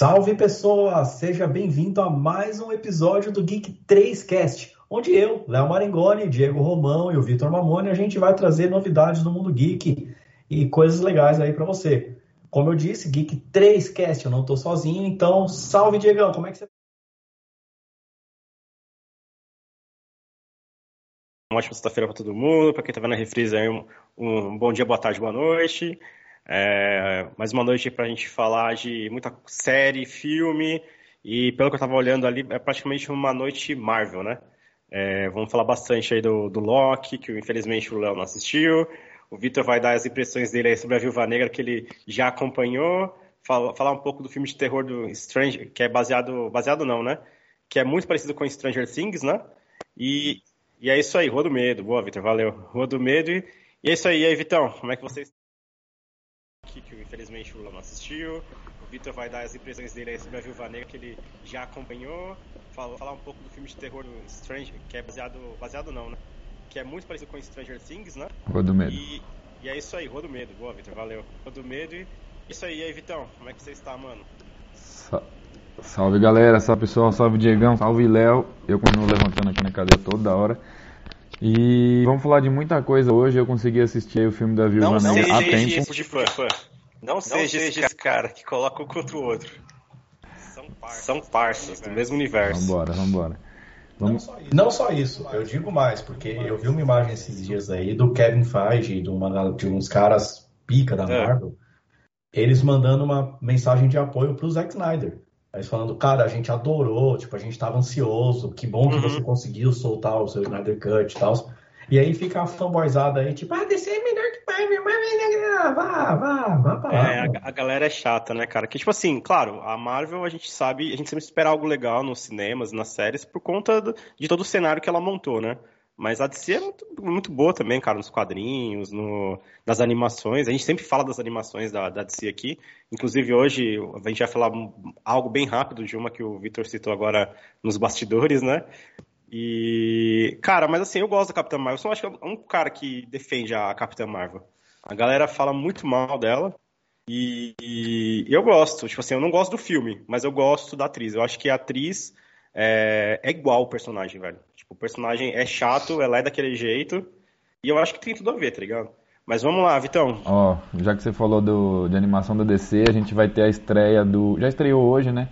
Salve pessoa, seja bem-vindo a mais um episódio do Geek 3Cast, onde eu, Léo Marengoni, Diego Romão e o Vitor Mamoni, a gente vai trazer novidades do mundo geek e coisas legais aí para você. Como eu disse, Geek 3Cast, eu não tô sozinho, então salve Diegão, como é que você Uma ótima sexta-feira para todo mundo, para quem está vendo a reprise aí, um, um bom dia, boa tarde, boa noite. É, mais uma noite para a gente falar de muita série, filme, e pelo que eu estava olhando ali, é praticamente uma noite Marvel, né? É, vamos falar bastante aí do, do Loki, que infelizmente o Léo não assistiu. O Vitor vai dar as impressões dele sobre a Viúva Negra, que ele já acompanhou. Fala, falar um pouco do filme de terror do Stranger, que é baseado. Baseado não, né? Que é muito parecido com Stranger Things, né? E, e é isso aí, Rua do Medo. Boa, Vitor, valeu. Rua do Medo. E, e é isso aí. E aí, Vitão, como é que vocês que infelizmente o Léo não assistiu. O Vitor vai dar as impressões dele sobre a Viúva Negra, que ele já acompanhou. Fala, falar um pouco do filme de terror do Stranger, que é baseado. Baseado não, né? Que é muito parecido com Stranger Things, né? Rua do Medo. E, e é isso aí, Rua do Medo. Boa, Vitor, valeu. Rua do Medo e isso aí. E aí, Vitão, como é que você está, mano? Sa salve galera, salve pessoal, salve Diegão, salve Léo. Eu continuo levantando aqui na cadeira toda hora. E vamos falar de muita coisa hoje. Eu consegui assistir o filme da Viúva não Negra há seja tempo. Esse de fã. Não, não seja, seja esse cara que coloca um contra o outro. São parças, São parças do mesmo universo. Vambora, vambora. Vamos... Não, só isso, não só isso, eu digo mais, porque eu vi uma imagem esses dias aí do Kevin Feige, de, uma, de uns caras pica da É. Marvel, eles mandando uma mensagem de apoio pro Zack Snyder. Eles falando, cara, a gente adorou, tipo, a gente tava ansioso, que bom que Uhum. você conseguiu soltar o seu Snyder Cut e tal. E aí fica a fanboyzada aí, tipo, ah, DC é melhor que Marvel, Marvel vá, vá, vá pra lá. É, a, a galera é chata, né, cara? Que, tipo assim, claro, a Marvel, a gente sabe, a gente sempre espera algo legal nos cinemas, nas séries, por conta do- de todo o cenário que ela montou, né? Mas a DC é muito, muito boa também, cara, nos quadrinhos, no, nas animações. A gente sempre fala das animações da, da DC aqui. Inclusive, hoje, a gente vai falar algo bem rápido de uma que o Victor citou agora nos bastidores, né? E, cara, mas assim, eu gosto da Capitã Marvel. Eu só acho que é um cara que defende a Capitã Marvel. A galera fala muito mal dela. E, e eu gosto, tipo assim, eu não gosto do filme, mas eu gosto da atriz. Eu acho que a atriz é, é igual o personagem, velho. Tipo, o personagem é chato, ela é daquele jeito. E eu acho que tem tudo a ver, tá ligado? Mas vamos lá, Vitão. Ó, já que você falou do, de animação da DC, a gente vai ter a estreia do. Já estreou hoje, né?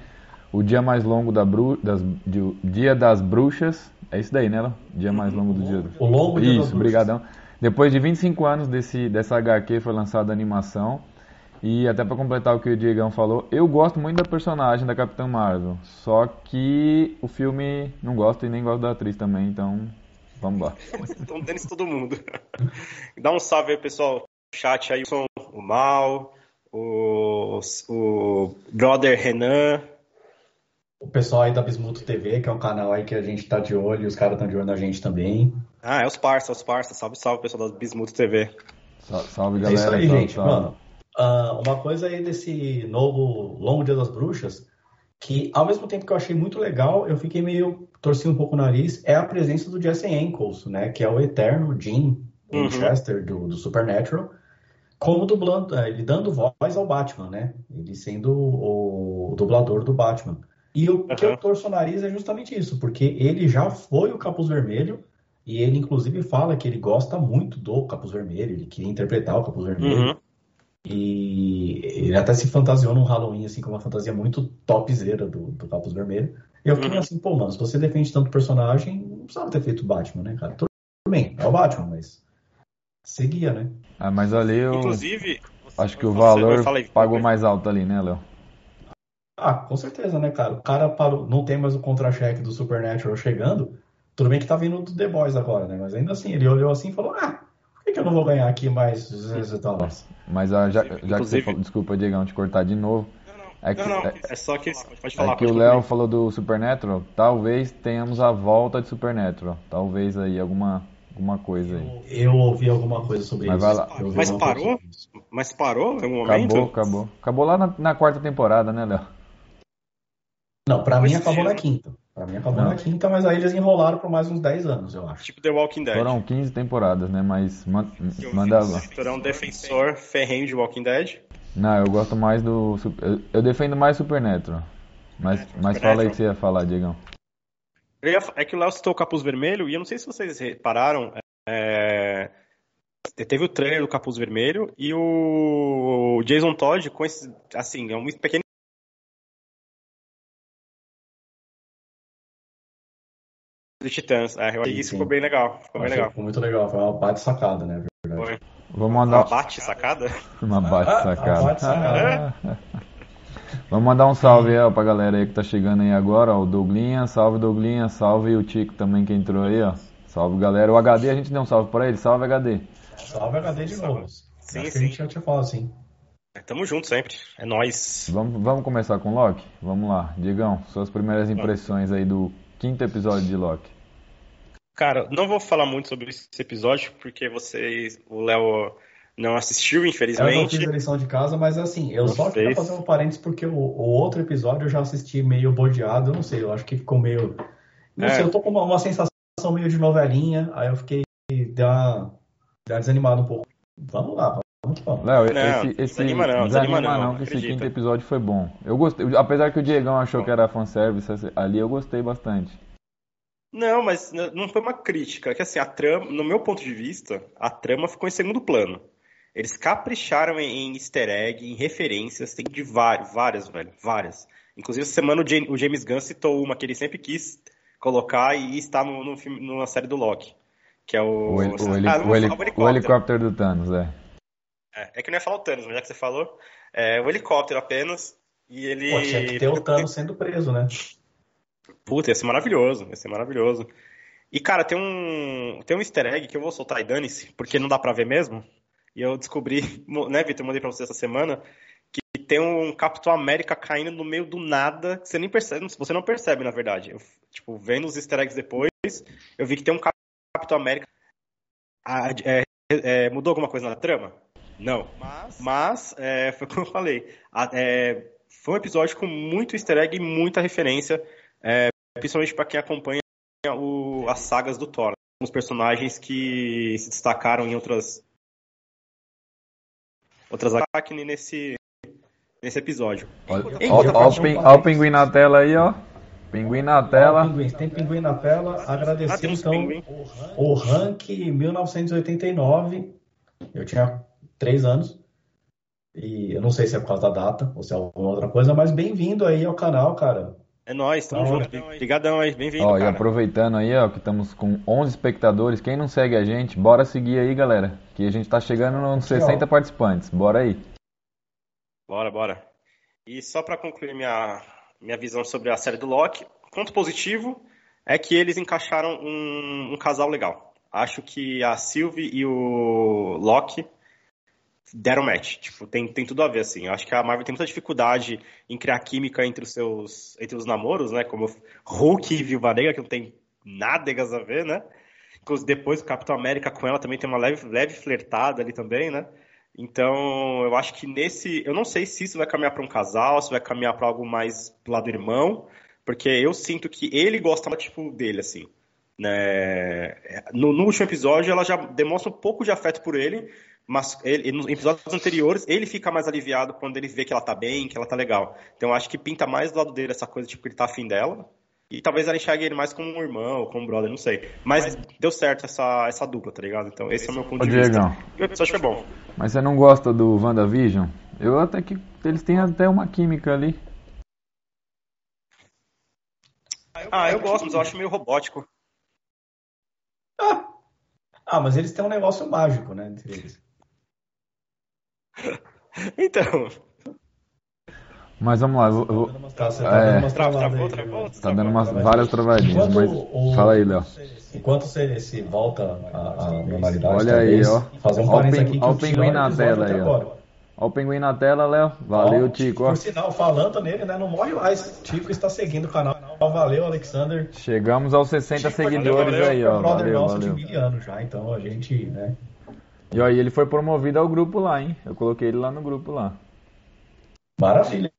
O dia mais longo da bru, das, de- Dia das Bruxas. É isso daí, né, Léo? Dia mais longo do dia. O longo Dia das Isso, Bruxas. brigadão. Depois de 25 anos desse, dessa HQ foi lançada a animação. E até pra completar o que o Diegão falou, eu gosto muito da personagem da Capitã Marvel. Só que o filme não gosta e nem gosto da atriz também, então vamos lá. Estão dando isso todo mundo. Dá um salve aí, pessoal. Chat aí, o Som, o Mal, o, o Brother Renan. O pessoal aí da Bismuto TV, que é um canal aí que a gente tá de olho, e os caras estão de olho na gente também. Ah, é os parça, os parça. Salve, salve, pessoal da Bismuto TV. Sa- Salve É galera. isso aí, salve, gente. salve. Mano, ah, uma coisa aí desse novo Longo Dia das Bruxas, que ao mesmo tempo que eu achei muito legal, eu fiquei meio, torci um pouco o nariz, é a presença do Jesse Ankles, né? Que é o eterno Jim Uhum. Winchester do, do Supernatural, como dublando, eh, ele dando voz ao Batman, né? Ele sendo o, dublador do Batman. E o que Aham. eu torço o nariz é justamente isso, porque ele já foi o Capuz Vermelho, e ele inclusive fala que ele gosta muito do Capuz Vermelho, ele queria interpretar o Capuz Vermelho. Uhum. E ele até se fantasiou num Halloween, assim, com uma fantasia muito topzera do, do Capuz Vermelho. E eu fiquei Uhum. assim, pô, mano, se você defende tanto personagem, não precisava ter feito o Batman, né, cara? Tudo bem, é o Batman, mas seguia, né? Ah, mas ali eu Inclusive. acho que o valor aí, pagou mais alto ali, né, Léo? Ah, com certeza, né, cara? O cara parou, não tem mais o contra-cheque do Supernatural chegando. Tudo bem que tá vindo do The Boys agora, né? Mas ainda assim, ele olhou assim e falou: Ah, que, que eu não vou ganhar aqui mais dólares? Mas já, já que você falou, desculpa, Diegão, te cortar de novo. É que, Não, não, é, é só que. Pode falar, é que pode o Léo falou do Supernatural. Talvez tenhamos a volta de Supernatural. Talvez aí alguma, alguma coisa aí. Eu ouvi alguma coisa sobre Mas isso. vai lá. Eu Mas parou? Mas parou em algum momento? Acabou, acabou. Acabou lá na, na quarta temporada, né, Léo? Não, pra mim acabou é. na quinta. Pra mim acabou Não. na quinta, mas aí eles enrolaram por mais uns 10 anos, eu acho. Tipo The Walking Dead. Foram 15 temporadas, né? Mas man- Eu vi manda que lá. O Victor é um defensor ferrenho de Walking Dead. Não, eu gosto mais do. Eu, eu defendo mais Supernatural. Mas, mas fala aí o que você ia falar, Diegão. Ia, é que o Léo citou o Capuz Vermelho, e eu não sei se vocês repararam, é, teve o trailer do Capuz Vermelho e o Jason Todd com esse, assim, é um pequeno do Titãs. É, eu achei que isso ficou bem legal. Ficou bem legal. Ficou muito legal, foi uma bate sacada, né? Foi. Vamos mandar... Uma bate sacada? Uma bate sacada. bate sacada. Vamos mandar um salve aí, ó, pra galera aí que tá chegando aí agora, ó, o Douglinha, salve Douglinha, salve o Tico também que entrou aí, ó. Salve galera. O HD a gente deu um salve pra ele, salve HD. Salve HD de novo. Sim, Acho que sim. a gente já tinha falado assim. Tamo junto sempre. É nóis. Vamos, vamos começar com Loki? Vamos lá. Digão, suas primeiras impressões aí do quinto episódio de Loki. Cara, não vou falar muito sobre esse episódio, porque vocês, o Léo não assistiu, Eu não infelizmente. fiz a lição de casa, mas assim, eu Não só queria fez. fazer um parênteses porque o, o outro episódio eu já assisti meio bodeado, eu não sei, eu acho que ficou meio. Não É. sei, eu tô com uma, uma sensação meio de novelinha, aí eu fiquei. Deu uma, deu uma desanimada um pouco. Vamos lá, vamos lá. Léo, Não, esse, esse desanima não, desanima não, que esse acredita. quinto episódio foi bom. Eu gostei, apesar que o Diegão achou que era fanservice, esse- ali eu gostei bastante. Não, mas não foi uma crítica. Que assim, a trama, no meu ponto de vista, a trama ficou em segundo plano. Eles capricharam em, em easter egg, em referências, tem de várias, várias, velho, várias. Inclusive, essa semana o, Jam- o James Gunn citou uma que ele sempre quis colocar e está no, no filme, numa série do Loki. Que é o. O, heli- o heli- Ah, não o vou heli- falar, o helicóptero do Thanos, é. É, é que eu não ia falar o Thanos, mas já que você falou, é o helicóptero apenas. E ele. Pô, tinha que ter o Thanos sendo preso, né? Puta, ia ser maravilhoso, ia ser maravilhoso. E, cara, tem um, tem um easter egg que eu vou soltar e dane-se, porque não dá pra ver mesmo. E eu descobri, né, Vitor, eu mandei pra você essa semana, que tem um Capitão América caindo no meio do nada, que você nem percebe, você não percebe, na verdade. Eu, tipo, vendo os easter eggs depois, eu vi que tem um Capitão América. Ah, é, é, mudou alguma coisa na trama? Não. Mas, é, foi como eu falei. a- é, foi um episódio com muito easter egg e muita referência, é, principalmente pra quem acompanha o- as sagas do Thor. Os personagens que se destacaram em outras outras Aracne nesse nesse episódio. Olha o pinguim na tela aí, ó. Pinguim na tela. pinguim, tem pinguim na tela. Ah, Agradecer uns então pinguim. o rank 1989. Eu tinha 3 anos. E eu não sei se é por causa da data ou se é alguma outra coisa, mas bem-vindo aí ao canal, cara. É nóis, tamo junto. Obrigadão aí, bem-vindo, Ó, e aproveitando aí, ó, que estamos com 11 espectadores. Quem não segue a gente, bora seguir aí, galera. Que a gente tá chegando nos 60 participantes. Bora aí. Bora, bora. E só pra concluir minha, minha visão sobre a série do Loki, ponto positivo é que eles encaixaram um, um casal legal. Acho que a Sylvie e o Loki deram match. Tipo, tem, tem tudo a ver, assim. Eu acho que a Marvel tem muita dificuldade em criar química entre os seus entre os namoros, né? Como Hulk e Viúva Negra, que não tem nada a ver, né? Depois o Capitão América com ela também tem uma leve, leve flertada ali também, né? Então, eu acho que nesse. Eu não sei se isso vai caminhar para um casal, se vai caminhar para algo mais pro lado do irmão, porque eu sinto que ele gosta tipo dele, assim. Né? No, no último episódio, ela já demonstra um pouco de afeto por ele, mas ele, nos episódios anteriores, ele fica mais aliviado quando ele vê que ela tá bem, que ela tá legal. Então, eu acho que pinta mais do lado dele essa coisa, tipo, que ele tá afim dela. E talvez ela enxergue ele mais como um irmão, como um brother, não sei. Mas deu certo essa, essa dupla, tá ligado? Então, esse é o meu ponto Ô, de vista. Diegão. E o episódio foi bom. Mas você não gosta do WandaVision? Eu até que eles têm até uma química ali. Ah, eu gosto, mas eu acho meio robótico. Ah, mas eles têm um negócio mágico, né? Entre eles. Então, Mas vamos lá, eu vou- Tá, você tá É. dando umas travadas travou, aí, tá dando umas várias travadinhas, Enquanto mas o- fala aí, Léo. Enquanto você se volta à, normalidade, Olha aí, ó. fazer um Ó o aqui o o pinguim na tela aí, ó. Ó o pinguim na tela, Léo. Valeu, Ó, Tico. ó. Por sinal, falando nele, né? Não morre mais. Tico está seguindo o canal. Valeu, Alexander. Chegamos aos 60 seguidores valeu. aí, É ó. brother Valeu, nosso valeu. de mil anos já, então a gente, né? E aí, ele foi promovido ao grupo lá, hein? Eu coloquei ele lá no grupo lá. Maravilha.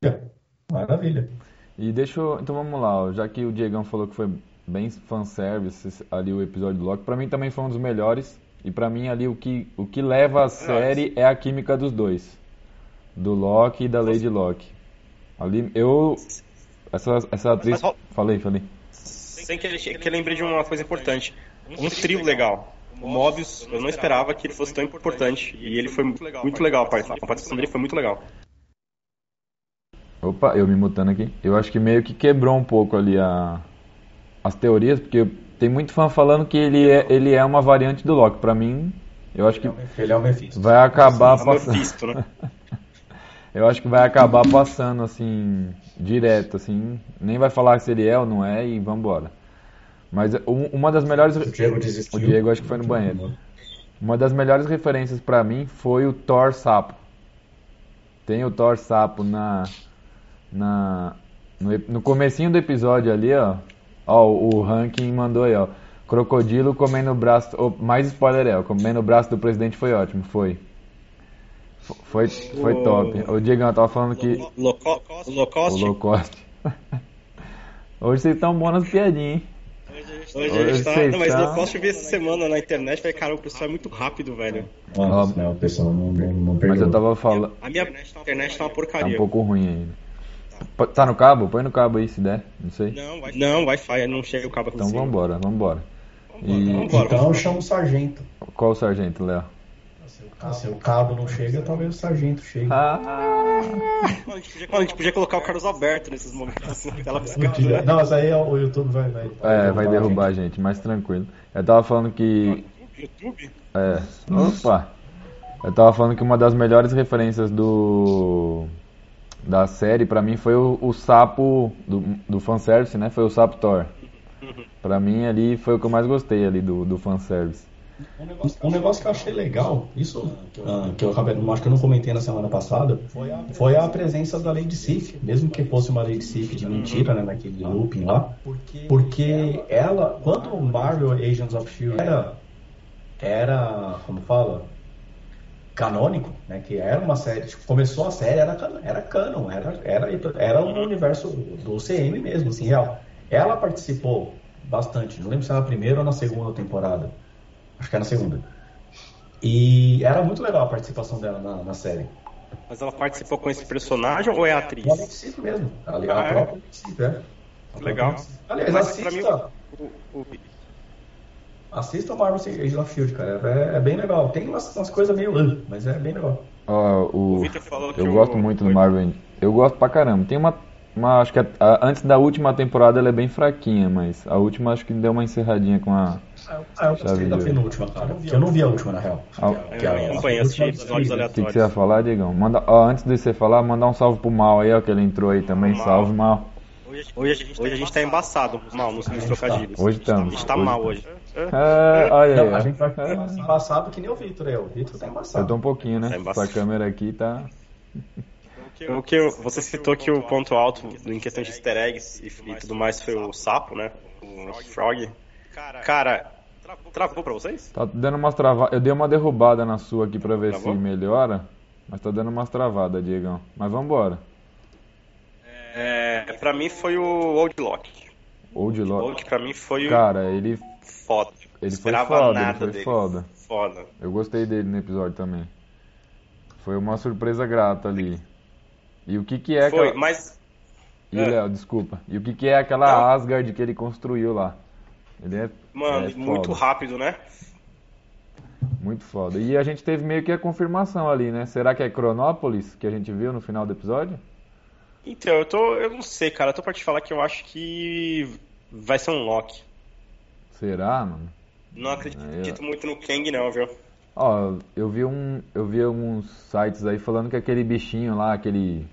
Maravilha. E deixa eu. Então vamos lá, ó. já que o Diegão falou que foi bem fanservice ali o episódio do Loki, pra mim também foi um dos melhores. E pra mim ali o que, o que leva a série é a química dos dois. do Loki e da Lady Locke. Ali, eu. Essa, essa atriz. Mas- Falei, falei. Sem que, que eu lembrei de uma coisa importante. Um trio legal. O Mobius, eu não esperava que ele fosse tão importante. E ele foi muito legal. A part- a participação dele foi muito legal. Opa, eu me mutando aqui. Eu acho que meio que quebrou um pouco ali a, as teorias, porque tem muito fã falando que ele é, ele é uma variante do Loki. Pra mim, eu acho que Ele é o Mephisto. vai acabar É passando. Mephisto, né? Eu acho que vai acabar passando assim, direto, assim. Nem vai falar se ele é ou não é e vambora. Mas um- uma das melhores. O Diego desistiu. O Diego acho que foi no banheiro. Uma das melhores referências pra mim foi o Thor Sapo. Tem o Thor Sapo na. na no, no comecinho do episódio ali, ó. Ó, o ranking mandou aí, ó. Crocodilo comendo o braço. oh, mais spoiler é, ó, comendo o braço do presidente foi ótimo, foi. Foi, foi O- top. O Diego tava falando que. Low Cost, low cost. Hoje vocês estão bons nas piadinhas, hein? Hoje a gente tá. Não, mas Low Cost eu vi essa semana na internet. Falei, cara, o pessoal é muito rápido, velho. Nossa, não, o pessoal não, não, não Mas perdoa. eu tava falando. A minha internet tá uma Tá um porcaria. pouco ruim ainda. Tá no cabo? Põe no cabo aí se der. Não sei. Não, Wi- não, Wi-Fi, não chega o cabo Então cima. vambora, vambora. E Vambora. Então chama o sargento. qual o sargento, Léo? Ah, se o cabo não chega, talvez o sargento chegue. Ah, Mano, a gente podia, a gente podia colocar o Carlos Alberto nesses momentos, assim, tela piscando. Não, mas aí o YouTube vai. vai é, vai derrubar a gente, mais tranquilo. Eu tava falando que. YouTube? É. Opa! Eu tava falando que uma das melhores referências do. Da série, pra mim, foi o, o sapo do, do fanservice, né? Foi o sapo Thor. Pra mim, ali, foi o que eu mais gostei ali do, do fanservice. Um negócio, um negócio que eu achei legal, isso ah, que eu acabei, acho que eu não comentei na semana passada, foi a presença da Lady Sif, mesmo que fosse uma Lady Sif de mentira, né, naquele looping lá, porque ela, quando o Marvel Agents of Shield era, era, como fala, canônico, né, que era uma série, tipo, começou a série, era, era canon, era, era, era um universo do CM mesmo, assim, real. Ela participou bastante, não lembro se era na primeira ou na segunda temporada. Acho que é na segunda. E era muito legal a participação dela na, na série. Mas ela participou com esse personagem ou é atriz? Ela participa mesmo. Ali, a Ah, é? própria participa, é. A Legal. própria- Aliás, Mas pra mim, assista, o, o, assista o Marvel Agents of Shield, cara. É, é bem legal. Tem umas, umas coisas meio. "Ugh", mas é bem legal. O o, Victor falou que eu o- gosto muito do Marvel. Eu gosto pra caramba. Tem uma. Uma acho que a- a- antes da última temporada ela é bem fraquinha, mas a última acho que deu uma encerradinha com a. Ah, eu gostei da penúltima, cara. Que eu não vi a última, na real. Ah, Que a- eu acompanhei, a última episódios vi. O que, aleatórios. você ia falar, Diegão? Manda, ó, antes de você falar, mandar um salve pro Mal aí, ó, que ele entrou aí também. Mal. Salve, Mal. Hoje, a gente- hoje a gente tá embaçado, mal, nos, nos trocadilhos. Hoje A estamos. gente tá Hoje mal hoje. É, olha aí. A gente vai ficar embaçado que nem o Vitor, é. O Vitor tá embaçado. Eu tô um pouquinho, né? Tá. Essa câmera aqui tá. O que eu- você citou que o ponto alto em questão de easter eggs e, e tudo mais foi o sapo, né? O Frog. Cara, travou pra vocês? Tá dando umas travadas. Eu dei uma derrubada na sua aqui pra ver Travou? se melhora. Mas tá dando umas travadas, Diegão. Mas vambora. É, pra mim foi o Old Lock. Old Lock. Old pra mim foi o Cara, ele, foda. ele foi Esperava foda, ele nada foi dele. foda. Foda. Eu gostei dele no episódio também. Foi uma surpresa grata ali. E o que que é Foi, aquela... mas E, É. Léo, desculpa. E o que que é aquela Não. Asgard que ele construiu lá? Ele é, Mano, é muito rápido, né? Muito foda. E a gente teve meio que a confirmação ali, né? Será que é Cronópolis que a gente viu no final do episódio? Então, eu tô. Eu não sei, cara. Eu tô pra te falar que eu acho que vai ser um Loki. Será, mano? Não acredito eu- muito no Kang, não, viu? Ó, eu vi um, eu vi alguns sites aí falando que aquele bichinho lá, aquele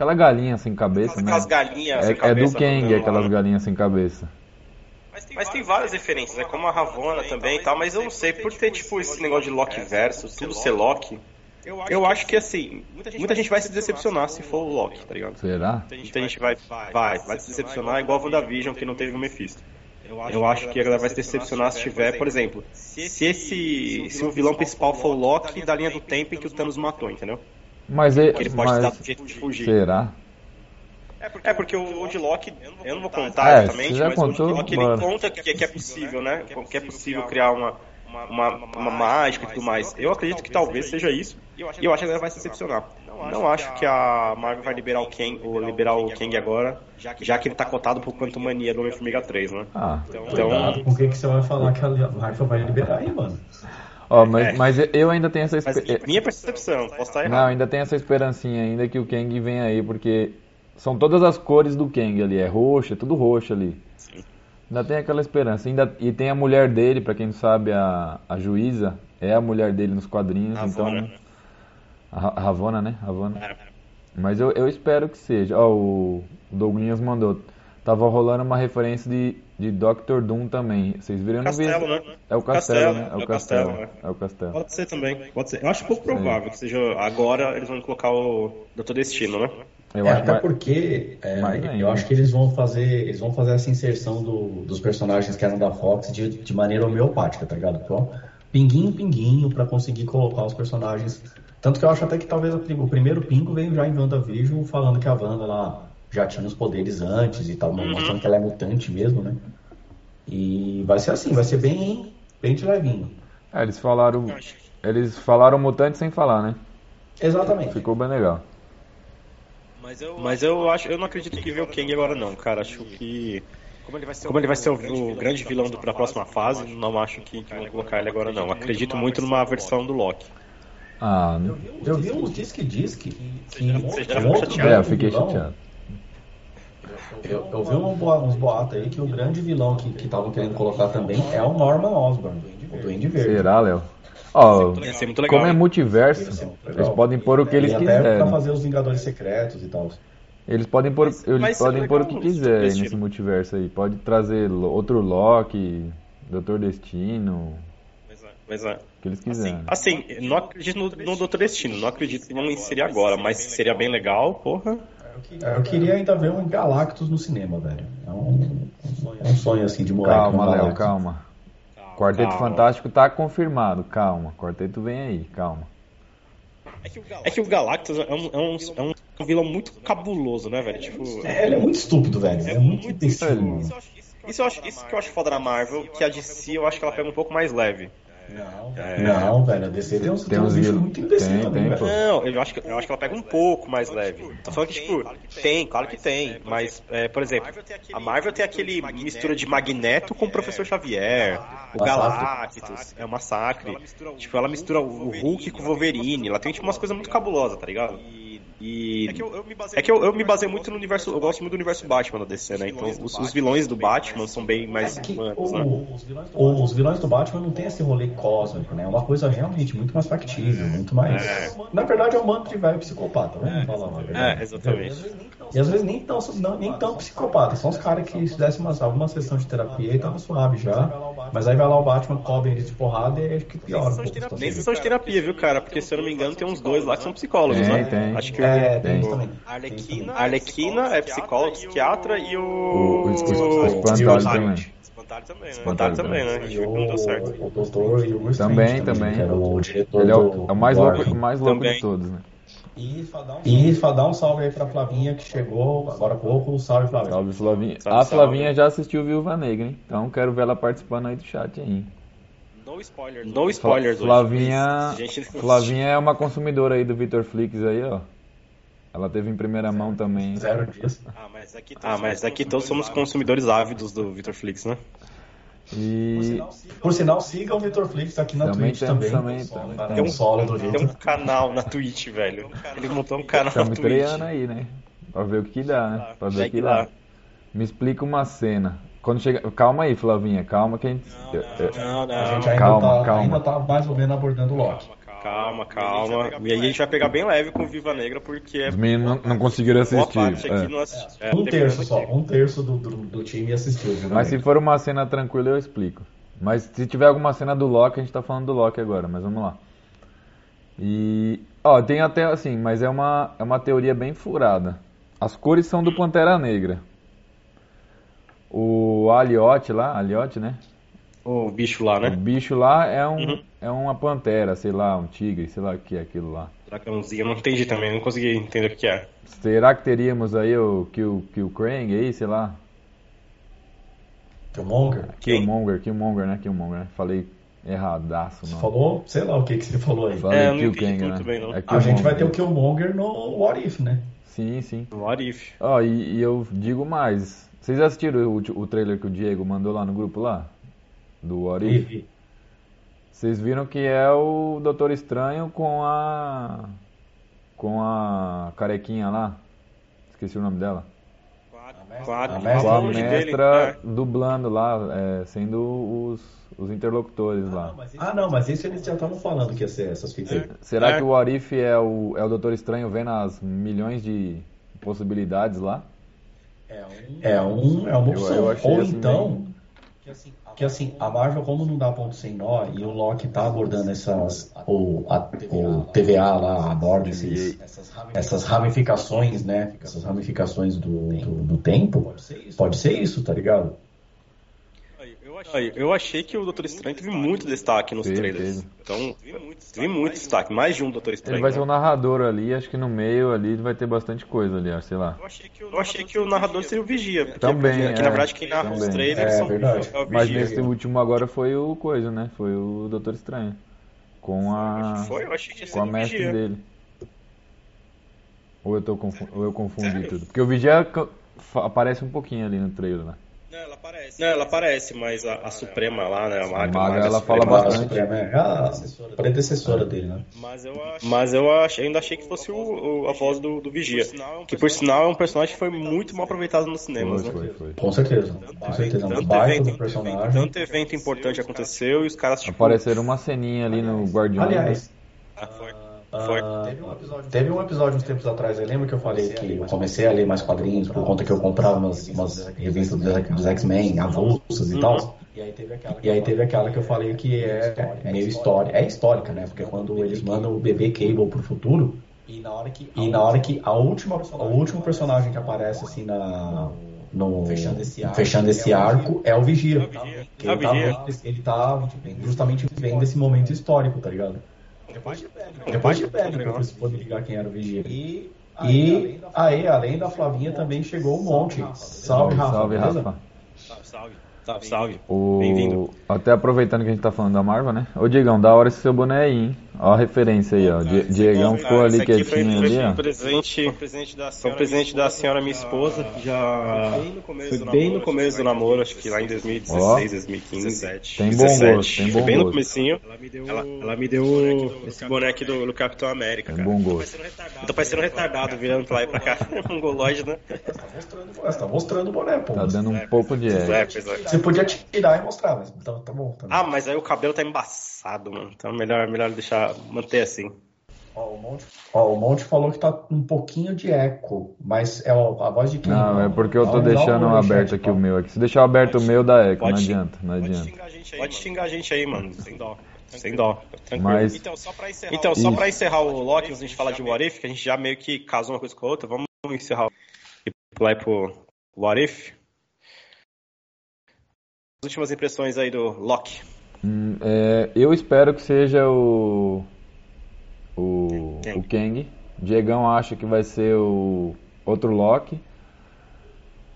aquela galinha sem cabeça, né? Aquelas galinhas sem É, é cabeça do Kang, aquelas galinhas sem cabeça. Mas tem várias referências, né? Como a Ravonna também e tal, mas eu não sei, por ter tipo esse negócio de Loki verso, tudo ser Loki, eu acho que assim, muita gente vai se decepcionar se for o Loki, tá ligado? Será? Muita gente vai, vai, vai se decepcionar igual a WandaVision que não teve o Mephisto. Eu acho que a galera vai se decepcionar se tiver, por exemplo, se esse. se o vilão principal for o Loki da linha do tempo em que o Thanos matou, entendeu? Mas ele, Que ele pode mas dar um jeito de fugir. será? É porque o Old Loki, eu não vou contar É, exatamente, mas o contou, Loki ele bora. conta que, que é possível, né? Que é possível criar uma, uma, uma mágica e tudo mais. Eu acredito que talvez seja isso. E eu acho que ela vai se decepcionar. Não acho que a Marvel vai liberar o Kang, ou liberar o Kang agora, já que ele tá cotado por quanto mania do Homem-Formiga 3, né? Ah, então. Cuidado com o que, que você vai falar que a Marvel vai liberar aí, mano. Ó, oh, mas, é. mas eu ainda tenho essa esperança. Minha percepção, posso estar errado. Não, ainda tenho essa esperancinha ainda que o Kang vem aí, porque são todas as cores do Kang ali, é roxo, é tudo roxo ali. Sim. Ainda tem aquela esperança. Ainda, e tem a mulher dele, para quem não sabe, a, a juíza, é a mulher dele nos quadrinhos, Ravona. então. A Ravona, né? Ravona. É. Mas eu, eu espero que seja. Ó, o Douglas mandou. Tava rolando uma referência de, de Doctor Doom também. Vocês viram no vídeo? Né? É o Castelo, né? É o Castelo. Castelo. É o Castelo. Pode ser também. Pode ser. Eu acho pouco provável é. que seja agora eles vão colocar o Doutor Destino, né? Eu é, até mais... porque é, eu acho que eles vão fazer eles vão fazer essa inserção do, dos personagens que eram da Fox de, de maneira homeopática, tá ligado? Então, pinguinho, pinguinho para conseguir colocar os personagens. Tanto que eu acho até que talvez o primeiro pingo veio já em WandaVision falando que a Wanda lá já tinha os poderes antes e tal, uhum. mostrando que ela é mutante mesmo, né? E vai ser assim, vai ser bem, bem de levinho. É, eles falaram. Eles falaram mutante sem falar, né? Exatamente. Ficou bem legal. Mas eu, Mas eu acho, eu não acredito que vê o Kang agora não, cara. Acho que como ele vai ser, Como ele vai ser o, o, grande vilão do, pra próxima fase, não acho que, que vão colocar ele agora não. Acredito muito numa versão do Loki. Ah, eu vi uns diz que diz que, que você já, você já É, eu fiquei chateado. Eu, eu vi uns boatos aí que o grande vilão que estavam que querendo colocar também é o Norman Osborn, o Duende Verde. Será, Léo? Oh, como é multiverso, eles podem pôr o que eles quiserem. Até pra fazer os Vingadores Secretos e tal. Eles podem pôr, eles mas podem pôr o que quiserem nesse multiverso aí. Pode trazer outro Loki, Doutor Destino. Mas é. O que eles quiserem. Assim, assim não acredito no, no Doutor Destino, não acredito que vão inserir agora, mas seria bem legal, porra. Eu queria ainda ver um Galactus no cinema, velho. É um, é um sonho assim de moleque. Calma, Léo, calma. Quarteto calma. Fantástico tá confirmado, calma. Quarteto vem aí, calma. É que o, é que o Galactus é um, é, um, é um vilão muito cabuloso, né, velho? Tipo, é, ele é muito estúpido, velho. É, é muito, muito Isso, isso, eu acho, isso que eu acho foda na Marvel, que a DC eu acho que ela pega um pouco mais leve. Não, é... não, velho, a DC tem uns, tem uns bichos muito imbecil também, tem, Não, eu acho, que, eu acho que ela pega um pouco mais leve. Tô falando que, tipo, tem, claro que tem, mas, é, por exemplo, a Marvel tem aquele mistura de Magneto com o Professor Xavier, o Galactus, é um massacre. Tipo, ela mistura o Hulk com o Wolverine, ela tem, tipo, umas coisas muito cabulosas, tá ligado? E é que eu, eu me baseio, é que eu, eu me baseio muito no universo. Eu gosto muito do universo Batman da DC, né? Então os, os vilões do Batman são bem mais é humanos, né? Os vilões do Batman não tem esse rolê cósmico, né? É uma coisa realmente muito mais factível, muito mais. É. Na verdade, é um bando de velho psicopata, vamos falar a verdade. É, exatamente. E às vezes nem tão, não, nem tão psicopata. São os caras que se desse uma, alguma sessão de terapia e tava suave já. Mas aí vai lá o Batman, cobre eles de porrada e acho que piora. Nem sessão de terapia, viu, cara? Porque se eu não me engano, tem uns dois lá que são psicólogos, tem, né? Tem. Acho que é, tem, tem também. Arlequina, Arlequina é psicólogo, psiquiatra e o. O, o, o, Espantalho também. Espantalho também, né? Espantalho também, né? O, não deu certo. O doutor e o Também, também. O diretor Ele é o, é o mais louco, o mais louco de todos, né? E para dar um salve aí pra Flavinha que chegou agora há pouco. Salve, Flavinha. Salve, Flavinha. Salve, a Flavinha salve. já assistiu Viúva Negra, hein? Então quero ver ela participando aí do chat aí. No spoilers. No spoilers Flavinha, Flavinha é uma consumidora aí do Vitor Flix aí, ó. Ela teve em primeira mão também. Zero dias. Ah, mas aqui, ah, mas aqui todos somos consumidores ávidos do Vitor Flix, né? E... Por sinal, sigam o Vitor Flix aqui na também Twitch também. também tem um solo do Vitor. Tem um canal na Twitch, velho. Ele montou um canal Estamos na Twitch. estreando aí, né? Pra ver o que dá, né? Pra ver o que dá. Me explica uma cena. Quando chega... Calma aí, Flavinha, calma que a gente. Não, não, A gente ainda, calma, tá, calma. ainda tá mais ou menos abordando o Loki. Calma, calma. E aí a gente vai pegar bem leve com Viva Negra, porque é. Os meninos não, não conseguiram assistir. É. É, um terço só, um terço do, do, do time assistiu. Viva mas Negra. se for uma cena tranquila, eu explico. Mas se tiver alguma cena do Loki, a gente tá falando do Loki agora, mas vamos lá. E. Ó, tem até assim, mas é uma, é uma teoria bem furada. As cores são do Pantera Negra. O Aliote lá, Aliote, né? O bicho lá, né? O bicho lá é, um, uhum. É uma pantera, sei lá, um tigre, sei lá o que é aquilo lá. Dragãozinho, eu não entendi também, não consegui entender o que é. Será que teríamos aí o Kill, Kill Krang aí, sei lá? Killmonger? Killmonger, Killmonger, né? Killmonger, né? Falei Erradaço, Você não. falou, sei lá o que, que você falou aí. Falei É, Kill muito né? bem, não. É A gente vai ter o Killmonger no What If, né? Sim, sim. What if? Ó, e, e eu digo mais. Vocês assistiram o, o trailer que o Diego mandou lá no grupo lá? Do What If? Vocês viram que é o Doutor Estranho com a. com a carequinha lá? Esqueci o nome dela. Com a, mestra- a mestra né? dublando lá, é, sendo os, os interlocutores lá. ah, não, mas isso eles já estavam falando que ia ser essas fitas aí. Será É. que o What If é o, é o Doutor Estranho vendo as milhões de possibilidades lá? É, um, é uma Eu- opção. eu achei Ou assim então, que assim, a Marvel, como não dá ponto sem nó, e o Loki tá abordando essas, o, a- o TVA lá aborda esses, essas ramificações, né? Essas ramificações do, do, do tempo, pode ser isso, tá ligado? Aí, Eu achei que o Doutor Estranho teve muito destaque nos Teve, trailers. teve. Então, teve muito destaque. Mais de um Doutor Estranho. Ele vai ser né? o narrador ali, acho que no meio ali vai ter bastante coisa ali, acho, sei lá. Eu achei que o, eu achei que o narrador seria o Vigia. Porque, Também, porque, é, na verdade quem narra os também. trailers É, são verdade. é o Mas Vigia. nesse último agora foi o coisa, né? Foi o Doutor Estranho. Com a. Foi? Eu achei que ia ser Com a o mestre Vigia. dele. Ou eu, tô confu... Ou eu confundi Sério? tudo. Porque o Vigia aparece um pouquinho ali no trailer, né? Não, ela aparece. Não, ela aparece, mas a, a Suprema lá, né? A maga, maga, maga ela Suprema, fala A bastante. Suprema é a predecessora dele, né? Mas eu, ach... mas eu ach... ainda achei que fosse o, o- a voz do, do Vigia. Que por sinal é um personagem que foi muito mal aproveitado nos cinemas, Foi, né? foi, foi. Com certeza. Com certeza. Um Tanto baita evento, personagem. tanto evento importante aconteceu e os caras tipo. Apareceram uma ceninha ali no Guardiões. Aliás, Ah, foi. Ah, teve um episódio uns tempos atrás, eu lembro que eu falei que eu comecei a ler mais quadrinhos por conta que eu comprava umas, umas revistas dos, X-Men, avulsas e tal. E aí teve aquela que eu falei que é meio história, é histórica, né? Porque quando eles mandam o bebê Cable pro futuro, e na hora que, e na hora que a última, o último personagem que aparece assim na no fechando esse arco, é o Vigia. É o ele, tá, Vigia. ele tá justamente vendo esse momento histórico, tá ligado? Depois de velho, depois de eu fui poder ligar quem era o Vigia. E, e aí, além da Flavinha, também chegou um monte. Salve, Rafa. Salve? Rafa. Salve. Salve, salve. O... Bem-vindo. Até aproveitando que a gente tá falando da Marvel, né? Ô Diegão, da hora esse seu boné aí, hein? Ó a referência aí, ó. Die- Diegão ficou Ah, ali esse aqui foi, quietinho foi ali, ó. um presente, foi um presente da senhora, foi um presente da senhora minha esposa, já foi bem no começo do namoro, acho que lá em 2016, Ó. 2015, Tem bom 17. gosto, tem bom Foi bem no comecinho. Ela, ela me deu esse boneco do, do Capitão América, Tem cara. bom gosto. Eu tô parecendo retardado, virando pra lá e pra cá, mongolóide, né? Você tá mostrando o boné, pô. Tá dando um pouco de é, é. Você podia tirar e mostrar, mas tá, tá bom. Tá bom. Ah, mas aí o cabelo tá embaçado, mano. Então é melhor, melhor deixar, manter assim. Ó, o Monte, ó, o Monte falou que tá um pouquinho de eco, mas é ó, a voz de quem? Não, é porque eu tô um deixando no aberto aqui o meu aqui. Se deixar aberto o meu, dá eco, não Pode- adianta, não Pode adianta. xingar a gente aí, Pode xingar a gente aí, mano. Sem dó. Sem dó. Tranquilo. Mas- Então, só pra encerrar, então, só pra encerrar o Loki, antes de a gente falar de What If, que a gente já meio que casou uma coisa com a outra, vamos encerrar e pular pro What If. As últimas impressões aí do Loki. Hum, é, eu espero que seja o. O, Kang. o Kang. Diegão acha que vai ser o outro Loki.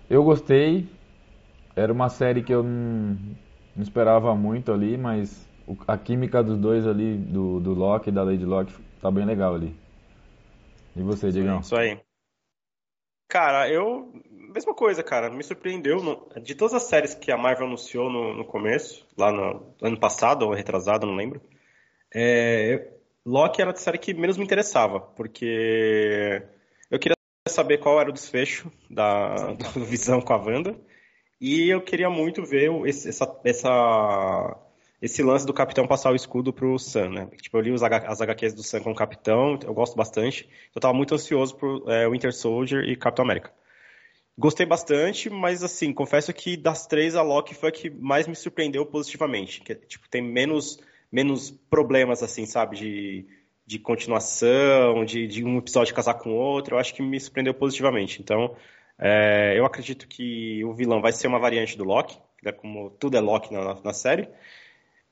Eu gostei. Era uma série que eu não, não esperava muito ali, mas o- a química dos dois ali, do, do Loki e da Lady Loki, tá bem legal ali. E você, Diegão? Isso aí. Cara, eu. Mesma coisa, cara. Me surpreendeu. não- De todas as séries que a Marvel anunciou no, no começo, lá no ano passado ou retrasado, não lembro. É, Loki era a série que menos me interessava, porque eu queria saber qual era o desfecho da, do Visão com a Wanda. E eu queria muito ver esse, essa, essa- esse lance do Capitão passar o escudo pro Sam, né? Tipo, eu li as HQs do Sam com o Capitão, eu gosto bastante. Eu tava muito ansioso por é, Winter Soldier e Capitão América. Gostei bastante, mas assim, confesso que das três, a Loki foi a que mais me surpreendeu positivamente. Que, tipo, tem menos, menos problemas, assim, sabe? De, de continuação, de, de um episódio casar com o outro. Eu acho que me surpreendeu positivamente. Então, é, eu acredito que o vilão vai ser uma variante do Loki, né, como tudo é Loki na, na série.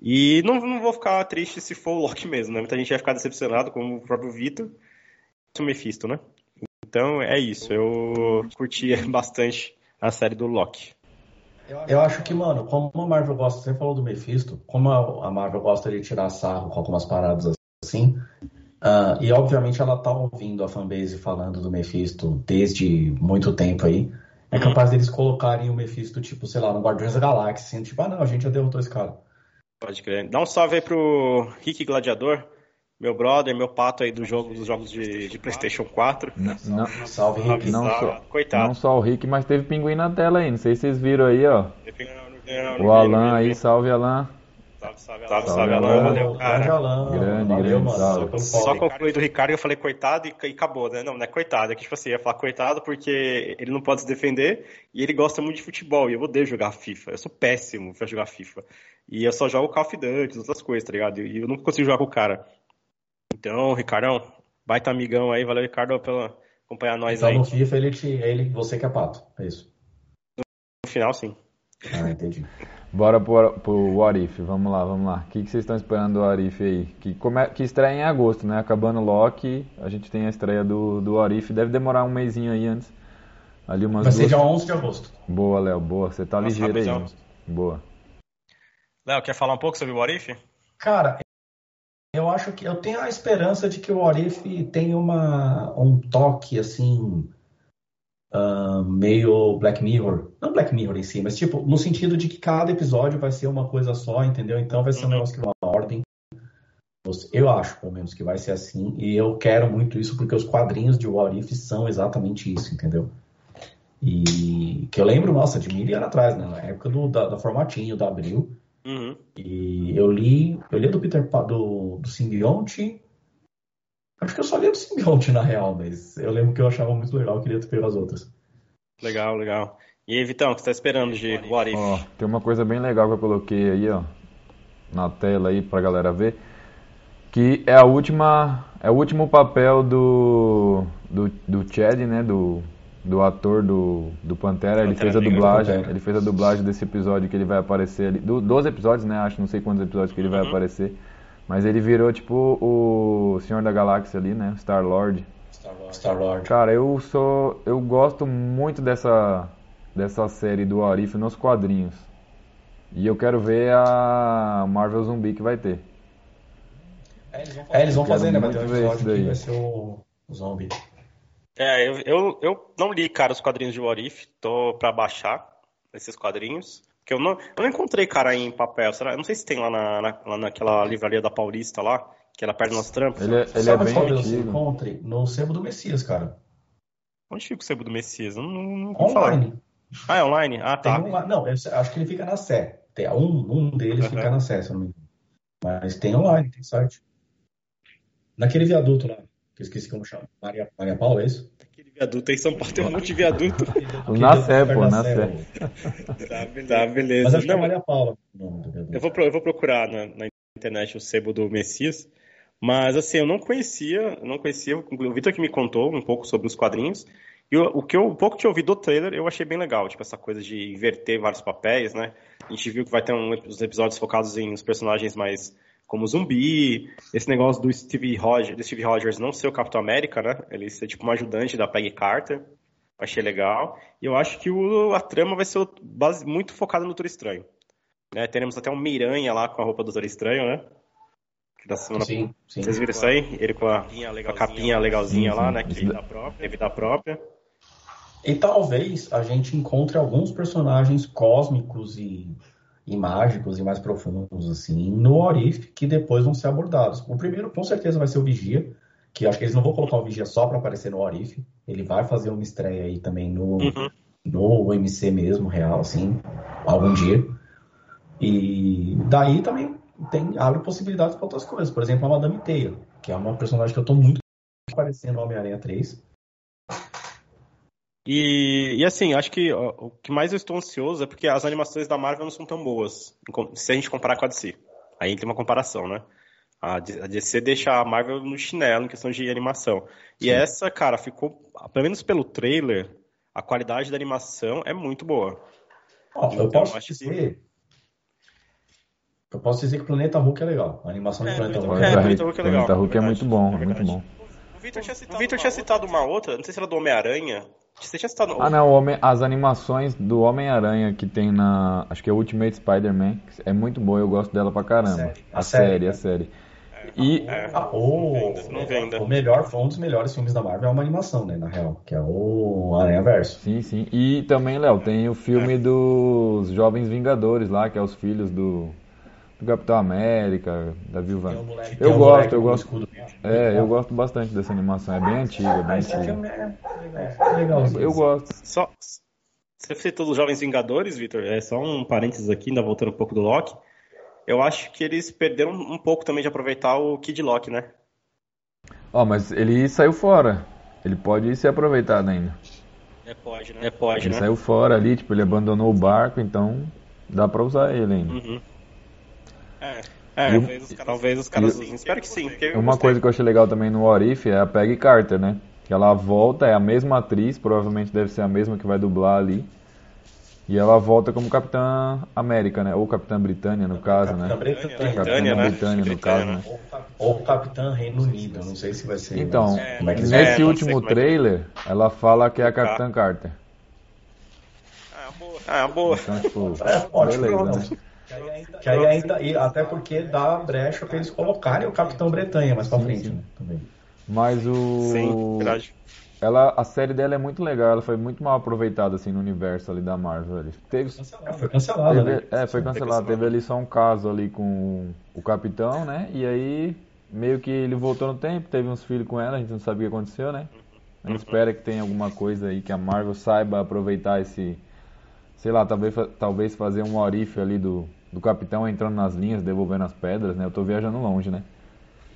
E não, não vou ficar triste se for o Loki mesmo, né? Muita gente vai ficar decepcionado, como o próprio Vitor. O Mephisto, né? Então é isso. Eu curti bastante a série do Loki. Eu acho que, mano, como a Marvel gosta, você falou do Mephisto, como a Marvel gosta de tirar sarro com algumas paradas assim, uh, e obviamente ela tá ouvindo a fanbase falando do Mephisto desde muito tempo aí, é uhum. capaz deles colocarem o Mephisto, tipo, sei lá, no Guardiões da Galáxia, assim, tipo, ah não, a gente já derrotou esse cara. Pode crer. Dá um salve aí pro Rick Gladiador, meu brother, meu pato aí do jogo, dos jogos de, de PlayStation 4. Não, não, salve, Rick. Não, só, Coitado. Não só o Rick, mas teve pinguim na tela aí. Não sei se vocês viram aí, ó. o Alan aí, salve Alan. Salve, salve, salve, salve Alan. Valeu, cara. Alan. Grande, Valeu, grande, mano. salve. Só concluí do Ricardo eu falei coitado e, e, acabou, né? Não, não é coitado. É que, tipo assim, ia falar coitado porque ele não pode se defender e ele gosta muito de futebol. E eu odeio jogar FIFA. Eu sou péssimo pra jogar FIFA. E eu só jogo Call of Duty, outras coisas, tá ligado? E eu não consigo jogar com o cara. Então, Ricardão, baita amigão aí, valeu, Ricardo, pela acompanhar nós então, aí. no FIFA ele, te, ele, você que é pato, é isso? No final, sim. Ah, entendi. Bora pro, pro What If, vamos lá, vamos lá. O que, que vocês estão esperando do What If aí? Que, come, que estreia em agosto, né? Acabando o Loki, a gente tem a estreia do, do What If. Deve demorar um mêsinho aí antes. Ali umas Vai duas... ser dia 11 de agosto. Boa, Léo, boa. Você tá Nossa, ligeiro aí. Boa. Léo, quer falar um pouco sobre o What If? Cara, eu acho que eu tenho a esperança de que o Orif tenha uma, um toque assim uh, meio Black Mirror, não Black Mirror em si, mas tipo no sentido de que cada episódio vai ser uma coisa só, entendeu? Então vai ser um uhum. negócio que na ordem. Eu acho, pelo menos, que vai ser assim. E eu quero muito isso porque os quadrinhos de What If são exatamente isso, entendeu? E que eu lembro, nossa, de mil anos atrás, né? Na época do, da, da formatinho, da Abril. Uhum. E eu li, eu li do Peter do, do Simbionte. Acho que eu só li do Simbionte na real, mas eu lembro que eu achava muito legal, queria ter as outras. Legal, legal. E aí, Vitão, o que você tá esperando de What If? Ó, tem uma coisa bem legal que eu coloquei aí, ó, na tela aí pra galera ver, que é a última, é o último papel do do, do Chad, né, do do ator do, do Pantera, ele fez a dublagem, ele fez a dublagem desse episódio que ele vai aparecer ali, do, 12 episódios, né, acho, não sei quantos episódios que ele vai uhum. aparecer, mas ele virou tipo o Senhor da Galáxia ali, né, Star Lord. Star Lord. Cara, eu sou, eu gosto muito dessa dessa série do Arif nos quadrinhos. E eu quero ver a Marvel Zumbi que vai ter. É, eles vão fazer, é, eles vão fazer né? Vai ter um episódio que vai ser o, o Zombie. É, eu, eu, eu não li, cara, os quadrinhos de What If, tô pra baixar esses quadrinhos. Porque eu não, eu não encontrei, cara, em papel. Será? Eu não sei se tem lá, na, na, lá naquela livraria da Paulista lá, que ela perde nas trampas. Ele, é, ele é bem antigo. encontre no Sebo do Messias, cara. Onde fica o Sebo do Messias? Eu não, não, online. Ah, é online? Ah, tá. Um, não, eu acho que ele fica na Sé. Tem, um, um deles uhum. fica na Sé, se eu não me engano. Mas tem online, tem site. Naquele viaduto lá que eu esqueci como chama. Maria, Maria Paula, é isso? Aquele viaduto aí em São Paulo tem um monte de viaduto. na Sé, pô, na Sé. Tá, beleza. Mas acho Não, que é Maria Paula. Eu vou, eu vou procurar na, na, internet o sebo do Messias. Mas assim, eu não conhecia, não conhecia. O Vitor que me contou um pouco sobre os quadrinhos. E o, o que eu, um pouco que eu ouvi do trailer, eu achei bem legal. Tipo, essa coisa de inverter vários papéis, né? A gente viu que vai ter um, uns episódios focados em os personagens mais como zumbi, esse negócio do Steve Rogers, do Steve Rogers não ser o Capitão América, né? Ele ser tipo um ajudante da Peggy Carter. Achei legal. E eu acho que o, a trama vai ser base, muito focada no Doutor Estranho. Né? Teremos até um Miranha lá com a roupa do Doutor Estranho, né? Da semana... sim, sim. Vocês viram isso aí? Ele com a, com a capinha legalzinha sim, lá, né? Que vida própria, vida própria. E talvez a gente encontre alguns personagens cósmicos e e mágicos e mais profundos, assim, no Orif, que depois vão ser abordados. O primeiro, com certeza, vai ser o Vigia, que acho que eles não vão colocar o Vigia só para aparecer no Orif. Ele vai fazer uma estreia aí também no, uhum. no MC mesmo, real, assim, algum dia. E daí também tem, abre possibilidades para outras coisas. Por exemplo, a Madame Teia, que é uma personagem que eu tô muito parecendo Homem-Aranha 3. E, e assim, acho que ó, o que mais eu estou ansioso é porque as animações da Marvel não são tão boas, se a gente comparar com a DC. Aí tem uma comparação, né? A DC deixa a Marvel no chinelo em questão de animação. E Sim. essa, cara, ficou, pelo menos pelo trailer, a qualidade da animação é muito boa. Oh, então, eu posso dizer. Que... Eu posso dizer que o Planeta Hulk é legal. A animação é, do Planeta Hulk é, é, Planeta Hulk é legal. Planeta Hulk é muito bom, é muito bom. Victor tinha citado, o Victor tinha citado uma outra, não sei se era do Homem-Aranha. Você tinha citado. Ah, não, Homem, as animações do Homem-Aranha que tem na. Acho que é Ultimate Spider-Man. É muito boa, eu gosto dela pra caramba. A série, a série. E é, ah, o, o melhor, um dos melhores filmes da Marvel é uma animação, né, na real, que é o Aranha Verso. Sim, sim. E também, Léo, tem o filme é. dos Jovens Vingadores lá, que é os filhos do, do Capitão América, da Viúva. eu gosto, eu gosto. É, eu gosto bastante dessa animação, é bem antiga, é bem antiga. É legal. Eu gosto. Só você citou os Jovens Vingadores, Vitor, é só um parênteses aqui, ainda voltando um pouco do Loki eu acho que eles perderam um pouco também de aproveitar o Kid Lock, né? Ó, oh, mas ele saiu fora. Ele pode ser aproveitado ainda. É, pode, né? É, pode, ele né? saiu fora ali, tipo, ele abandonou o barco, então dá pra usar ele ainda. Uhum. É, é talvez, os caras, talvez os caras sim. Espero que sim. Uma coisa que eu achei legal também no Orif é a Peggy Carter, né? Que ela volta, é a mesma atriz, provavelmente deve ser a mesma que vai dublar ali. E ela volta como Capitã América, né? Ou Capitã Britânia, no caso, Capitã né? Britânia, Capitã Britânia, né? Britânia, no caso, né? Ou Capitã Reino Unido, não sei se vai ser. Então, é, é nesse é, último trailer, ela fala que é a Capitã Carter. Ah, boa. Ah, boa. Então, tipo, é, beleza, né? Que aí ainda, e até porque dá brecha pra eles colocarem o Capitão Bretanha mais pra sim, frente, sim. né? Também. Mas o. Sim, verdade ela, a série dela é muito legal, ela foi muito mal aproveitada assim no universo ali da Marvel. Ali. Teve, foi cancelada, teve, né? É, foi cancelada. Teve ali só um caso ali com o capitão, né? E aí meio que ele voltou no tempo, teve uns filhos com ela, a gente não sabe o que aconteceu, né? A gente espera que tenha alguma coisa aí que a Marvel saiba aproveitar esse, sei lá, talvez, talvez fazer um orife ali do, do capitão entrando nas linhas, devolvendo as pedras, né? Eu tô viajando longe, né?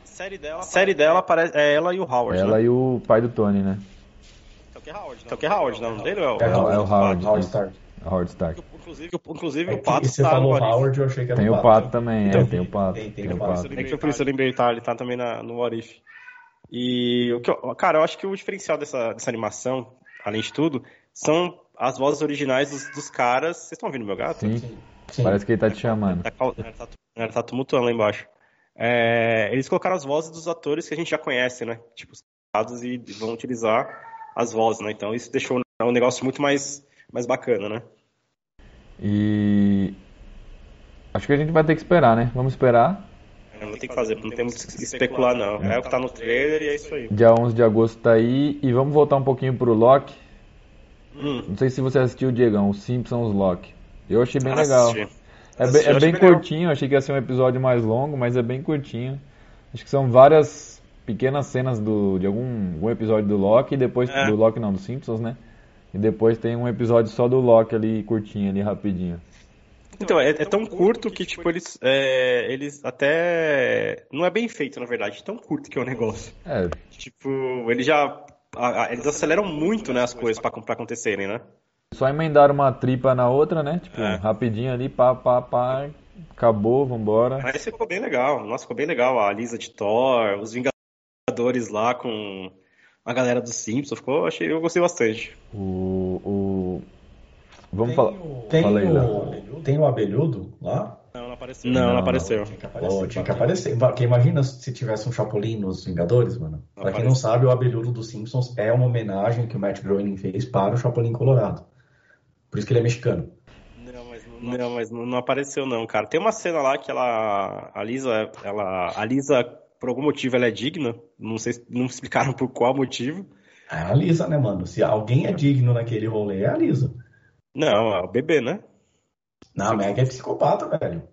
A série dela, a série dela parece, é ela e o Howard. Ela né? e o pai do Tony, né? que é Howard, não. Que é Howard, não, dele é o, é, o, é o Howard. Howard Stark. Howard Stark. Inclusive, inclusive é o Pato você tá falou Howard, eu achei que era Tem o Pato. Pato também, então, é, tem o Pato. Tem, tem, tem o Pato. É que por isso eu lembrei, tá? Ele tá também na, no What If. E, o que eu, cara, eu acho que o diferencial dessa, dessa animação, além de tudo, são as vozes originais dos, dos caras. Vocês estão ouvindo meu gato? Sim. Sim. Parece que ele tá te chamando. Ele tá, ele tá tumultuando lá embaixo. É, eles colocaram as vozes dos atores que a gente já conhece, né? Tipo, os e vão utilizar as vozes, né? Então isso deixou um negócio muito mais, mais bacana, né? E acho que a gente vai ter que esperar, né? Vamos esperar. É, não tem que fazer, não temos que especular não. É o que tá no trailer e é isso aí. Dia 11 de agosto tá aí e vamos voltar um pouquinho pro Loki. Hum. Não sei se você assistiu, Diegão, o Simpsons Loki. Eu achei bem legal. É, bem, é bem curtinho, achei que ia ser um episódio mais longo, mas é bem curtinho. Acho que são várias pequenas cenas do, de algum, algum episódio do Loki e depois é. do Loki não, dos Simpsons, né? E depois tem um episódio só do Loki ali curtinho ali rapidinho. Então, é, é tão curto que, tipo, eles, é, eles até. Não é bem feito, na verdade, tão curto que é o negócio. É. Tipo, eles já. A, a, eles aceleram muito, né, as coisas pra, pra acontecerem, né? Só emendaram uma tripa na outra, né? Tipo, é. rapidinho ali, pá, pá, pá, acabou, vambora. Mas ficou bem legal. Nossa, ficou bem legal. A Lisa de Thor, os Vingadores lá com a galera do Simpsons. Ficou, achei, eu gostei bastante. O. o... Vamos tem falar. O, tem, Fala aí, o, tem o abelhudo lá? Não, não apareceu. Não, não, não apareceu. Tinha que aparecer. Oh, tinha que aparecer. Porque imagina se tivesse um Chapolin nos Vingadores, mano. Não pra quem não sabe, o abelhudo dos Simpsons é uma homenagem que o Matt Groening fez para o Chapolin Colorado. Por isso que ele é mexicano. Não, mas não, não, mas não apareceu não, cara. Tem uma cena lá que ela, a Lisa, ela, a Lisa por algum motivo ela é digna. Não sei, não explicaram por qual motivo. É a Lisa, né, mano? Se alguém é digno naquele rolê, é a Lisa. Não, é o bebê, né? Não, a Meg é psicopata, velho.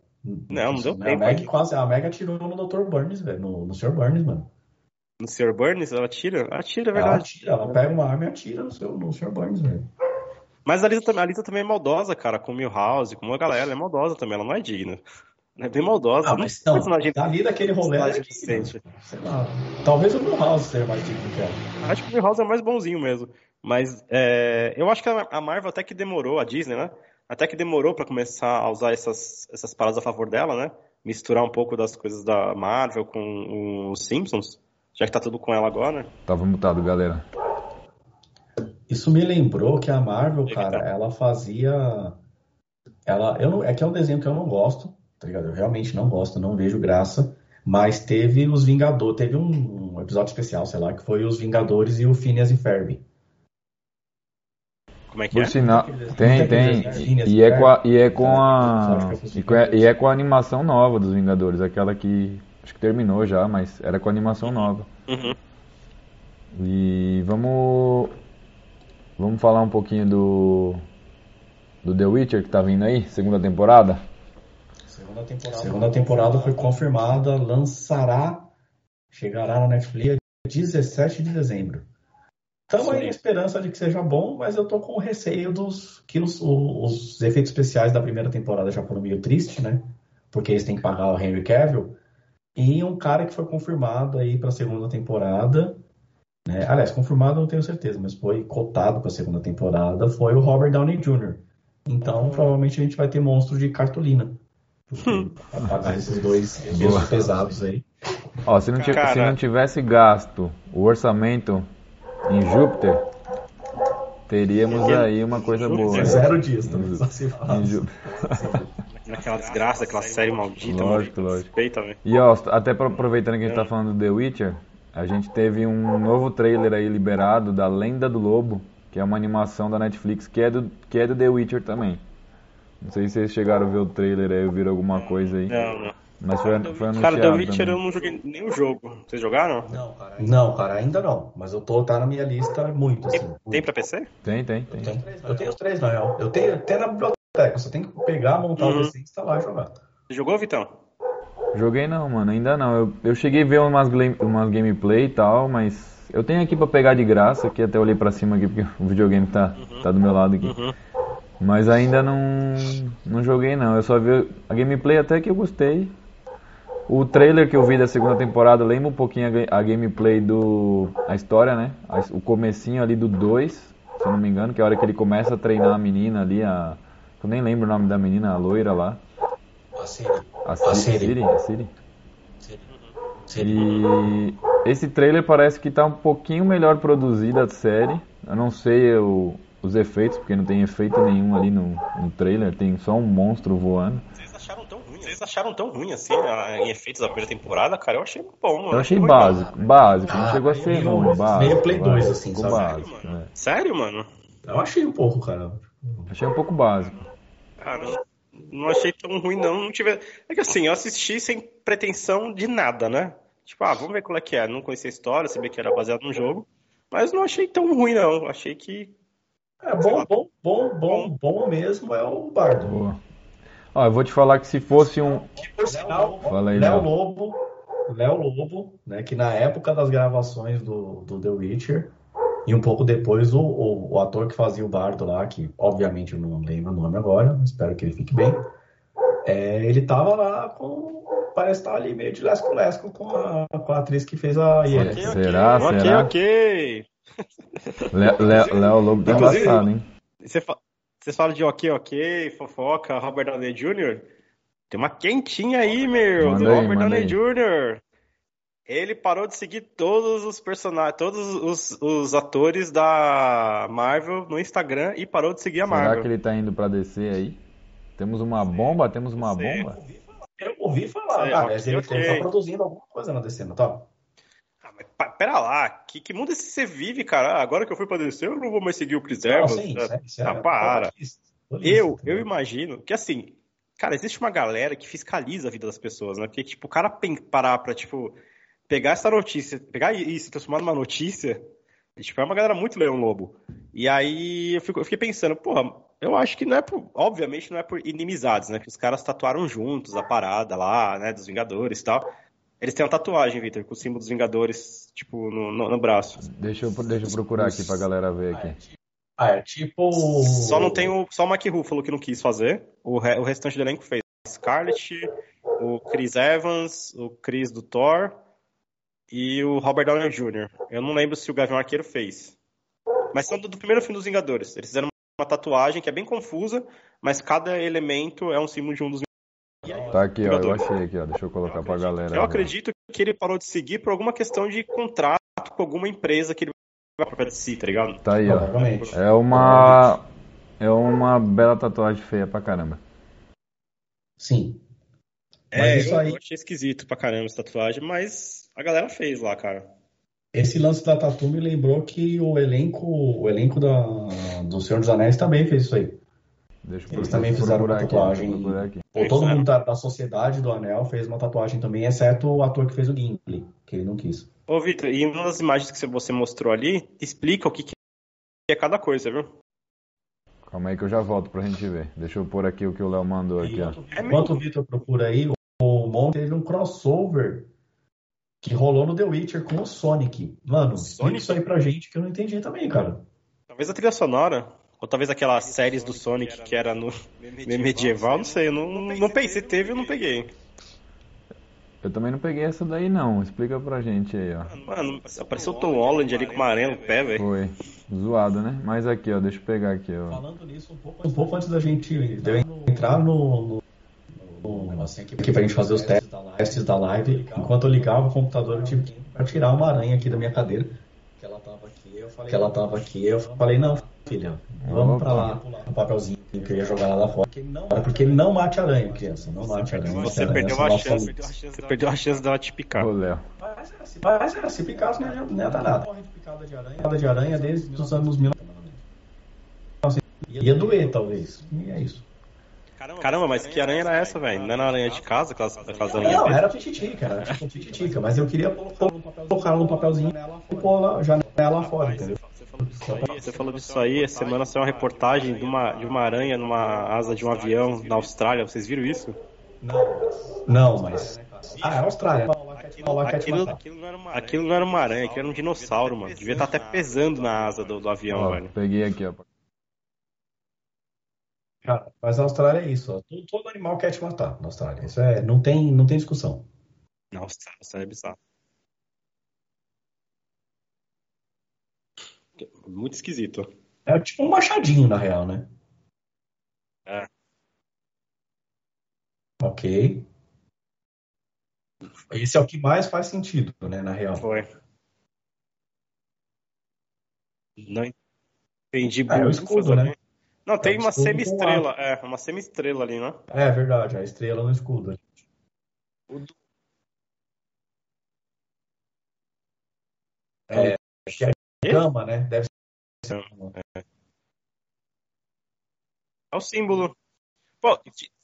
Não, não deu tempo. A Meg quase, a Meg atirou no Dr. Burns, velho, no, no Sr. Burns, mano. No Sr. Burns? Ela atira? Ela atira, é verdade. Ela atira, ela pega uma arma e atira no, seu, no Sr. Burns, velho. Mas a Lisa, a Lisa também é maldosa, cara, com o Milhouse, com a galera, ela é maldosa também, ela não é digna. É bem maldosa. Ah, mas não, personagem... ali daquele rolê é que, sei lá, talvez o Milhouse seja mais digno que ela. Acho que o Milhouse é mais bonzinho mesmo. Mas é, eu acho que a Marvel até que demorou, a Disney, né? Até que demorou para começar a usar essas, essas paradas a favor dela, né? Misturar um pouco das coisas da Marvel com os Simpsons, já que tá tudo com ela agora. Tava mutado, galera. Isso me lembrou que a Marvel, cara, ela fazia. Ela, eu não, é que é um desenho que eu não gosto, tá ligado? Eu realmente não gosto, não vejo graça. Mas teve os Vingadores, teve um, um episódio especial, sei lá, que foi os Vingadores e o Phineas e Ferb. Como é que Por é? sinal, tem, tem. E é com a, e é com a, e com a- e é com a animação nova dos Vingadores, aquela que acho que terminou já, mas era com a animação nova. Uhum. E vamos vamos falar um pouquinho do do The Witcher que tá vindo aí, segunda temporada. Segunda temporada. Segunda temporada foi confirmada, lançará, chegará na Netflix 17 de dezembro. Estamos aí na esperança de que seja bom, mas eu tô com receio dos que os, os efeitos especiais da primeira temporada já foram meio triste, né? Porque eles têm que pagar o Henry Cavill. E um cara que foi confirmado aí para a segunda temporada, né? Aliás, confirmado eu não tenho certeza, mas foi cotado para a segunda temporada, foi o Robert Downey Jr. Então, provavelmente a gente vai ter monstro de cartolina. Pra pagar esses dois pesos pesados aí. Ó, se não, Cara. se não tivesse gasto o orçamento em Júpiter, teríamos aí uma coisa boa. né? Zero dias também, só se fala. Em Jú- Naquela desgraça, aquela série maldita, Lógico, lógico. Respeita, velho. E ó, até aproveitando que a gente tá falando do The Witcher, a gente teve um novo trailer aí liberado da Lenda do Lobo, que é uma animação da Netflix que é do, que é do The Witcher também. Não sei se vocês chegaram a ver o trailer aí, ou viram alguma coisa aí. Não, não. Mas foi, foi anunciado Cara, The Witcher eu também. não joguei nem o jogo. Vocês jogaram? Não, cara, ainda não. Mas eu tô, tá na minha lista muito, assim. Tem pra PC? Tem, tem, Eu tem. tenho, eu tenho os três, na real. Eu tenho até na biblioteca. Você tem que pegar, montar Uhum. o PC, instalar e jogar. Você jogou, Vitão? Joguei não, mano, ainda não. Eu, eu cheguei a ver umas, umas gameplay e tal, mas eu tenho aqui pra pegar de graça, aqui até olhei pra cima aqui porque o videogame tá, tá do meu lado aqui. Uhum. Mas ainda não, não joguei não. Eu só vi a gameplay até que eu gostei. O trailer que eu vi da segunda temporada lembra um pouquinho a, a gameplay do. a história, né? A- o comecinho ali do 2, se eu não me engano, que é a hora que ele começa a treinar a menina ali, a. Eu nem lembro o nome da menina, a loira lá. A Siri. A A Siri. Siri. A Siri. E esse trailer parece que tá um pouquinho melhor produzida a série. Eu não sei o- os efeitos, porque não tem efeito nenhum ali no, no trailer, tem só um monstro voando. Vocês acharam tão ruim? Vocês acharam tão ruim assim a- em efeitos da primeira temporada, cara? Eu achei bom. mano. Eu achei Não foi básico, básico, não Ah, chegou a ser meio- ruim, básico. meio Play 2, básico, assim, sabe? básico, não. é. Sério, mano? Eu achei um pouco, cara. Achei um pouco básico. Cara, não achei tão ruim, não. não tive... É que assim, eu assisti sem pretensão de nada, né? Tipo, ah, vamos ver qual é que é. Não conhecia a história, sabia que era baseado no jogo. Mas não achei tão ruim, não. Achei que. É bom, bom, bom, bom, bom mesmo é o Bardo. Boa. Ó, eu vou te falar que se fosse um. Que por sinal, Léo. Lobo, Léo Lobo, né, que na época das gravações do, do The Witcher, e um pouco depois o, o, o ator que fazia o bardo lá, que obviamente eu não lembro o nome agora, espero que ele fique bem, é, ele tava lá com. Parece estar ali meio de lesco-lesco com a, com a atriz que fez a Yennefer. Ok, Será? ok, Será? ok. Lé- Léo Lobo tá Inclusive- embaçado, hein? Você fa- Vocês falam de ok, ok, fofoca, Robert Downey Jr. Tem uma quentinha aí, meu, Manda do aí, Robert Downey aí. Jr. Ele parou de seguir todos os personagens, todos os, os atores da Marvel no Instagram e parou de seguir a Será Marvel. que ele tá indo pra descer aí? Temos uma bomba? Temos uma Sei. bomba? Eu ouvi falar, ok, mas ele, ok. ele tá produzindo alguma coisa na DC, não tá? Ah, mas pera lá, que, que mundo esse que você vive, cara? Ah, Agora que eu fui pra descer, eu não vou mais seguir o Chris Evans. sim, isso é, Ah, para. Eu, eu imagino que assim, cara, existe uma galera que fiscaliza a vida das pessoas, né? Porque, tipo, o cara parar pra, tipo, pegar essa notícia, pegar isso e transformar numa notícia, tipo, é uma galera muito leão lobo. E aí eu, fico- eu fiquei pensando, porra, eu acho que não é por, obviamente não é por inimizades, né? Que os caras tatuaram juntos a parada lá, né, dos Vingadores e tal. Eles têm uma tatuagem, Victor, com o símbolo dos Vingadores, tipo, no, no, no braço. Deixa eu, deixa eu procurar aqui pra galera ver aqui. Ah, é tipo. Só não tem o. Só o Mark Ruffalo que não quis fazer. O, re- o restante do elenco fez. Scarlett, o Chris Evans, o Chris do Thor e o Robert Downey Jr. Eu não lembro se o Gavião Arqueiro fez. Mas são do, do primeiro filme dos Vingadores. Eles fizeram uma tatuagem que é bem confusa, mas cada elemento é um símbolo de um dos Tá aqui, ó. Eu Vingadores. achei aqui, ó. Deixa eu colocar pra galera. Eu acredito que ele parou de seguir por alguma questão de contrato com alguma empresa que ele vai pra si, tá ligado? Tá aí, ó. É uma. É uma bela tatuagem feia pra caramba. Sim. É, isso eu, aí... eu achei esquisito pra caramba essa tatuagem, mas a galera fez lá, cara. Esse lance da tatu me lembrou que o elenco, o elenco da, do Senhor dos Anéis também fez isso aí. Deixa Eles também fizeram uma tatuagem. Aqui, Pô, todo mundo da, da, sociedade do Anel fez uma tatuagem também, exceto o ator que fez o Gimli, que ele não quis. Ô, Vitor, e uma das imagens que você mostrou ali, explica o que, que é cada coisa, viu? Calma aí que eu já volto pra gente ver. Deixa eu pôr aqui o que o Léo mandou aqui, ó. Enquanto o Vitor procura aí, o Monte teve um crossover que rolou no The Witcher com o Sonic. Mano, explica isso aí pra gente que eu não entendi também, cara. Talvez a trilha sonora ou talvez aquelas séries do Sonic que era no medieval, não sei, não, não pensei, teve eu não peguei. Eu também não peguei essa daí não, explica pra gente aí, ó. Mano, apareceu o Tom Holland ali com uma aranha no pé, velho. Foi, zoado, né? Mas aqui, ó, deixa eu pegar aqui, ó. Falando nisso, um pouco, um pouco antes da gente entrar no, no, aqui, aqui pra gente fazer os testes da live, enquanto eu ligava o computador, eu tive que tirar uma aranha aqui da minha cadeira. Que ela tava aqui, eu falei, que ela tava aqui, eu falei, não, filha, vamos pra lá, um papelzinho que eu ia jogar lá fora. Porque ele não mate aranha, criança, não mate aranha. Você aranha, perdeu a chance, você perdeu a chance dela te picar. Ô, Léo. Mas era, se picasse não ia dar nada. Picada de aranha desde os anos 1900. Ia doer, talvez. E é isso. Caramba, mas que aranha era essa, velho? Não era aranha de casa, aquelas, aquelas aranhas? Não, era tititica, era tititica, mas eu queria colocar ela no papelzinho e pôr lá, janela fora, entendeu? Você falou disso aí, essa semana saiu uma reportagem de uma, de uma aranha numa asa de um avião na Austrália. Vocês viram isso? Não, não mas. Ah, é a Austrália. Aquilo, aquilo, aquilo, não era uma aranha, aquilo não era uma aranha, aquilo era um dinossauro, mano. Devia estar até pesando na asa do, do avião, ó, velho. Peguei aqui, ó. Cara, mas a Austrália é isso, ó. Todo, animal quer te matar na Austrália. Isso é, não tem, não tem discussão. Na Austrália, é bizarro. Muito esquisito. É tipo um machadinho, na real, né? É. Ok. Esse é o que mais faz sentido, né, na real. Foi. Não entendi é, é o escudo, né? Não, tem é uma semi-estrela. É, uma semi-estrela ali, né? É verdade, a estrela no escudo. O... É, que é gama, né? Deve ser. É. é o símbolo. Pô,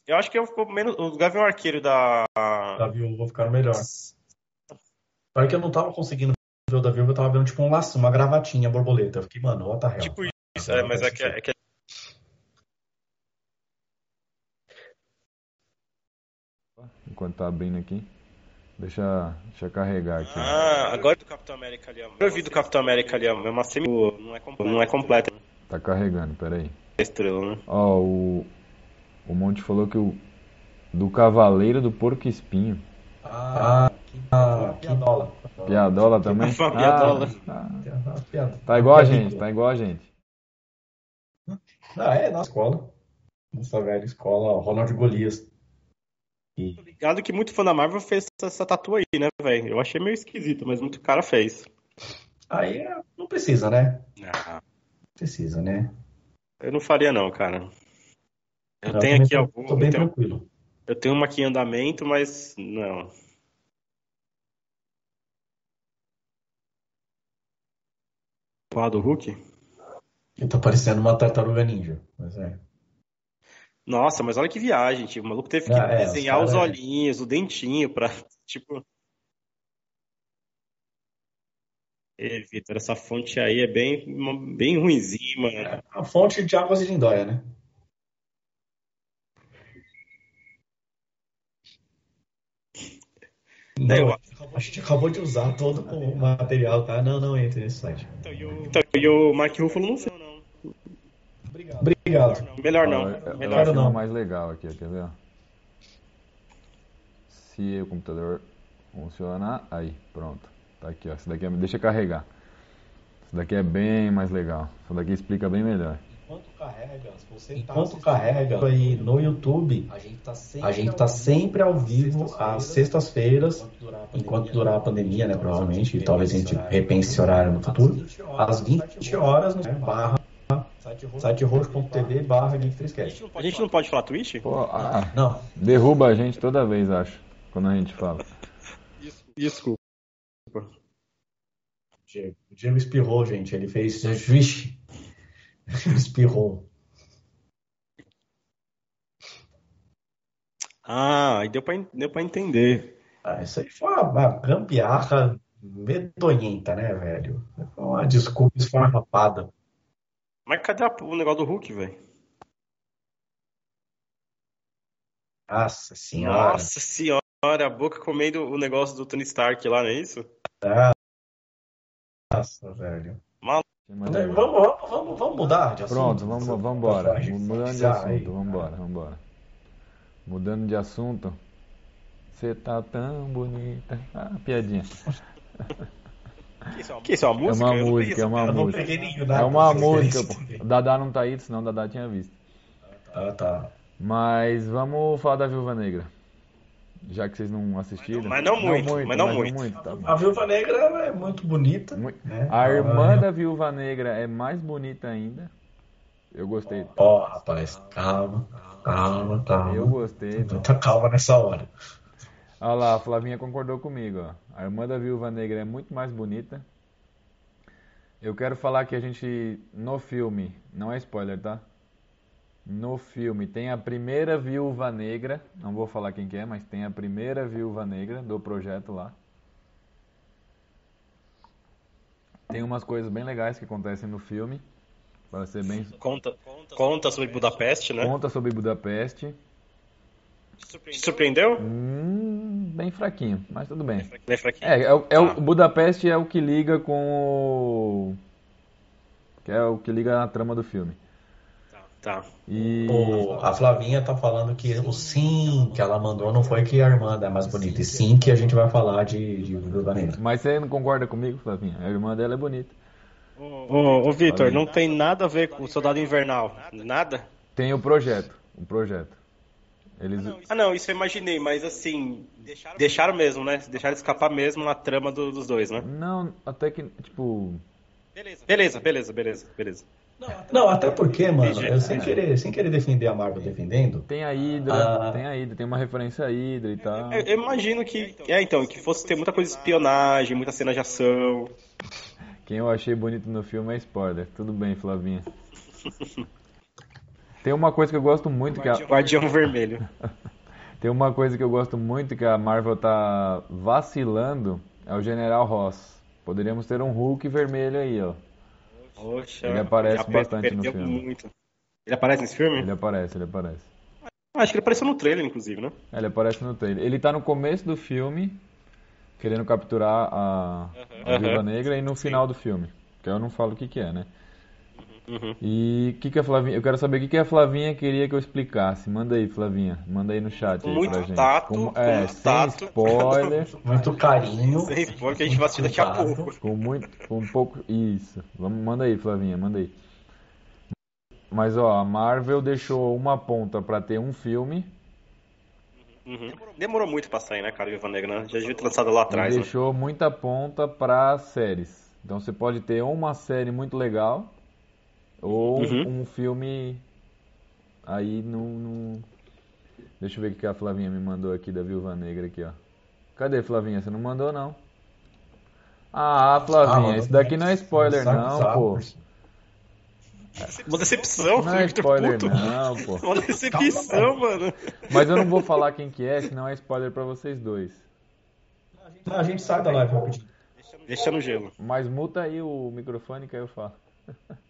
eu acho que eu ficou menos. O Gavião Arqueiro da. Da Viúva ficaram melhor. Só que eu não tava conseguindo ver o da Viúva, eu tava vendo tipo um laço, uma gravatinha borboleta. Eu fiquei, mano, what the hell. Tipo isso, é, mas é que, é que enquanto tá abrindo aqui. Deixa, deixa eu carregar aqui. Ah, agora do Capitão América ali, Eu vi do Capitão América ali, é uma semi. Não é completa. Não é completa. Tá carregando, peraí. Estrela, né? Ó, o. O Monte falou que o. Do Cavaleiro do Porco Espinho. Ah, ah piadola. Piadola também? piadola. Ah, ah, tá igual a gente, tá igual a gente. Ah, é, na escola. Nossa velha escola, Ronald Golias. Tô ligado que muito fã da Marvel fez essa, tatu aí, né, velho? Eu achei meio esquisito, mas muito cara fez. Aí é, não precisa, né? Ah. Precisa, né? Eu não faria não, cara. Eu não, tenho aqui algum. Tô bem eu tenho, tranquilo. Eu tenho uma aqui em andamento, mas não. Qual do Hulk? Tá parecendo uma tartaruga ninja, mas é. Nossa, mas olha que viagem, tipo, o maluco teve que ah, é, desenhar os, os olhinhos, é. o dentinho pra, tipo... Ei, Vitor, essa fonte aí é bem, bem ruimzinha, mano. É a fonte de águas de Lindóia, né? Não, eu... A gente acabou de usar todo o material, tá? Não, não entra nesse site. Então, e o, então, e o Mark Ruffalo não fez. Obrigado. Melhor não. Melhor não. não. mais legal aqui, quer ver? Se o computador funcionar, aí, pronto. Tá aqui, ó. Esse daqui é, deixa carregar. Esse daqui é bem mais legal. Esse daqui explica bem melhor. Enquanto carrega, você Enquanto tá carrega aí no YouTube, a gente tá sempre, a gente tá sempre ao vivo às sextas-feiras, enquanto durar a pandemia, né? Provavelmente, e talvez a gente repense esse horário no futuro, às 20 horas no barra Site roxo.tv barra Geek3Cast. A gente não pode falar Twitch? Pô, ah, não. Derruba a gente toda vez, acho, quando a gente fala. Desculpa. Diego, o Diego espirrou, gente. Ele fez. Vixe! espirrou. Ah, deu pra, deu pra entender. Ah, isso aí foi uma, uma gambiarra medonhenta, né, velho? Foi uma desculpa esfarrapada. Mas cadê o negócio do Hulk, velho? Nossa senhora. Nossa senhora, a boca comendo o negócio do Tony Stark lá, não é isso? Ah, nossa, velho. Mal... Vamos, vamos, vamos, vamos mudar de assunto. Pronto, vamos, vamos embora. Mudando de assunto, vamos embora, vamos embora. Mudando de assunto. Você tá tão bonita. Ah, piadinha. Que isso é uma música? É uma música, é uma música. É uma música, pô. Dadá não tá aí, senão Dadá tinha visto. Ah, tá. Mas vamos falar da Viúva Negra. Já que vocês não assistiram. Mas não muito, não muito mas não mas muito. muito tá a Viúva Negra é muito bonita. Muito. Né? A irmã da Viúva Negra é mais bonita ainda. Eu gostei. Ó, oh, rapaz, calma, calma, calma. Eu gostei. Muita calma nessa hora. Olha lá, a Flavinha concordou comigo. Ó. A irmã da Viúva Negra é muito mais bonita. Eu quero falar que a gente, no filme, não é spoiler, tá? No filme tem a primeira Viúva Negra, não vou falar quem que é, mas tem a primeira Viúva Negra do projeto lá. Tem umas coisas bem legais que acontecem no filme. Para ser bem. Conta, conta sobre Budapeste, né? Conta sobre Budapeste. Te surpreendeu? Hum, bem fraquinho, mas tudo bem. Bem fraquinho. É, é, é o Budapeste é o que liga com o. Que é o que liga a trama do filme. Tá. E... O, a Flavinha tá falando que o sim que ela mandou não foi que a irmã é mais bonita, e sim que a gente vai falar de, de Viúva Negra. Mas você não concorda comigo, Flavinha? A irmã dela é bonita. Ô, ô Vitor, não tem nada a ver com o Soldado Invernal. Nada? Tem o projeto. O projeto. Eles... Ah, não, isso eu imaginei, mas assim, deixaram, deixaram mesmo, né? Deixaram escapar mesmo na trama do, dos dois, né? Não, até que, tipo. Beleza, beleza, beleza, beleza. beleza. Não, até porque, mano, eu sem querer, sem querer defender a Marvel defendendo. Tem a Hydra, ah. tem a Hydra, tem uma referência a Hydra e tal. Eu, eu, imagino que. É, então, que fosse ter muita coisa de espionagem, muita cena de ação. Quem eu achei bonito no filme é spoiler. Tudo bem, Flavinha. Tem uma coisa que eu gosto muito Guardião, que a... Guardião Vermelho. Tem uma coisa que eu gosto muito que a Marvel tá vacilando, é o General Ross. Poderíamos ter um Hulk vermelho aí, ó. Poxa, ele aparece bastante no filme. Muito. Ele aparece nesse filme? Ele aparece, ele aparece. acho que ele apareceu no trailer, inclusive, né? Ele aparece no trailer. Ele tá no começo do filme, querendo capturar a, a Viva Negra, e no Sim. final do filme. Que eu não falo o que, que é, né? Uhum. E que que a Flavinha, eu quero saber o que, que a Flavinha queria que eu explicasse. Manda aí, Flavinha. Manda aí no chat aí muito pra gente. Tato, com, é, muito sem tato. spoiler. muito carinho. Sem spoiler que a gente vai assistir daqui a pouco. Com muito, com um pouco isso. Vamos, manda aí, Flavinha, manda aí. Mas ó, a Marvel deixou uma ponta para ter um filme. Uhum. Demorou muito pra sair, né, cara, Viva Negra, né? Já devia ter lançado lá atrás. E né? deixou né? muita ponta para séries. Então você pode ter uma série muito legal ou uhum. um filme aí no, Deixa eu ver o que a Flavinha me mandou aqui da Viúva Negra aqui, ó. Cadê, Flavinha? Você não mandou, não? Ah, Flavinha, ah, isso daqui não é spoiler, não, pô. Uma decepção, Não é spoiler, não, pô. Uma decepção, mano. Mas eu não vou falar quem que é, senão é spoiler pra vocês dois. A gente sai da live rapidinho. Deixa no gelo. Mas muta aí o microfone que aí eu falo.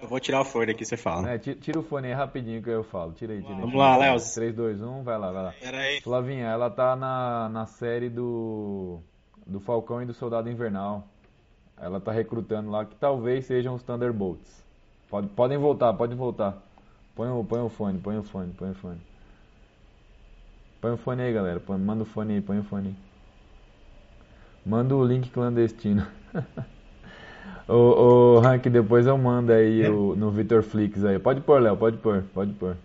Eu vou tirar o fone aqui, você fala. É, tira o fone aí rapidinho que eu falo. Tira aí, tira aí. Vamos lá, Léo. 3, 2, 1, vai lá, vai lá. Pera aí. Flavinha, ela tá na, na série do, do Falcão e do Soldado Invernal. Ela tá recrutando lá que talvez sejam os Thunderbolts. Pode, podem voltar, podem voltar. Põe o, põe o fone, põe o fone, põe o fone. Põe o fone aí, galera. Põe, manda o fone aí, põe o fone aí. Manda o link clandestino. O, o Rank, depois eu mando aí é. o, no Vitor Flix aí. Pode pôr, Léo, pode pôr, pode pôr.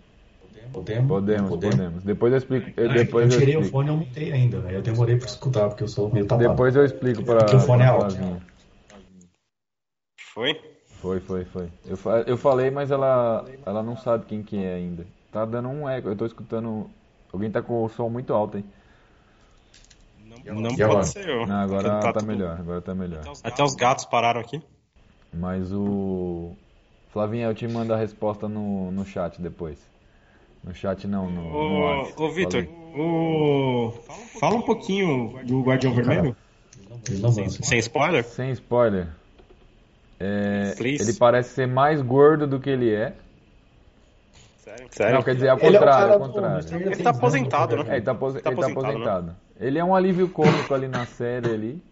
Podemos? Podemos, podemos. Depois eu explico. Eu, depois eu tirei eu o fone e eu mutei ainda, velho. Eu demorei pra escutar, porque eu sou meio tapado. Depois eu explico pra. Porque o fone é alto. Foi? Foi, foi, foi. Eu, eu falei, mas ela, ela não sabe quem que é ainda. Tá dando um eco. Eu tô escutando. Alguém tá com o som muito alto, hein? Não, não pode ser eu. Não, agora tá, tá melhor, agora tá melhor. Até os gatos pararam aqui. Mas o. Flavinha, eu te mando a resposta no, no chat depois. No chat não, no. Ô, no ô Vitor, o... fala um pouquinho do Guardião Vermelho. Sem, sem spoiler? Sem spoiler. É, ele parece ser mais gordo do que ele é. Sério? Sério? Não, quer dizer, ao contrário, é ao contrário. Ele tá aposentado, né? É, ele tá, apos... ele tá aposentado. Ele, tá aposentado. Né? Ele é um alívio cômico ali na série ali.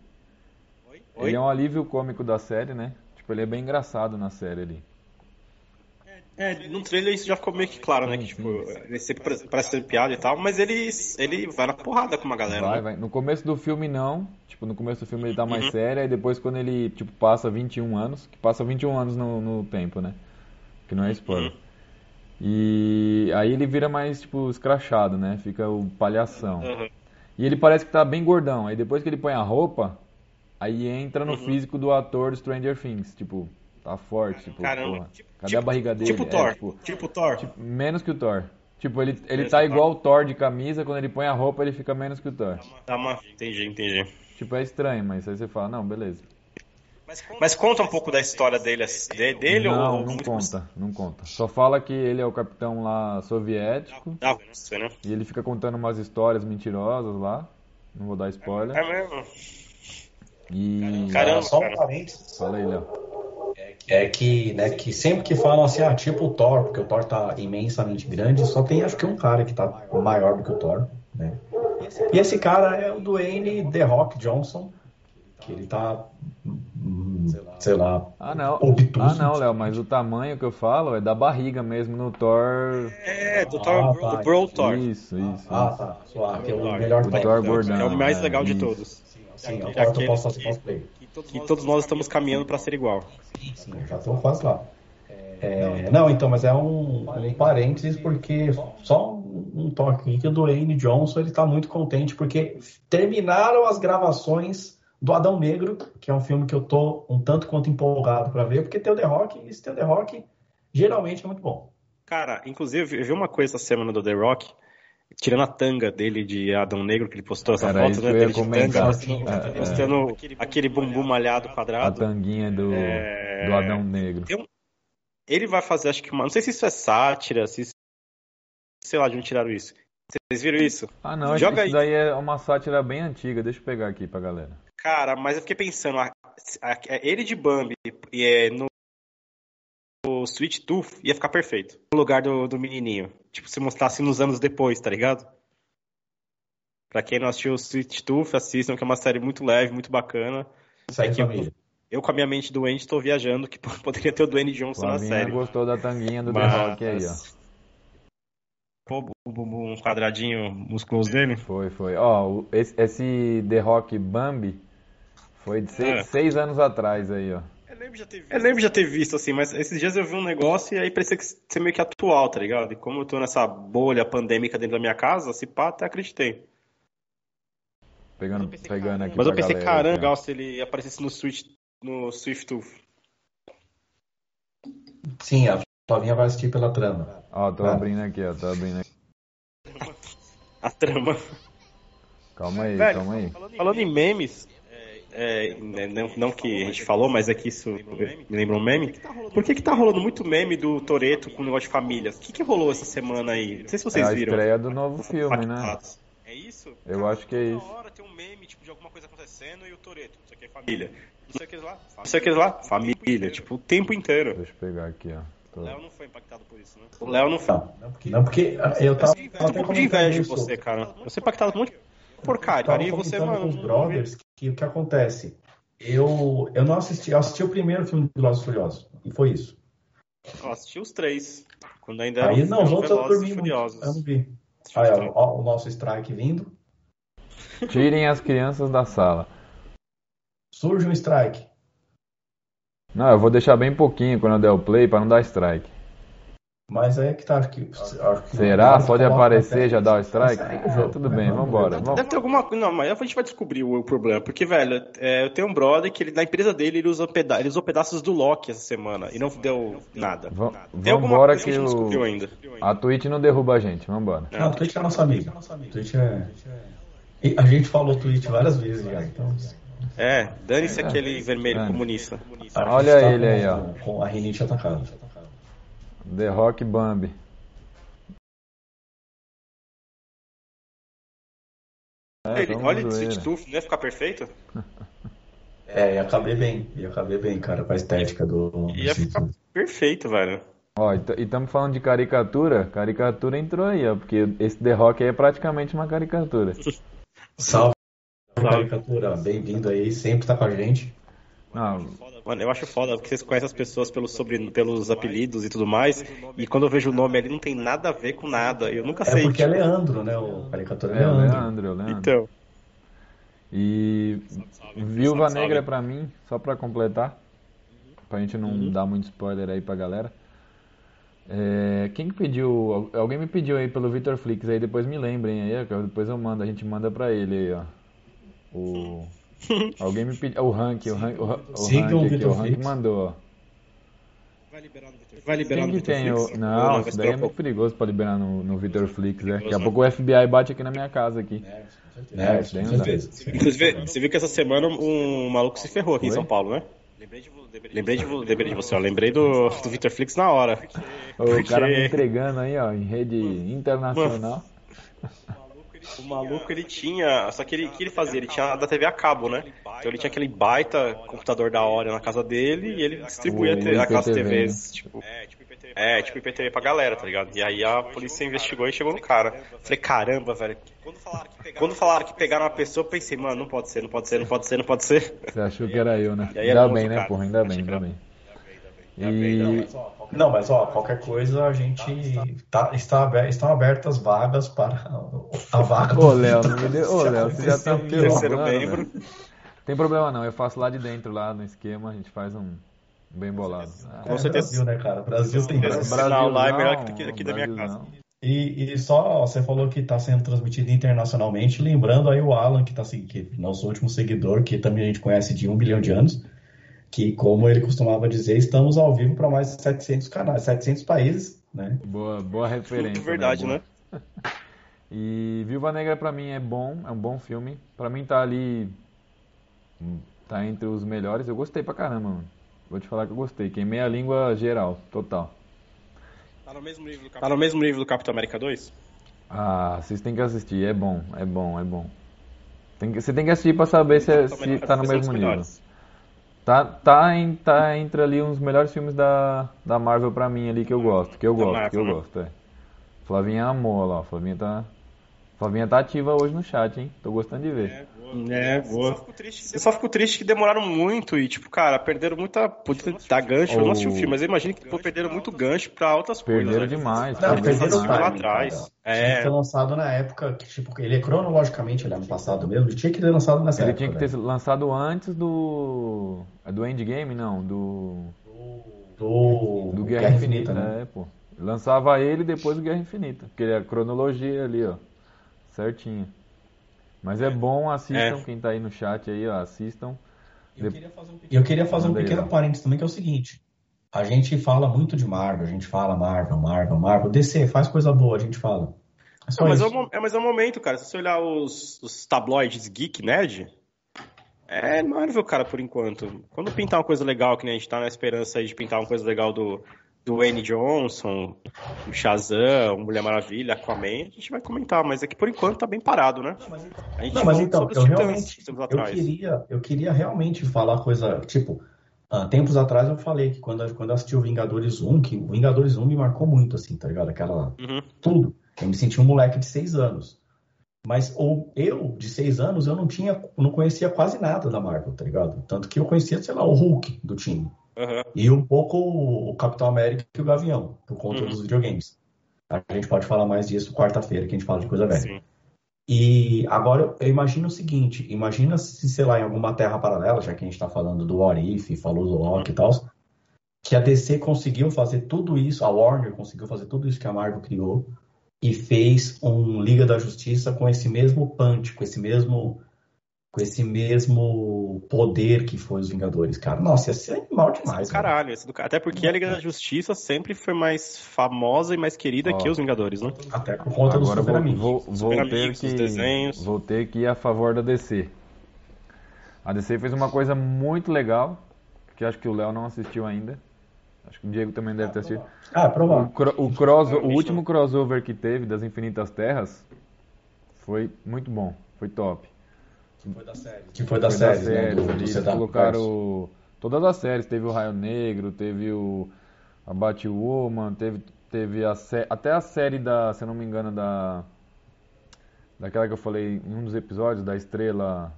Oi? Ele é um alívio cômico da série, né? Tipo, ele é bem engraçado na série ali. É, no trailer isso já ficou meio que claro, né? Que, tipo, ele sempre parece ser piada e tal, mas ele, ele vai na porrada com uma galera. Vai, né? vai. No começo do filme, não. Tipo, no começo do filme ele tá mais uhum. sério, e depois quando ele, tipo, passa 21 anos, que passa 21 anos no, no tempo, né? Que não é spoiler. Uhum. E aí ele vira mais, tipo, escrachado, né? Fica o palhação. Uhum. E ele parece que tá bem gordão. Aí depois que ele põe a roupa, aí entra no uhum. físico do ator do Stranger Things. Tipo, tá forte, tipo, Caramba, porra. Tipo, Cadê tipo, a barriga dele? Tipo é, Thor. Tipo, tipo Thor. Tipo, menos que o Thor. Tipo, ele, ele tá igual o Thor de camisa, quando ele põe a roupa ele fica menos que o Thor. Tá uma... Entendi, entendi. Tipo, é estranho, mas aí você fala, não, beleza. Mas conta um pouco da história dele, dele não, ou... Não, conta, não conta. Só fala que ele é o capitão lá soviético. Ah, você, né? E ele fica contando umas histórias mentirosas lá. Não vou dar spoiler. É mesmo? E... Caramba, só um parênteses. Fala aí, Léo é que, né, que sempre que falam assim, ah, tipo o Thor, porque o Thor tá imensamente grande, só tem acho que um cara que tá maior do que o Thor, né? E esse cara é o Dwayne The Rock Johnson, que ele tá, sei lá, ah não, obtuso, ah não, Léo, mas o tamanho que eu falo é da barriga mesmo no Thor. É, do Thor, ah, tá, do Bro Thor. Isso, isso. Ah, tá, suave, que é o melhor do Thor gordão. É o mais legal de todos. Sim, agora eu posso fazer cosplay que todos nós estamos caminhando para ser igual. Sim, já estou quase lá. É, não, então, mas é um, um parênteses porque só um, um toque aqui que o Dwayne Johnson ele está muito contente porque terminaram as gravações do Adão Negro, que é um filme que eu tô um tanto quanto empolgado para ver, porque tem o The Rock e esse The Rock geralmente é muito bom. Cara, inclusive eu vi uma coisa essa semana do The Rock tirando a tanga dele de Adão Negro, que ele postou essa Era foto, né? Dele de tanga, mostrando, é, mostrando é. aquele bumbum malhado quadrado. A tanguinha do, é... do Adão Negro. Ele vai fazer, acho que uma. Não sei se isso é sátira, se. Sei lá de onde tiraram isso. Vocês viram isso? Ah, não, Joga isso aí. daí é uma sátira bem antiga. Deixa eu pegar aqui pra galera. Cara, mas eu fiquei pensando, a, a, ele de Bambi e é, no o Sweet Tooth ia ficar perfeito. No lugar do, do menininho. Tipo, se mostrasse nos anos depois, tá ligado? Pra quem não assistiu o Sweet Tooth, assistam, que é uma série muito leve, muito bacana. Sai é que eu, eu, com a minha mente doente, tô viajando que poderia ter o Dwayne Johnson na série. gostou da tanguinha do Mas... The Rock aí, ó. Pô, bumbum quadradinho musculoso dele? Foi, foi. Ó, esse, esse The Rock Bambi foi de seis, é. seis anos atrás aí, ó lembro já ter visto. Eu lembro já ter visto, assim, mas esses dias eu vi um negócio e aí parecia que ser meio que atual, tá ligado? E como eu tô nessa bolha pandêmica dentro da minha casa, se pá, até acreditei. Pegando, pensei, pegando aqui Mas eu pensei, caramba, legal se ele aparecesse no Switch, no Swift. Sim, a Flavinha vai assistir pela trama. Ó, tô é. abrindo aqui, ó, tô abrindo aqui. a trama. Calma aí, Velho, calma aí. Falando em memes, é, né, não, não, que a gente falou, mas é que isso me lembra um meme. Por que que tá rolando muito meme do Toreto com o negócio de família? O que que rolou essa semana aí? Não sei se vocês é viram. a estreia do novo filme, né? É isso? Eu acho que é isso. hora tem um meme tipo, de alguma coisa acontecendo e o Toreto. Isso aqui é família. Isso aqui é lá, isso aqui é lá, família. Tipo, o tempo inteiro. Deixa eu pegar aqui, ó. O Léo não foi impactado por isso, né? O Léo não foi. Não, porque, não, porque eu tava. Eu tenho um pouco de inveja de você, cara. Eu sou impactado por um monte de porcaria. E você, mano. Com os brothers, que o que acontece? Eu, eu não assisti, eu assisti o primeiro filme do Velozes Furiosos, e foi isso. Eu assisti os três, quando ainda Aí, não, os outros eu dormi Furiosos. Eu não vi. Aí, ó, ó, o nosso strike vindo. Tirem as crianças da sala. Surge um strike. Não, eu vou deixar bem pouquinho quando eu der o play para não dar strike. Mas é que tá. Acho que Será? Pode aparecer, já dá o strike? É, tudo bem, vambora. Vamos. Deve ter alguma coisa. Não, mas a gente vai descobrir o, o problema. Porque, velho, é, eu tenho um brother que ele, na empresa dele ele, usa peda ele usou pedaços do Loki essa semana e não deu nada. Va Tem alguma vambora coisa que que a gente não o... descobriu ainda. a Twitch não derruba a gente, vambora. Não, a Twitch é nossa amiga. A Twitch é. A gente falou Twitch várias vezes já, então. É, dane-se aquele vermelho É. comunista. Olha tá ele aí, ó. Com a rinite atacada. The Rock Bambi. É, Ele- olha esse zoeira. Tooth, não ia ficar perfeito? É, ia caber bem. Ia caber bem, cara, com a estética do. Ia ficar perfeito, velho. Ó, e estamos falando de caricatura. Caricatura entrou aí, ó, porque esse The Rock aí é praticamente uma caricatura. Salve, caricatura. Bem-vindo aí, sempre tá com a gente. Não, Mano, eu acho foda, porque vocês conhecem as pessoas pelos, sobre, pelos apelidos e tudo mais, e quando eu vejo o nome ali não tem nada a ver com nada. Eu nunca É sei. porque é tipo, Leandro, né? O caricatura é é o Leandro. Leandro, é o Leandro. Então. E Viúva Salve, Negra pra mim, só pra completar, pra gente não Uhum. dar muito spoiler aí pra galera. É, quem que pediu? Alguém me pediu aí pelo Vitor Flix aí, depois me lembrem aí, depois eu mando, a gente manda pra ele aí, ó. O Alguém me pediu, o Rank, o Rank, o, Rank- o Rank o aqui, Vitor o Flix. mandou, ó. Vai liberar Quem no que tem Netflix? o... Não, isso daí é um muito pouco? perigoso pra liberar no, no Vitor Flix, né? Daqui a pouco o FBI bate aqui na minha casa aqui. É, isso daí não dá. Inclusive, você viu que essa semana um maluco se ferrou aqui em? São Paulo, né? Lembrei de, vo- lembrei de, vo- lembrei de você, ó. Lembrei do, do Victor Flix na hora. O cara me entregando aí, ó, em rede internacional. o maluco ele tinha. Só que ele o que ele fazia? Ele tinha da TV a cabo, né? Então ele tinha aquele baita computador da hora na casa dele e ele distribuía aquelas TVs, tipo. É, tipo IPTV pra galera, tá ligado? E aí a polícia investigou e chegou no cara. Falei, caramba, velho. Quando falaram que pegaram uma pessoa, eu pensei, mano, não pode ser, não pode ser, não pode ser, não pode ser. Você achou que era eu, né? É Ainda bem, né, porra? Ainda bem, ainda bem. E Não, mas ó, qualquer coisa a gente tá, está, estão abertas vagas para a vaga Ô, do Léo, não me. Ô, Léo, você já tá Terceiro derrubando, membro. velho. Tem problema não, eu faço lá de dentro, lá no esquema, a gente faz um bem bolado. Ah, Com É, certeza. Brasil, né, cara? Brasil tem Esse graça. sinal lá é melhor que aqui da minha casa. Brasilzão. E, e só, você falou que está sendo transmitido internacionalmente, lembrando aí o Alan, que, tá, se- que nosso último seguidor, que também a gente conhece de um bilhão de anos, que, como ele costumava dizer, estamos ao vivo para mais de 700 canais, 700 países, né? Boa, boa referência. Muito verdade, boa. né? E Viúva Negra pra mim é bom, é um bom filme. Pra mim tá ali. Tá entre os melhores. Eu gostei pra caramba, mano. Vou te falar que eu gostei. Queimei a língua geral, total. Tá no mesmo nível do, tá no mesmo nível do Capitão América 2? Ah, vocês têm que assistir. É bom, é bom, é bom. Tem que- você tem que assistir pra saber se, é- se tá no 2 é mesmo nível. melhores. Tá, tá, em, tá entre ali uns melhores filmes da, da Marvel pra mim ali que eu gosto. Que eu Da gosto, que eu né? gosto, é. Flavinha amou, lá. Flavinha tá. Flavinha tá ativa hoje no chat, hein? Tô gostando de ver. É, boa. Eu só fico triste que demoraram muito e, tipo, cara, perderam muita. Podia dar gancho. Eu não assisti o filme, mas eu imagino que perderam muito gancho pra outras Perderam coisas. né? demais. Não, perderam perderam lá atrás. É. Tinha que ter lançado na época, que, tipo, ele é cronologicamente, ele é no passado mesmo, ele tinha que ter lançado nessa Ele época. tinha que ter velho. lançado antes do. é Do Endgame, não, do. Do, Do Guerra, Infinita, né? É, pô. Lançava ele depois o Guerra Infinita. Porque é a cronologia ali, ó. Certinho. Mas é bom, assistam, É. quem tá aí no chat aí, ó, assistam. E eu queria fazer um Manda aí, pequeno Léo. parênteses também, que é o seguinte. A gente fala muito de Marvel, a gente fala Marvel, Marvel, Marvel. DC, faz coisa boa, a gente fala. É só Não, mas, é isso. o, é, mas é o momento, cara. Se você olhar os, os tabloides geek nerd, é Marvel, cara, por enquanto. Quando pintar uma coisa legal, que nem a gente tá na esperança aí de pintar uma coisa legal do, do Wayne Johnson, o Shazam, o Mulher Maravilha, Aquaman, a gente vai comentar, mas é que por enquanto tá bem parado, né? A gente Não, mas então, eu realmente, eu queria, eu queria realmente falar coisa, tipo, ah, tempos atrás eu falei que quando, quando eu assisti o Vingadores 1, que o Vingadores 1 me marcou muito, assim, tá ligado? Aquela, Uhum. tudo. Eu me senti um moleque de seis anos. Mas ou eu, de seis anos, eu não tinha, não conhecia quase nada da Marvel, tá ligado? Tanto que eu conhecia, sei lá, o Hulk do time. Uhum. E um pouco o Capitão América e o Gavião, por conta Uhum. dos videogames. A gente pode falar mais disso quarta-feira, que a gente fala de coisa velha. Sim. E agora eu- imagino o seguinte: imagina se, sei lá, em alguma terra paralela, já que a gente está falando do What If, falou do Loki e tal, que a DC conseguiu fazer tudo isso, a Warner conseguiu fazer tudo isso que a Marvel criou e fez um Liga da Justiça com esse mesmo punch, com esse mesmo com esse mesmo poder que foi os Vingadores, cara. Nossa, ia ser animal demais. Esse caralho, esse do... Até porque a Liga da Justiça sempre foi mais famosa e mais querida Ó, que os Vingadores, né? Até por conta Agora dos Super vou, vou, vou ter que, desenhos. Vou ter que ir a favor da DC. A DC fez uma coisa muito legal, que acho que o Léo não assistiu ainda. Acho que o Diego também deve ter assistido. Ah, provável. O, o, cross, o último crossover que teve das Infinitas Terras foi muito bom, foi top. Que foi da série. Que foi da série, né? Do, do colocaram todas as séries. Teve o Raio Negro, teve o a Batwoman, teve, teve a até a série da, se eu não me engano, da daquela que eu falei em um dos episódios da Estrela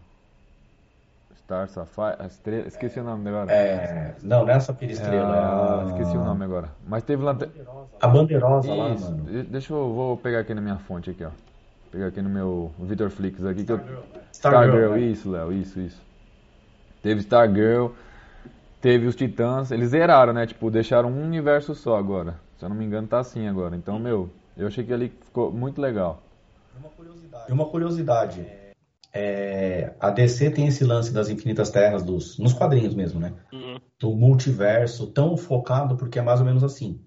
Star Sapphire, estrela, esqueci o nome agora. É, não, não é essa estrela. É a... Esqueci o nome agora. Mas teve lá. A bandeirosa lá, mano. Deixa eu vou pegar aqui na minha fonte aqui, ó. Pegar aqui no meu Victor Flix aqui. Star que eu... Star, Girl, isso, Léo, isso, isso. Teve Star Girl, teve os Titãs. Eles zeraram, né? Tipo, deixaram um universo só agora. Se eu não me engano, tá assim agora. Então, meu, eu achei que ali ficou muito legal. Uma curiosidade. Uma curiosidade. É, a DC tem esse lance das infinitas terras dos, nos quadrinhos mesmo, né? Uhum. Do multiverso tão focado porque é mais ou menos assim.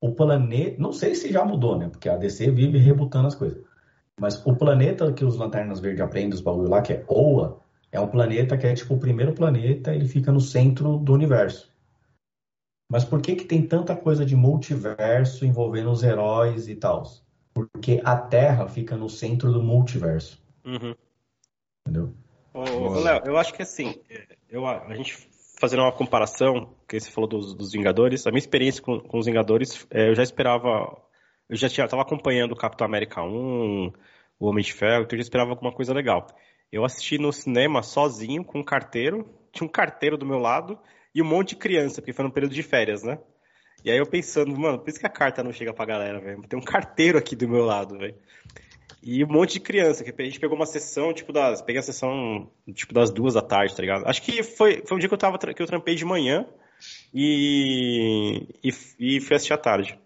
O planeta, não sei se já mudou, né? Porque a DC vive rebutando as coisas. Mas o planeta que os Lanternas Verdes aprendem os bagulho lá, que é Oa, é um planeta que é tipo o primeiro planeta, ele fica no centro do universo. Mas por que que tem tanta coisa de multiverso envolvendo os heróis e tal? Porque a Terra fica no centro do multiverso. Uhum. Entendeu? Ô, Léo, eu acho que assim, eu, a gente fazendo uma comparação, que você falou dos, dos Vingadores, a minha experiência com, com os Vingadores, é, eu já esperava eu já estava acompanhando o Capitão América 1, o Homem de Ferro, então eu já esperava alguma coisa legal. Eu assisti no cinema sozinho, com um carteiro, tinha um carteiro do meu lado e um monte de criança, porque foi no período de férias, né? E aí eu pensando, mano, por isso que a carta não chega pra galera, velho. Tem um carteiro aqui do meu lado, velho. E um monte de criança, que a gente pegou uma sessão, tipo, das. Peguei a sessão, tipo, das duas da tarde, tá ligado? Acho que foi, foi um dia que eu tava que eu trampei de manhã e, e, e fui assistir à tarde.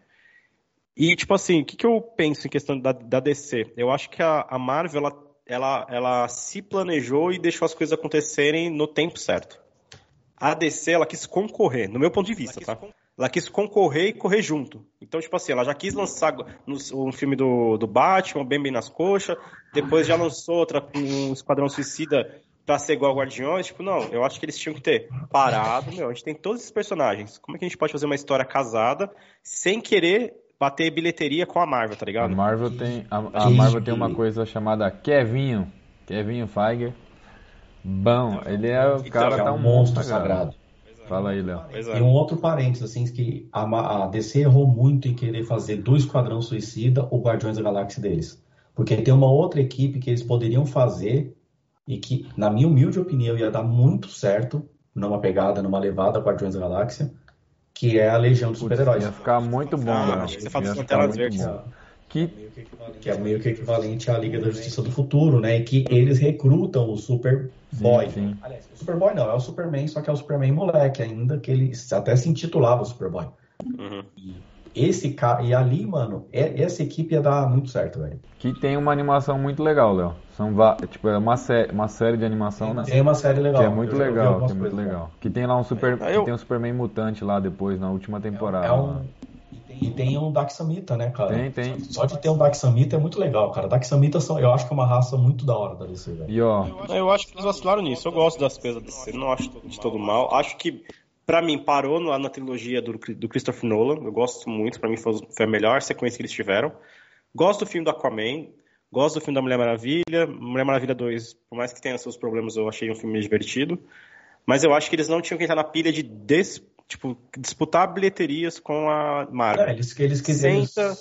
E, tipo assim, o que, que eu penso em questão da, da DC? Eu acho que a, a Marvel, ela, ela, ela se planejou e deixou as coisas acontecerem no tempo certo. A DC, ela quis concorrer, no meu ponto de vista, ela tá? Ela quis concorrer e correr junto. Então, tipo assim, ela já quis lançar um filme do, do Batman, bem bem nas coxas, depois já lançou outra, um Esquadrão Suicida pra ser igual a Guardiões, tipo, não, eu acho que eles tinham que ter parado, meu, a gente tem todos esses personagens, como é que a gente pode fazer uma história casada sem querer bater bilheteria com a Marvel, tá ligado? A Marvel tem, a, a Marvel tem uma coisa chamada Kevinho, Kevinho Feige. Bom, ele é o então, cara é tá um monstro sagrado. Fala aí, Léo. É. E um outro parênteses, assim, que a, a DC errou muito em querer fazer do Esquadrão Suicida o Guardiões da Galáxia deles. Porque tem uma outra equipe que eles poderiam fazer e que, na minha humilde opinião, ia dar muito certo numa pegada, numa levada Guardiões da Galáxia, que é a Legião dos Super-Heróis. Ia ficar muito bom, ah, né? Acho que você fala das telas verdes. Que... que é meio que equivalente à Liga da Justiça do Futuro, né? E que eles recrutam o Superboy. Sim, sim. Aliás, o Superboy não, é o Superman, só que é o Superman moleque ainda, que ele até se intitulava Superboy. Uhum. Esse cara, e ali, mano, é, essa equipe ia dar muito certo, velho. Que tem uma animação muito legal, Léo. São tipo, é uma, sé uma série de animação, né? Tem uma série legal. Que é muito legal, que é muito legal. Que tem lá um super, é, eu... tem um Superman mutante lá depois na última temporada. É, um... E tem um Daxamita, né, cara? Tem, tem. Só de ter um Daxamita é muito legal, cara. Daxamita são, eu acho que é uma raça muito da hora da DC, velho. E ó, eu acho que eles vacilaram nisso. Eu gosto das coisas da DC, não acho de todo mal. Acho que Pra mim, parou lá na trilogia do, do Christopher Nolan. Eu gosto muito, pra mim foi, foi a melhor sequência que eles tiveram. Gosto do filme do Aquaman, gosto do filme da Mulher Maravilha. Mulher Maravilha 2, por mais que tenha seus problemas, eu achei um filme divertido. Mas eu acho que eles não tinham que entrar na pilha de des, tipo, disputar bilheterias com a Marvel. É, eles, eles quiseram. Senta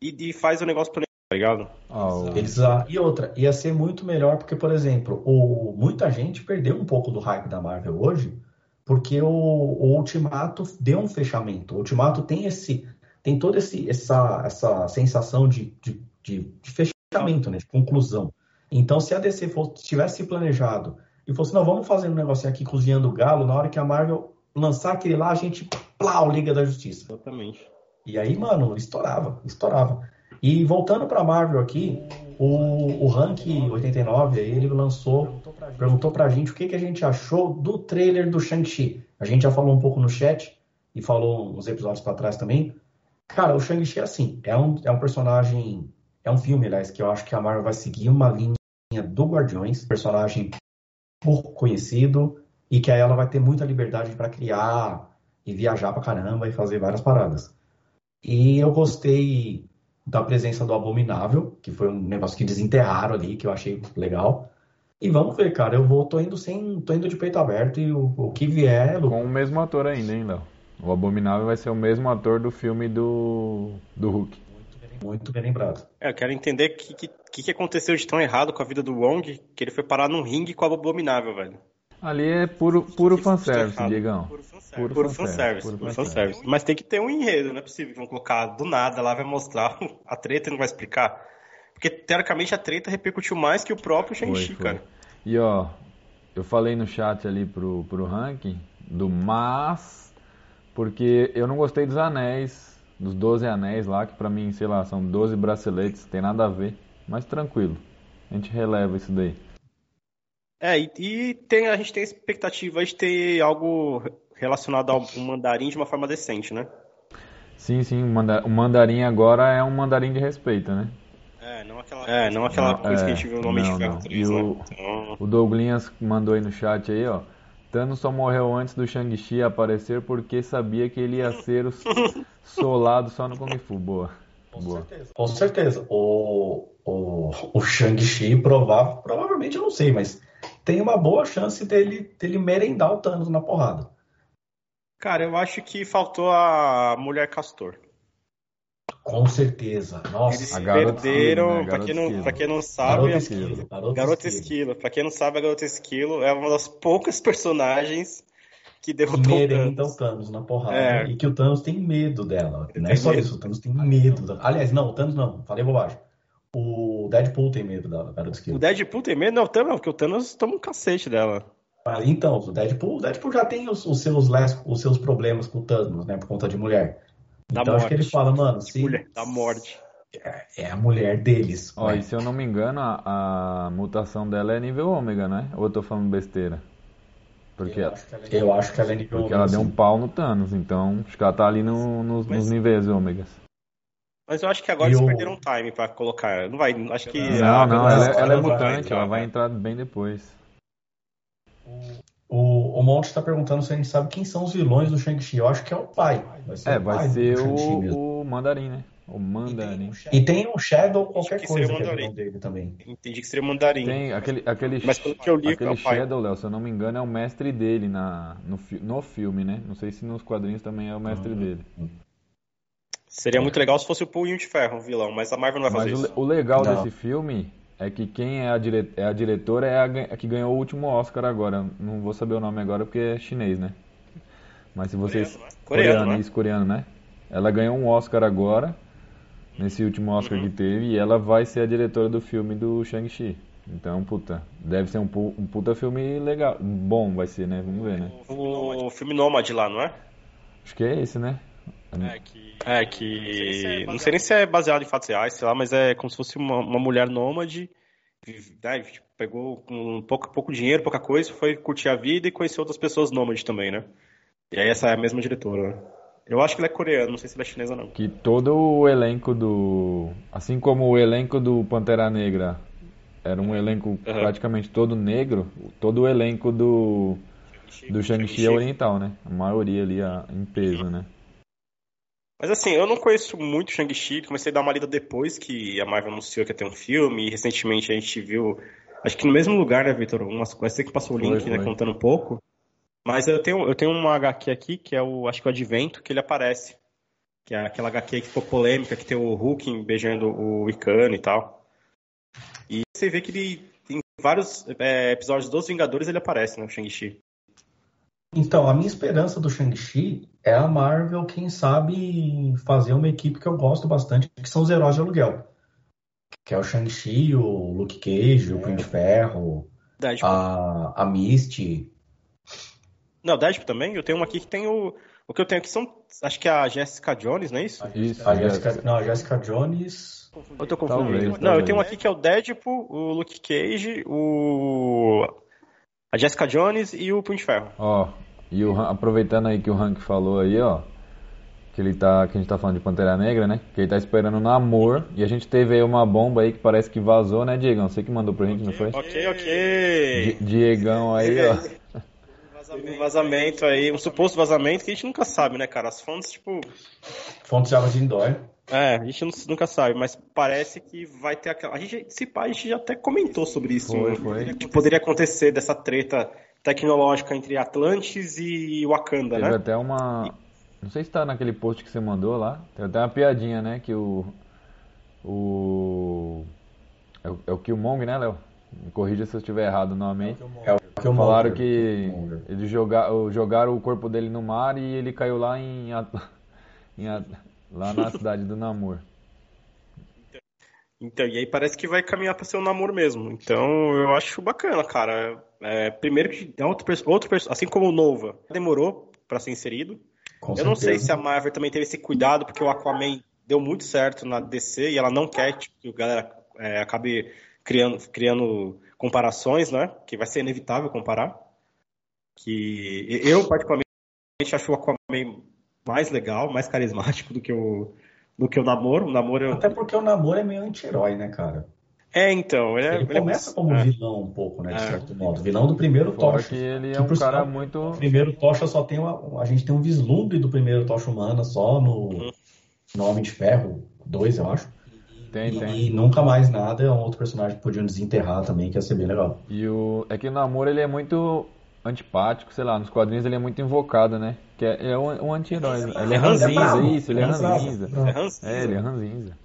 e, e faz o negócio planejado, tá ligado? Oh. Eles, ah, e outra, ia ser muito melhor, porque, por exemplo, o, muita gente perdeu um pouco do hype da Marvel hoje porque o, o Ultimato deu um fechamento. O Ultimato tem esse tem toda esse, essa, essa sensação de, de, de, de fechamento, né, de conclusão. Então, se a DC fosse, tivesse planejado e fosse, não, vamos fazer um negocinho aqui cozinhando galo, na hora que a Marvel lançar aquele lá, a gente, plau, Liga da Justiça. Exatamente. E aí, mano, estourava, estourava. E voltando pra Marvel aqui, o, o Rank 89, ele lançou, perguntou pra gente o que, que a gente achou do trailer do Shang-Chi. A gente já falou um pouco no chat e falou uns episódios para trás também. Cara, o Shang-Chi é assim, é um, é um personagem, é um filme, aliás, que eu acho que a Marvel vai seguir uma linha do Guardiões, personagem pouco conhecido e que aí ela vai ter muita liberdade para criar e viajar pra caramba e fazer várias paradas. E eu gostei da presença do Abominável, que foi um negócio que desenterraram ali, que eu achei legal. E vamos ver, cara. Eu vou, tô indo sem. tô indo de peito aberto e o, o que vier. Com o mesmo ator ainda, hein, Léo? O Abominável vai ser o mesmo ator do filme do, do Hulk. Muito bem lembrado. É, eu quero entender o que, que, que aconteceu de tão errado com a vida do Wong, que ele foi parar num ringue com o Abominável, velho. Ali é puro, puro fanservice, Diegão. Puro fanservice. Puro, puro fanservice. Puro fanservice. Mas tem que ter um enredo, não é possível que vão colocar do nada lá, vai mostrar a treta e não vai explicar. Porque, teoricamente, a treta repercutiu mais que o próprio Shang-Chi, cara. E, ó, eu falei no chat ali pro, pro ranking do mas, porque eu não gostei dos anéis, dos 12 anéis lá, que pra mim, sei lá, são 12 braceletes, tem nada a ver. Mas tranquilo, a gente releva isso daí. É, e, e tem, a gente tem expectativa de ter algo relacionado ao mandarim de uma forma decente, né? Sim, sim, o mandarim agora é um mandarim de respeito, né? É, não aquela, é, não aquela não, coisa é, que a gente viu no Homem de Ferro 3, né? O, então... o Douglas mandou aí no chat aí, ó. Thanos só morreu antes do Shang-Chi aparecer porque sabia que ele ia ser o solado só no Kung Fu. Boa. Com Boa. certeza. Com certeza. O, o, o Shang-Chi prova, provavelmente eu não sei, mas tem uma boa chance dele, dele merendar o Thanos na porrada. Cara, eu acho que faltou a Mulher Castor. Com certeza. Nossa, Eles perderam, né? pra, quem não, quem não sabe, Garota Esquilo. Garota, Garota Esquilo. Esquilo. Pra quem não sabe, a Garota Esquilo é uma das poucas personagens que derrotou merenda o Thanos na porrada. É. E que o Thanos tem medo dela. Não é só medo. isso, o Thanos tem medo. Aliás, não, o Thanos não, falei bobagem. O Deadpool tem medo da Garota Esquilo. O Deadpool tem medo? Não, não, porque o Thanos toma um cacete dela. Então, o Deadpool, o Deadpool já tem os, os, seus, os seus problemas com o Thanos, né? Por conta de mulher. Da então morte. acho que ele fala, mano, se. Mulher, da morte. É, é a mulher deles. Ó, e se eu não me engano, a, a, mutação dela é nível ômega, né? Ou eu tô falando besteira? Porque eu, acho, ela, é eu acho que ela é nível Porque ômega, ela deu um pau no Thanos, então acho que ela tá ali no, no, Mas... nos níveis ômegas. Mas eu acho que agora e eles o... perderam time pra colocar. Não vai. Acho que. Não, não, ela, ela, ela é mutante, ela vai entrar bem depois. O, o Monte está perguntando se a gente sabe quem são os vilões do Shang-Chi. Eu acho que é o pai. Vai ser é, o vai ser o, o Mandarim, né? O Mandarim. E tem um Shadow qualquer que coisa que é dele também. Entendi que seria o Mandarim. Tem aquele, aquele, Mas pelo que eu li, aquele é Shadow, Léo, se eu não me engano, é o mestre dele na, no, no filme, né? Não sei se nos quadrinhos também é o mestre uhum. dele. Seria muito legal se fosse o Punho de Ferro, o vilão, mas a Marvel não vai fazer mas isso. O, o legal não. desse filme é que quem é a, dire... é a diretora é a... é que ganhou o último Oscar agora. Não vou saber o nome agora porque é chinês, né? Mas se vocês. Coreano, né? Coreano, coreano, né? Isso, coreano, né? Ela ganhou um Oscar agora, nesse último Oscar uhum. que teve, e ela vai ser a diretora do filme do Shang-Chi. Então, puta, deve ser um, um puta filme legal. Bom vai ser, né? Vamos ver, né? O, o filme Nômade lá, não é? Acho que é esse, né? É que. É que. Não sei nem se é baseado em fatos reais, sei lá, mas é como se fosse uma, uma mulher nômade. Né, tipo, pegou com pouco, pouco dinheiro, pouca coisa, foi curtir a vida e conhecer outras pessoas nômades também, né? E aí essa é a mesma diretora, né? Eu acho que ela é coreana, não sei se ela é chinesa não. Que todo o elenco do. Assim como o elenco do Pantera Negra era um elenco uhum. praticamente todo negro, todo o elenco do. Do Shang-Chi é oriental, né? A maioria ali em peso, né? Mas assim, eu não conheço muito Shang-Chi, comecei a dar uma lida depois que a Marvel anunciou que ia ter um filme, e recentemente a gente viu, acho que no mesmo lugar, né, Vitor? Umas coisas que passou o link, né, contando um pouco. Mas eu tenho, eu tenho uma HQ aqui, que é o, acho que é o Advento, que ele aparece. Que é aquela HQ que ficou polêmica, que tem o Hulk beijando o Icano e tal. E você vê que ele, em vários é, episódios dos Vingadores, ele aparece, né, o Shang-Chi. Então, a minha esperança do Shang-Chi é a Marvel, quem sabe, fazer uma equipe que eu gosto bastante, que são os heróis de aluguel. Que é o Shang-Chi, o Luke Cage, o Punho de Ferro, a, a Misty. Não, Deadpool também? Eu tenho uma aqui que tem o. O que eu tenho aqui são. Acho que é a Jessica Jones, não é isso? Isso, A Jessica, não, a Jessica Jones. Eu tô confundindo. Talvez, não, talvez. eu tenho um aqui que é o Deadpool, o Luke Cage, o. A Jessica Jones e o Punho de Ferro. Ó, e o aproveitando aí que o Hank falou aí, ó, que ele tá, que a gente tá falando de Pantera Negra, né? Que ele tá esperando o namor e a gente teve aí uma bomba aí que parece que vazou, né, Diegão? Você que mandou pra gente, não foi? Ok, ok. Di- Diegão aí, ó. Um vazamento aí, um suposto vazamento que a gente nunca sabe, né, cara? As fontes, tipo. Fontes de água de indoor. É, a gente nunca sabe, mas parece que vai ter aquela. A gente, se pá, a gente já até comentou sobre isso. Foi, né? foi. Que poderia acontecer dessa treta tecnológica entre Atlantis e Wakanda, Teve né? até uma. Não sei se tá naquele post que você mandou lá. Tem até uma piadinha, né? Que o. O. É o, é o Killmonger, né, Léo? Me corrija se eu estiver errado o nome aí. É o que eu Falaram que Killmonger. eles joga, jogaram o corpo dele no mar e ele caiu lá em, em lá na cidade do Namor. Então, e aí parece que vai caminhar pra ser um namoro mesmo. Então, eu acho bacana, cara. É, primeiro que é outro, outro assim como o Nova, demorou pra ser inserido. Com Eu não sei certeza. se a Marvel também teve esse cuidado, porque o Aquaman deu muito certo na DC e ela não quer tipo, que a galera é, acabe criando, criando comparações, né? Que vai ser inevitável comparar. Que eu, particularmente, acho o Aquaman mais legal, mais carismático do que o, do que o Namoro. O Namoro Até porque o namoro é meio anti-herói, né, cara? É, então, ele, é- Ele ele é começa como é. vilão um pouco, né, de É. certo modo. Vilão do primeiro Fora Tocha. que ele é Que, um por cara sinal, muito. O primeiro Tocha só tem uma, a gente tem um vislumbre do primeiro Tocha Humana só no, Uhum. no Homem de Ferro 2, eu acho. Tem, E, tem. e nunca mais nada é um outro personagem que podiam desenterrar também, que ia ser bem legal. E o. É que o Namor ele é muito antipático, sei lá, nos quadrinhos ele é muito invocado, né? Que é, é um, um anti-herói. Ele é ranzinza, bravo, isso, ele ranzinza. É ranzinza. É, ele é ranzinza.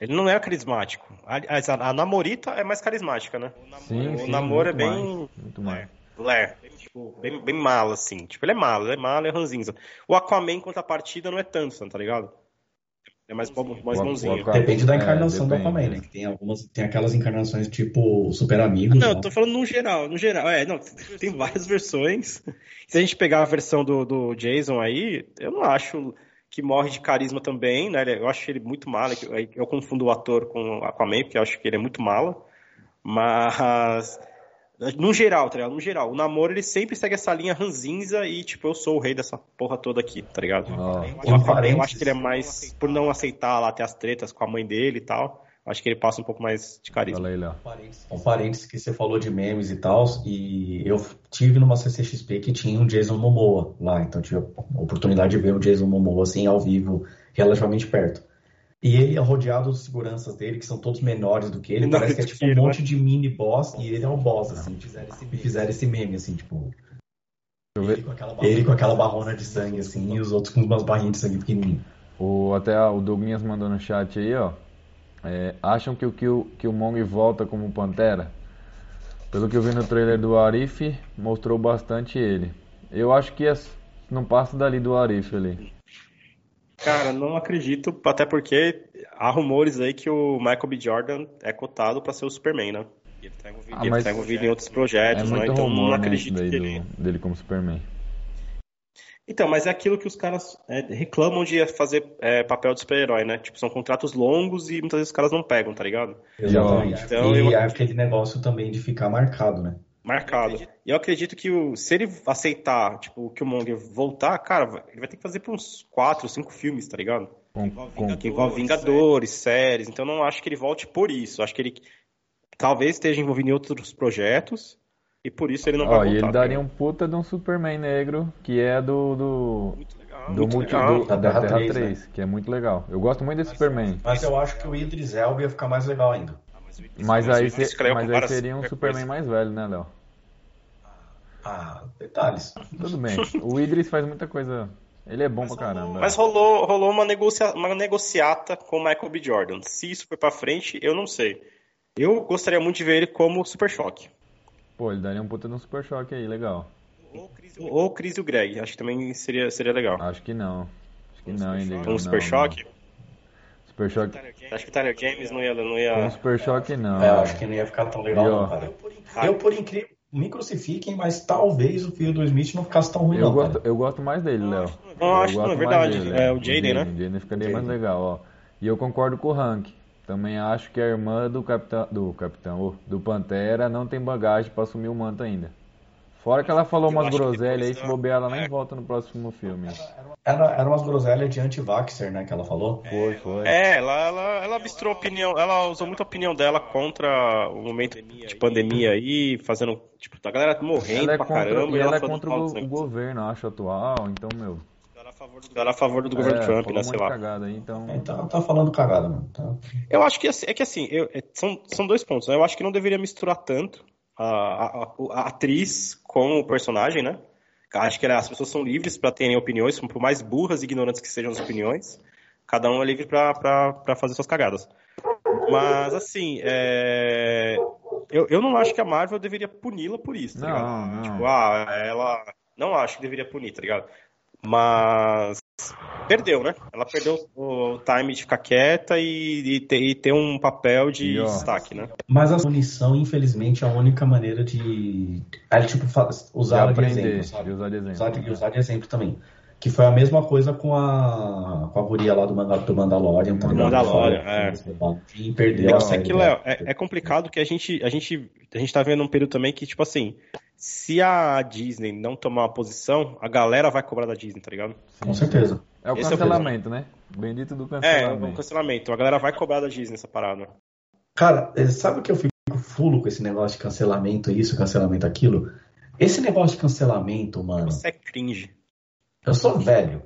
Ele não é carismático. A, a, a Namorita é mais carismática, né? Sim, o sim, namoro é bem. mais, muito mais. Lé. Tipo, bem, bem malo, assim. Tipo, ele é malo, ele é malo, ele é ranzinza. O Aquaman, contra a partida, não é tanto, tá ligado? É mais, mais O- o bonzinho. Aquaman- Depende da É, encarnação do depende. Aquaman, né? Que tem algumas, tem aquelas encarnações tipo Super Amigos. Não, né? eu tô falando no geral, no geral. É, não, tem várias versões. Se a gente pegar a versão do, do Jason aí, eu não acho que morre de carisma também, né? Eu acho ele muito mala. Eu, eu confundo o ator com o Aquaman, porque eu acho que ele é muito mala. Mas, no geral, tá ligado? No geral, o namoro ele sempre segue essa linha ranzinza e, tipo, eu sou o rei dessa porra toda aqui, tá ligado? Ó, O Em Aquaman, eu acho que ele é mais, por não aceitar lá ter as tretas com a mãe dele e tal, acho que ele passa um pouco mais de carisma. fala aí, Léo. Um parênteses que você falou de memes e tal, e eu tive numa CCXP que tinha um Jason Momoa lá, então tive a oportunidade de ver o Jason Momoa assim ao vivo, relativamente perto. E ele é rodeado dos seguranças dele, que são todos menores do que ele, Menores parece que é tipo um né? monte de mini boss, e ele é o boss, assim, fizeram esse, fizeram esse meme, assim, tipo, Deixa eu ver. ele com, aquela barrona, ele com aquela barrona de sangue, assim, e os outros com umas barrinhas de sangue pequenininhas. O, até o Douglas mandou no chat aí, ó. É, acham que o Kill, Killmonger volta como Pantera? Pelo que eu vi no trailer do Arif, mostrou bastante ele. Eu acho que é- não passa dali do Arif ali. Cara, não acredito, até porque há rumores aí que o Michael B. Jordan é cotado pra ser o Superman, né? Ele tá envolvido, Ah, ele tá envolvido em outros É projetos, né? muito Então não né, acredito daí que ele. dele como Superman. Então, mas é aquilo que os caras é, reclamam de fazer é, papel de super-herói, né? Tipo, são contratos longos e muitas vezes os caras não pegam, tá ligado? Exatamente. Então, e eu é aquele negócio também de ficar marcado, né? Marcado. E eu acredito que o, se ele aceitar, tipo, que o Monger voltar, cara, ele vai ter que fazer pra uns quatro, cinco filmes, tá ligado? Com, com, que envolve Vingadores, séries. Então não acho que ele volte por isso. Acho que ele talvez esteja envolvido em outros projetos e por isso ele não ó, vai e voltar. ele daria tá um puta de um Superman negro, que é do. do Muito legal. do muito multi, legal. do- Da da Terra Terra 3, 3, que é muito legal. Eu gosto muito desse Superman. Mas eu acho que o Idris Elba ia ficar mais legal ainda. Mas aí, isso se- com mas aí seria um Superman coisa. mais velho, né, Léo? Ah, detalhes. Tudo bem. O Idris faz muita coisa. Ele é bom pra caramba. Mas rolou, rolou uma, negocia, uma negociata com o Michael B. Jordan. Se isso foi pra frente, eu não sei. Eu gostaria muito de ver ele como Super Choque. Pô, ele daria um puta de um super choque aí, legal. Ou o Chris e o Greg. Acho que também seria, seria legal. Acho que não. Acho que não, hein, Diego? Um Super Não, Choque? não. Super choque. Acho que o Tyler James não ia. Não ia... um super choque não. É, eu acho que não ia ficar tão legal, E, ó, não, cara. Eu, por incrível, me crucifiquem, mas talvez o filho do Smith não ficasse tão ruim, eu não. Gosto, cara. eu gosto mais dele, Léo. Não, acho que não, é verdade. Dele, é o Jaden, né? O Jaden ficaria mais legal, ó. E eu concordo com o Hank. Também acho que a irmã do capitão, do capitão, do Pantera não tem bagagem para assumir o manto ainda. Fora que ela falou umas groselhas aí, se bobear, ela nem volta no próximo filme. Era, era umas groselhas de anti-vaxxer, né, que ela falou? Foi, foi. É, ela, ela, ela misturou opinião, ela usou muita opinião dela contra o momento de pandemia aí, fazendo, tipo, a galera morrendo ela é pra contra, caramba. E ela, ela é contra o, o governo, acho, atual, então, meu... Ela era a favor do governo é, Trump, né, sei lá. Cagada então... então tá falando cagada, mano. Tá. Eu acho que, é que assim, eu, são, são dois pontos, né? Eu acho que não deveria misturar tanto a, a, a, atriz com o personagem, né? Acho que as pessoas são livres para terem opiniões, por mais burras e ignorantes que sejam as opiniões, cada um é livre para fazer suas cagadas. Mas, assim, é... eu, eu não acho que a Marvel deveria puni-la por isso, tá não, ligado? Não. Tipo, ah, ela. Não acho que deveria punir, tá ligado? Mas perdeu, né? Ela perdeu o time de ficar quieta e, e, ter, e ter, um papel de e, ó, destaque, né? Mas a punição, infelizmente, é a única maneira de. É, tipo, usar de, de aprender, exemplo, sabe? De usar de exemplo. Usar de, usar de exemplo também. Que foi a mesma coisa com a, com a guria lá do, Manda, do Mandalorian. Tá Mandalorian, é. E perdeu é, a série. É é, é, complicado que a gente, a, gente, a gente tá vendo um período também que, tipo assim, se a Disney não tomar uma posição, a galera vai cobrar da Disney, tá ligado? Com certeza. É o Esse cancelamento, é o né? Bendito do cancelamento. É, o cancelamento. A galera vai cobrar da Disney essa parada. Cara, eh, sabe o que eu fico fulo com esse negócio de cancelamento isso, cancelamento aquilo? Esse negócio de cancelamento, mano. Você é cringe. Eu sou velho.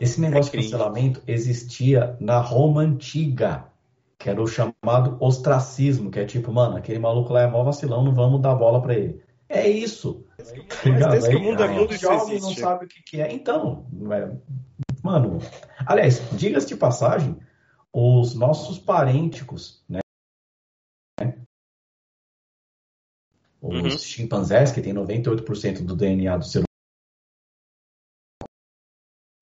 Esse negócio de cancelamento existia na Roma antiga, que era o chamado ostracismo, que é tipo, mano, aquele maluco lá é mó vacilão, não vamos dar bola pra ele. É isso. Mas desde que o mundo é mundo, isso jovem existe. não sabe o que, que é. Então, é... mano, aliás, diga-se de passagem, os nossos parênticos, né? Os Uhum. chimpanzés, que tem 98% do DNA do ser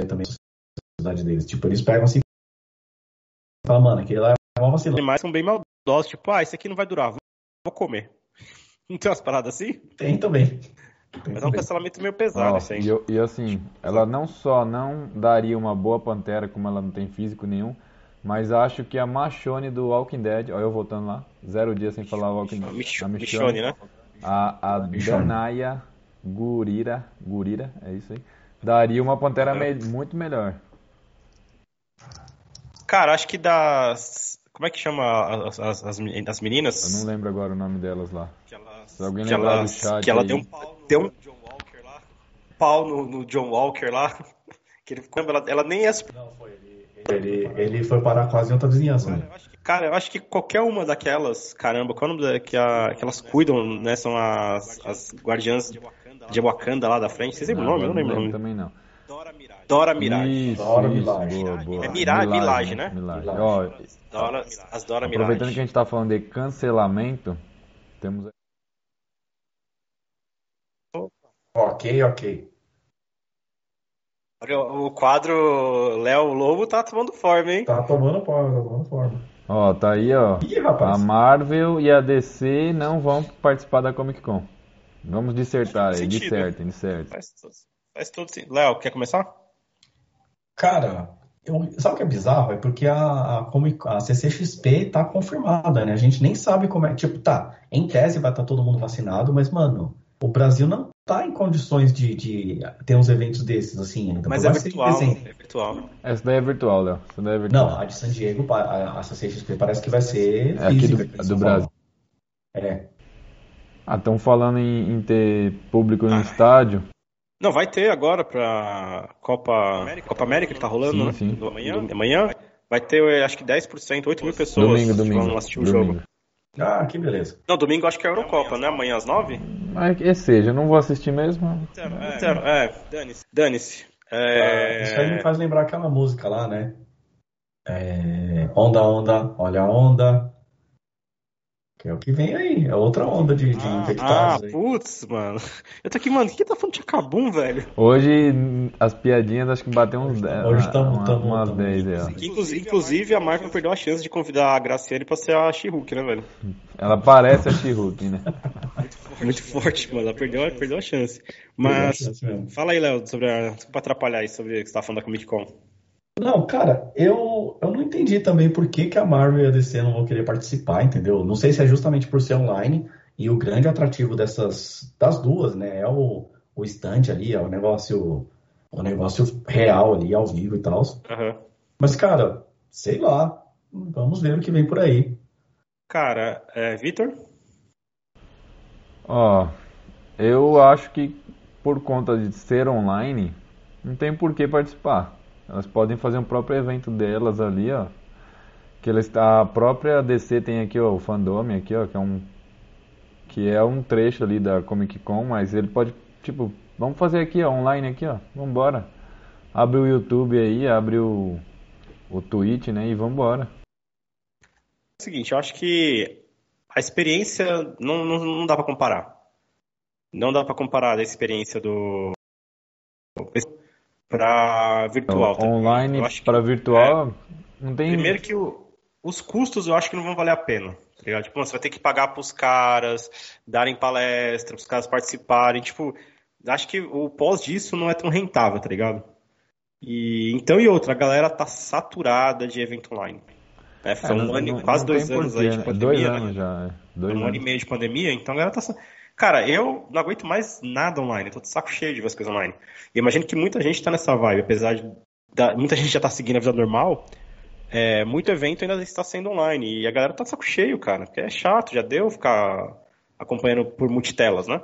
também a sociedade deles. Tipo, eles pegam assim e falam, mano, aquele lá é uma vacilão. Os animais são bem maldosos, tipo, ah, esse aqui não vai durar, vou comer. Não tem umas paradas assim? Tem também. Tem Mas é um cancelamento meio pesado, isso aí. e, eu- e assim, ela não só não daria uma boa pantera, como ela não tem físico nenhum, mas acho que a Machone do Walking Dead, ó, eu voltando lá, zero dias sem falar Walking Dead. Mich a Michonne, né? A, a. Danaya Gurira, Gurira, é isso aí, daria uma pantera me- muito melhor. Cara, acho que das. Como é que chama as, as, as meni- as meninas? Eu não lembro agora o nome delas lá. Que ela, Se alguém que lembrar ela, do chat que ela aí. deu um pau no deu um John Walker lá. Pau no, no John Walker lá. Que ele ela, ela nem é. Não, foi ele. Ele, ele foi parar quase em outra vizinhança. Né? Eu acho que- Cara, eu acho que qualquer uma daquelas, caramba, qual é o nome da, que, a, que elas cuidam, né? São as, as guardiãs de Wakanda lá da frente. Vocês lembram o nome? Eu não lembro o nome. também não. Dora Mirage. Isso, Dora isso, Milaje. boa, boa. É Mira- Milagem, né? Milagem. Milagem. Ó, Dora, as Dora aproveitando Mirage. que a gente tá falando de cancelamento, temos Ok, ok. Olha, O quadro Léo Lobo tá tomando forma, hein? Tá tomando forma, tá tomando forma. Ó, tá aí, ó. Ih, A. Marvel e a DC não vão participar da Comic Con. Vamos dissertar aí, dissertem, dissertem. Faz, faz todo sentido. Léo, quer começar? Cara, eu- sabe o que é bizarro? É porque a, a, Comic- a CCXP tá confirmada, né? A gente nem sabe como é. Tipo, tá, em tese vai estar todo mundo vacinado, mas, mano, o Brasil não tá em condições de, de ter uns eventos desses, assim, ainda. Mas Por é virtual. É virtual. Essa daí é virtual, Léo. Essa daí é virtual. Não, a de San Diego, a, a CCXP parece que vai ser É aqui física. do- em do São Brasil. É. Ah, estão falando em, em ter público no Ah. estádio. Não, vai ter agora pra Copa Copa América que tá rolando, Sim, né? sim. Do- amanhã, amanhã vai ter, acho que 10%, 8 mil pessoas Domingo, que domingo. vão assistir o domingo. jogo. Ah, que beleza. Não, domingo acho que é a Eurocopa, né? Amanhã às 9? Mas que seja, eu não vou assistir mesmo. É, é, dane-se. Dane-se. É, Isso aí me faz lembrar aquela música lá, né? É, Onda, onda, olha a onda. Que é o que vem aí, é outra onda de, de Ah, infectados aí. putz, mano. Eu tô aqui, mano, o que que tá falando de Acabum, velho? Hoje as piadinhas acho que bateu uns 10. Hoje tamo- uma- tamo- umas tamo- 10 aí, ó. Inclusive, inclusive, a Marvel perdeu a chance de convidar a Graciane pra ser a She-Hulk, né, velho? Ela parece a She-Hulk, né? Muito forte, mano. Ela perdeu, perdeu a chance. Perdeu a Mas, chance fala aí, Léo, sobre a. Desculpa atrapalhar aí sobre o que você tá falando da Comic Con. Não, cara, eu, eu não entendi também por que, que a Marvel e a DC não vão querer participar, entendeu? Não sei se é justamente por ser online e o grande atrativo dessas das duas, né? É o, o stand ali, é o negócio, o negócio real ali, ao vivo e tal. Aham. Mas, cara, sei lá, vamos ver o que vem por aí. Cara, é, Vitor? Ó, eu acho que por conta de ser online, não tem por que participar. Elas podem fazer um próprio evento delas ali, ó. Que eles, a própria DC tem aqui, ó, o Fandome aqui, ó, que é um que é um trecho ali da Comic Con, mas ele pode, tipo, vamos fazer aqui, ó, online aqui, ó. Vambora. Abre o YouTube aí, abre o o Twitch, né, e vambora. É o seguinte, eu acho que a experiência não, não, não dá pra comparar. Não dá pra comparar a experiência do. Pra virtual. tá? Online para virtual, não tem Primeiro que o- os custos eu acho que não vão valer a pena. Tá ligado? Tipo, você vai ter que pagar pros caras, darem palestra, pros caras participarem. Tipo, acho que o pós disso não é tão rentável, tá ligado? E então e outra, a galera tá saturada de evento online. É, foi É, um não- ano, não- quase não dois anos porquê, aí de né? pandemia, Dois né? anos já, é. Dois um ano e anos. meio de pandemia, então a galera tá. Cara, eu não aguento mais nada online, eu tô de saco cheio de ver as coisas online. E imagino que muita gente tá nessa vibe, apesar de. da- muita gente já tá seguindo a vida normal, é, muito evento ainda está sendo online. E a galera tá de saco cheio, cara, porque é chato, já deu ficar acompanhando por multitelas, né?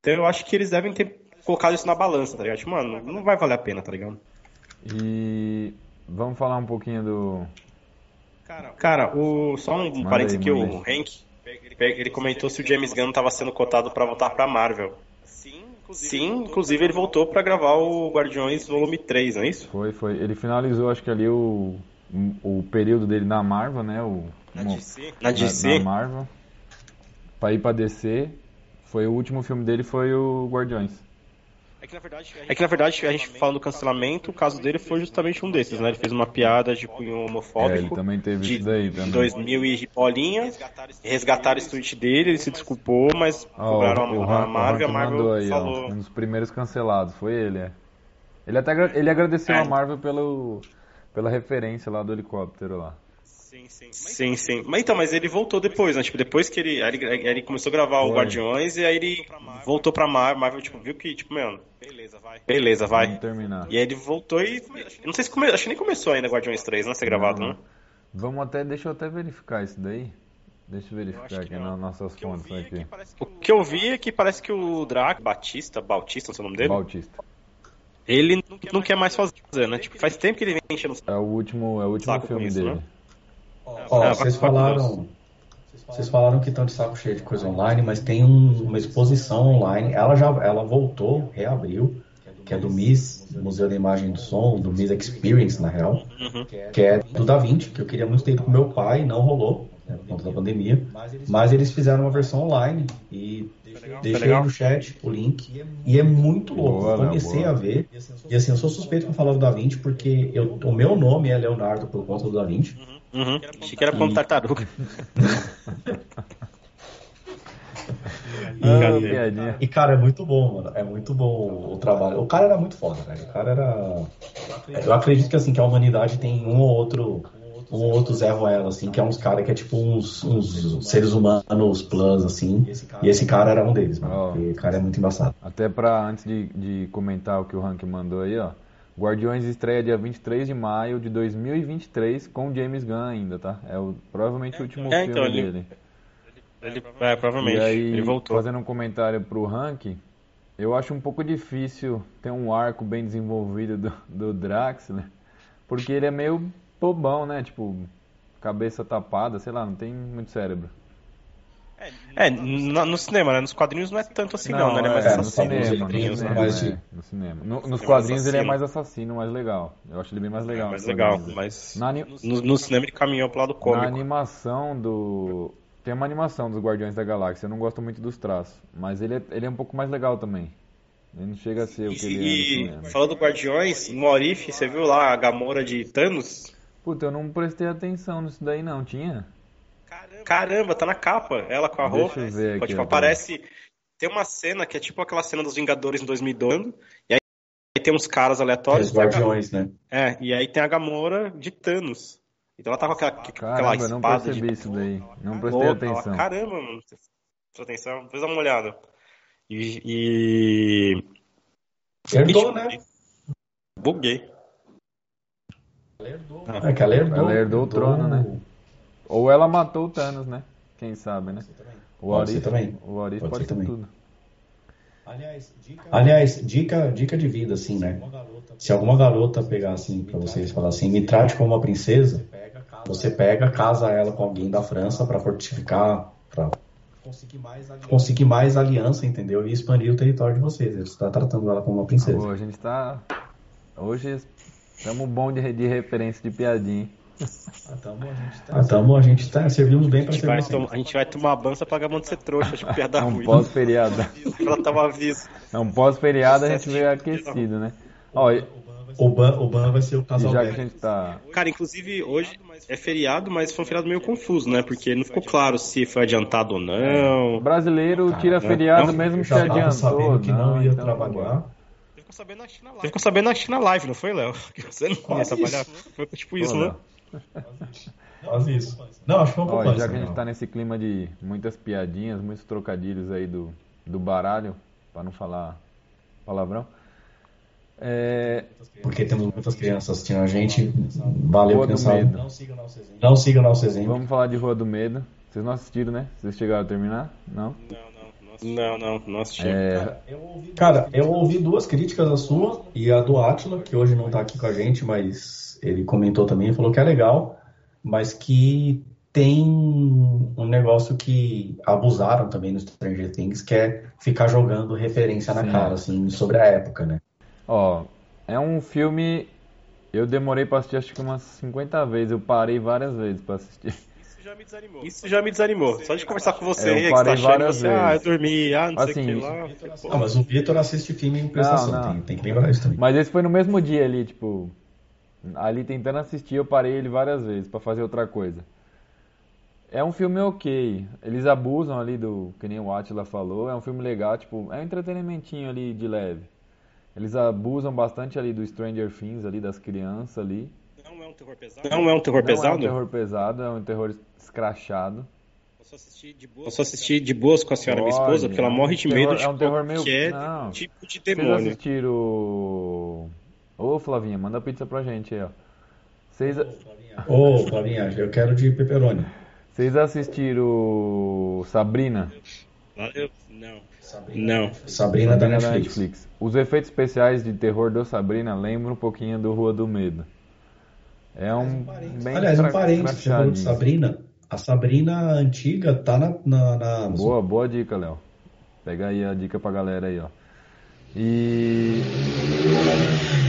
Então eu acho que eles devem ter colocado isso na balança, tá ligado? Tipo, mano, não vai valer a pena, tá ligado? E vamos falar um pouquinho do. Cara, o, só um Manda parênteses aí, aqui, o Hank, ele, comentou se o James Gunn estava sendo cotado para voltar pra Marvel. Sim, inclusive ele voltou para gravar o Guardiões Volume 3, não é isso? Foi, foi. Ele finalizou, acho que ali o, o período dele na Marvel, né? O, Na DC. na- Na DC. na Marvel. Pra ir pra DC. Foi o último filme dele foi o Guardiões. É que, na verdade, a gente fala do cancelamento, o caso dele foi justamente um desses, né? Ele fez uma piada de cunho É, ele homofóbico também teve de isso daí também. 2000 e bolinha, resgataram esse tweet dele, ele se desculpou, mas Ó, cobraram o, a, a Marvel, a Marvel mandou aí, falou... ó. Um dos primeiros cancelados, foi ele, é. Ele até ele agradeceu É. a Marvel pelo, pela referência lá do helicóptero lá. Sim, sim. Sim, sim. Mas então, mas ele voltou depois, né? Tipo, depois que ele, ele, ele começou a gravar o. Guardiões e aí ele voltou pra Marvel, Marvel tipo, viu que, tipo, mano, beleza, vai. Beleza, vai. Vamos terminar. E aí ele voltou e. Não sei se come... Acho que nem começou ainda Guardiões 3, né? Ser gravado, Não. né? Vamos até, deixa eu até verificar isso daí. Deixa eu Eu verificar que aqui não. nas nossas O eu fontes é aqui. que parece que o que eu vi é que parece que o Draco, Batista, Bautista, não sei o nome dele, Bautista. ele não quer mais fazer, né? Tipo, faz tempo que ele vem enchendo os É o último, é o último Saco filme isso, dele. né? Ó, É, vocês falaram, vocês falaram que estão de saco cheio de coisa online, mas tem um- uma exposição online. Ela já, ela voltou, reabriu, que é do MIS, Museu da Imagem e do Som, do MIS Experience, na real, Uhum. que é do Da Vinci, que eu queria muito ter ido com meu pai, não rolou, né, por conta da pandemia. Mas eles fizeram uma versão online e deixei aí no chat o link. E é muito louco. Boa, comecei boa. a ver. E assim, eu sou suspeito pra falar do Da Vinci, porque eu- o meu nome é Leonardo por conta do Da Vinci. Uhum. Achei que era ponto tartaruga. Ah, Cadê? piadinha. E, cara, é muito bom, mano. É muito bom o trabalho. O cara era muito foda, velho. O cara era. Eu acredito que, assim, que a humanidade tem um ou outro. Um ou outro Zé Ruela, assim, que é uns caras que é tipo uns, uns seres humanos plus, assim. E esse cara era um deles, mano. Porque o cara é muito embaçado. Até pra, antes de, de comentar o que o Rank mandou aí, ó. Guardiões estreia dia 23 de maio de 2023 com James Gunn ainda, tá? É o, provavelmente o último É, filme então, ele- dele. Ele, é, provavelmente. E aí, ele voltou. fazendo um comentário pro Rank, eu acho um pouco difícil ter um arco bem desenvolvido do, do Drax, né? Porque ele é meio bobão, né? Tipo, cabeça tapada, sei lá, não tem muito cérebro. É, no, no cinema, né? Nos quadrinhos não é tanto assim, não, né? Ele é mais é, no assassino. cinema, nos no quadrinhos, cinema, né? mais de- é, no cinema. No- nos mais quadrinhos ele é mais assassino, mais legal. Eu acho ele bem mais legal. Mais nos legal, quadrinhos. mas Na, no, no cinema ele caminhou pro lado na cômico. animação do, tem uma animação dos Guardiões da Galáxia. Eu não gosto muito dos traços, mas ele é, ele é um pouco mais legal também. Ele não chega a ser o que ele é no E cinema. falando do Guardiões, no Orif, você viu lá a Gamora de Thanos? Puta, eu não prestei atenção nisso daí não, tinha? Caramba, tá na capa, ela com a Deixa roupa. eu ver aqui, Tipo, aparece. Tem uma cena que é tipo aquela cena dos Vingadores em 2012, e aí tem uns caras aleatórios. Os Guardiões, né? É, e aí tem a Gamora de Thanos. Então ela tá com aquela, com aquela Caramba, eu não espada percebi de isso daí. Não prestei Louca, ela- atenção. Caramba, mano. Presta atenção, depois dá uma olhada. E. e... Herdou, né? Buguei. É que ela herdou. Ela herdou o trono, né? Ou ela matou o Thanos, né? Quem sabe, né? O Pode ser Arif, também. o Arif Pode pode, ser ser também. tudo. Aliás, dica, dica de vida, assim, né? Se alguma garota pegar assim pra vocês falar assim, me trate como uma princesa, você pega, casa ela com alguém da França pra fortificar, pra conseguir mais aliança, entendeu? E expandir o território de vocês. Você está tratando ela como uma princesa. Pô, a gente tá. Hoje estamos bom de, de referência de piadinha. Hein? Ah, tamo, a gente tá, servimos bem A pra gente, servir. tom- a gente vai tomar banho pra pagar a mão de ser trouxa, tipo piada É um ruim. pós-feriado. Ela tá um aviso. É um pós-feriado a gente veio aquecido, né? Ó, e O Ban, o Ban vai ser o casal já que a gente tá. Cara, inclusive hoje é feriado, mas foi um feriado meio confuso, né? Porque não ficou claro se foi adiantado ou não. O brasileiro tira feriado não, mesmo que adiantou. sabendo que não ia então trabalhar. Você ficou sabendo na China Live. Você ficou sabendo na China Live, não foi, Léo? Que você não ia trabalhar. Foi tipo Pô, isso, né? Quase isso. Não, acho que foi um Ó, pouco e antes. já que a né, gente tá nesse clima de muitas piadinhas, muitos trocadilhos aí do, do baralho, pra não falar palavrão. É, Porque temos muitas crianças assistindo a gente. Valeu, Rua do criançada. Medo. Não siga o nosso exemplo. Não siga o nosso exemplo. vamos falar de Rua do Medo. Vocês não assistiram, né? Vocês chegaram a terminar? Não? Não, não, não assisti. É, Cara, eu ouvi duas críticas, a sua e a do Atila, que hoje não tá aqui com a gente, mas ele comentou também, falou que é legal, mas que tem um negócio que abusaram também no Stranger Things, que é ficar jogando referência na Sim. cara, assim, sobre a época, né? ó, é um filme. Eu demorei pra assistir acho que umas 50 vezes. Eu parei várias vezes pra assistir. Isso já me desanimou. Isso já me desanimou. Só de conversar com você É, eu aí, que você parei tá achando, várias você, ah, eu vezes. dormi, ah, não sei o Assim, que lá. Ah, mas o Vitor assiste filme em prestação, Não, não. Tem, tem que lembrar isso também. Mas esse foi no mesmo dia ali, tipo. Ali tentando assistir, eu parei ele várias vezes pra fazer outra coisa. É um filme ok. Eles abusam ali do. Que nem o Atila falou. É um filme legal, tipo. É um entretenimentinho ali de leve. Eles abusam bastante ali do Stranger Things, ali, das crianças ali. Não é um terror pesado? Não é um terror Não é um pesado? terror pesado, é um terror escrachado. Eu só assisti de boas, de boas com a senhora, minha Pode, esposa, porque ela é morre de terror- medo de é um terror meio- tipo de Vocês demônio. assistiram. Ô Flavinha, manda pizza pra gente aí, ó. Vocês, Ô, Flavinha, eu quero de pepperoni. vocês assistiram Sabrina? Ah, eu- Não. Não. Sabrina da Sabrina Netflix. Os efeitos especiais de terror do Sabrina lembram um pouquinho do Rua do Medo. É um bem Aliás, um cra- parênteses, você falou de crachadinho. Sabrina. A Sabrina antiga tá na, na, na Amazon. Boa, boa dica, Léo. Pega aí a dica pra galera aí, ó. E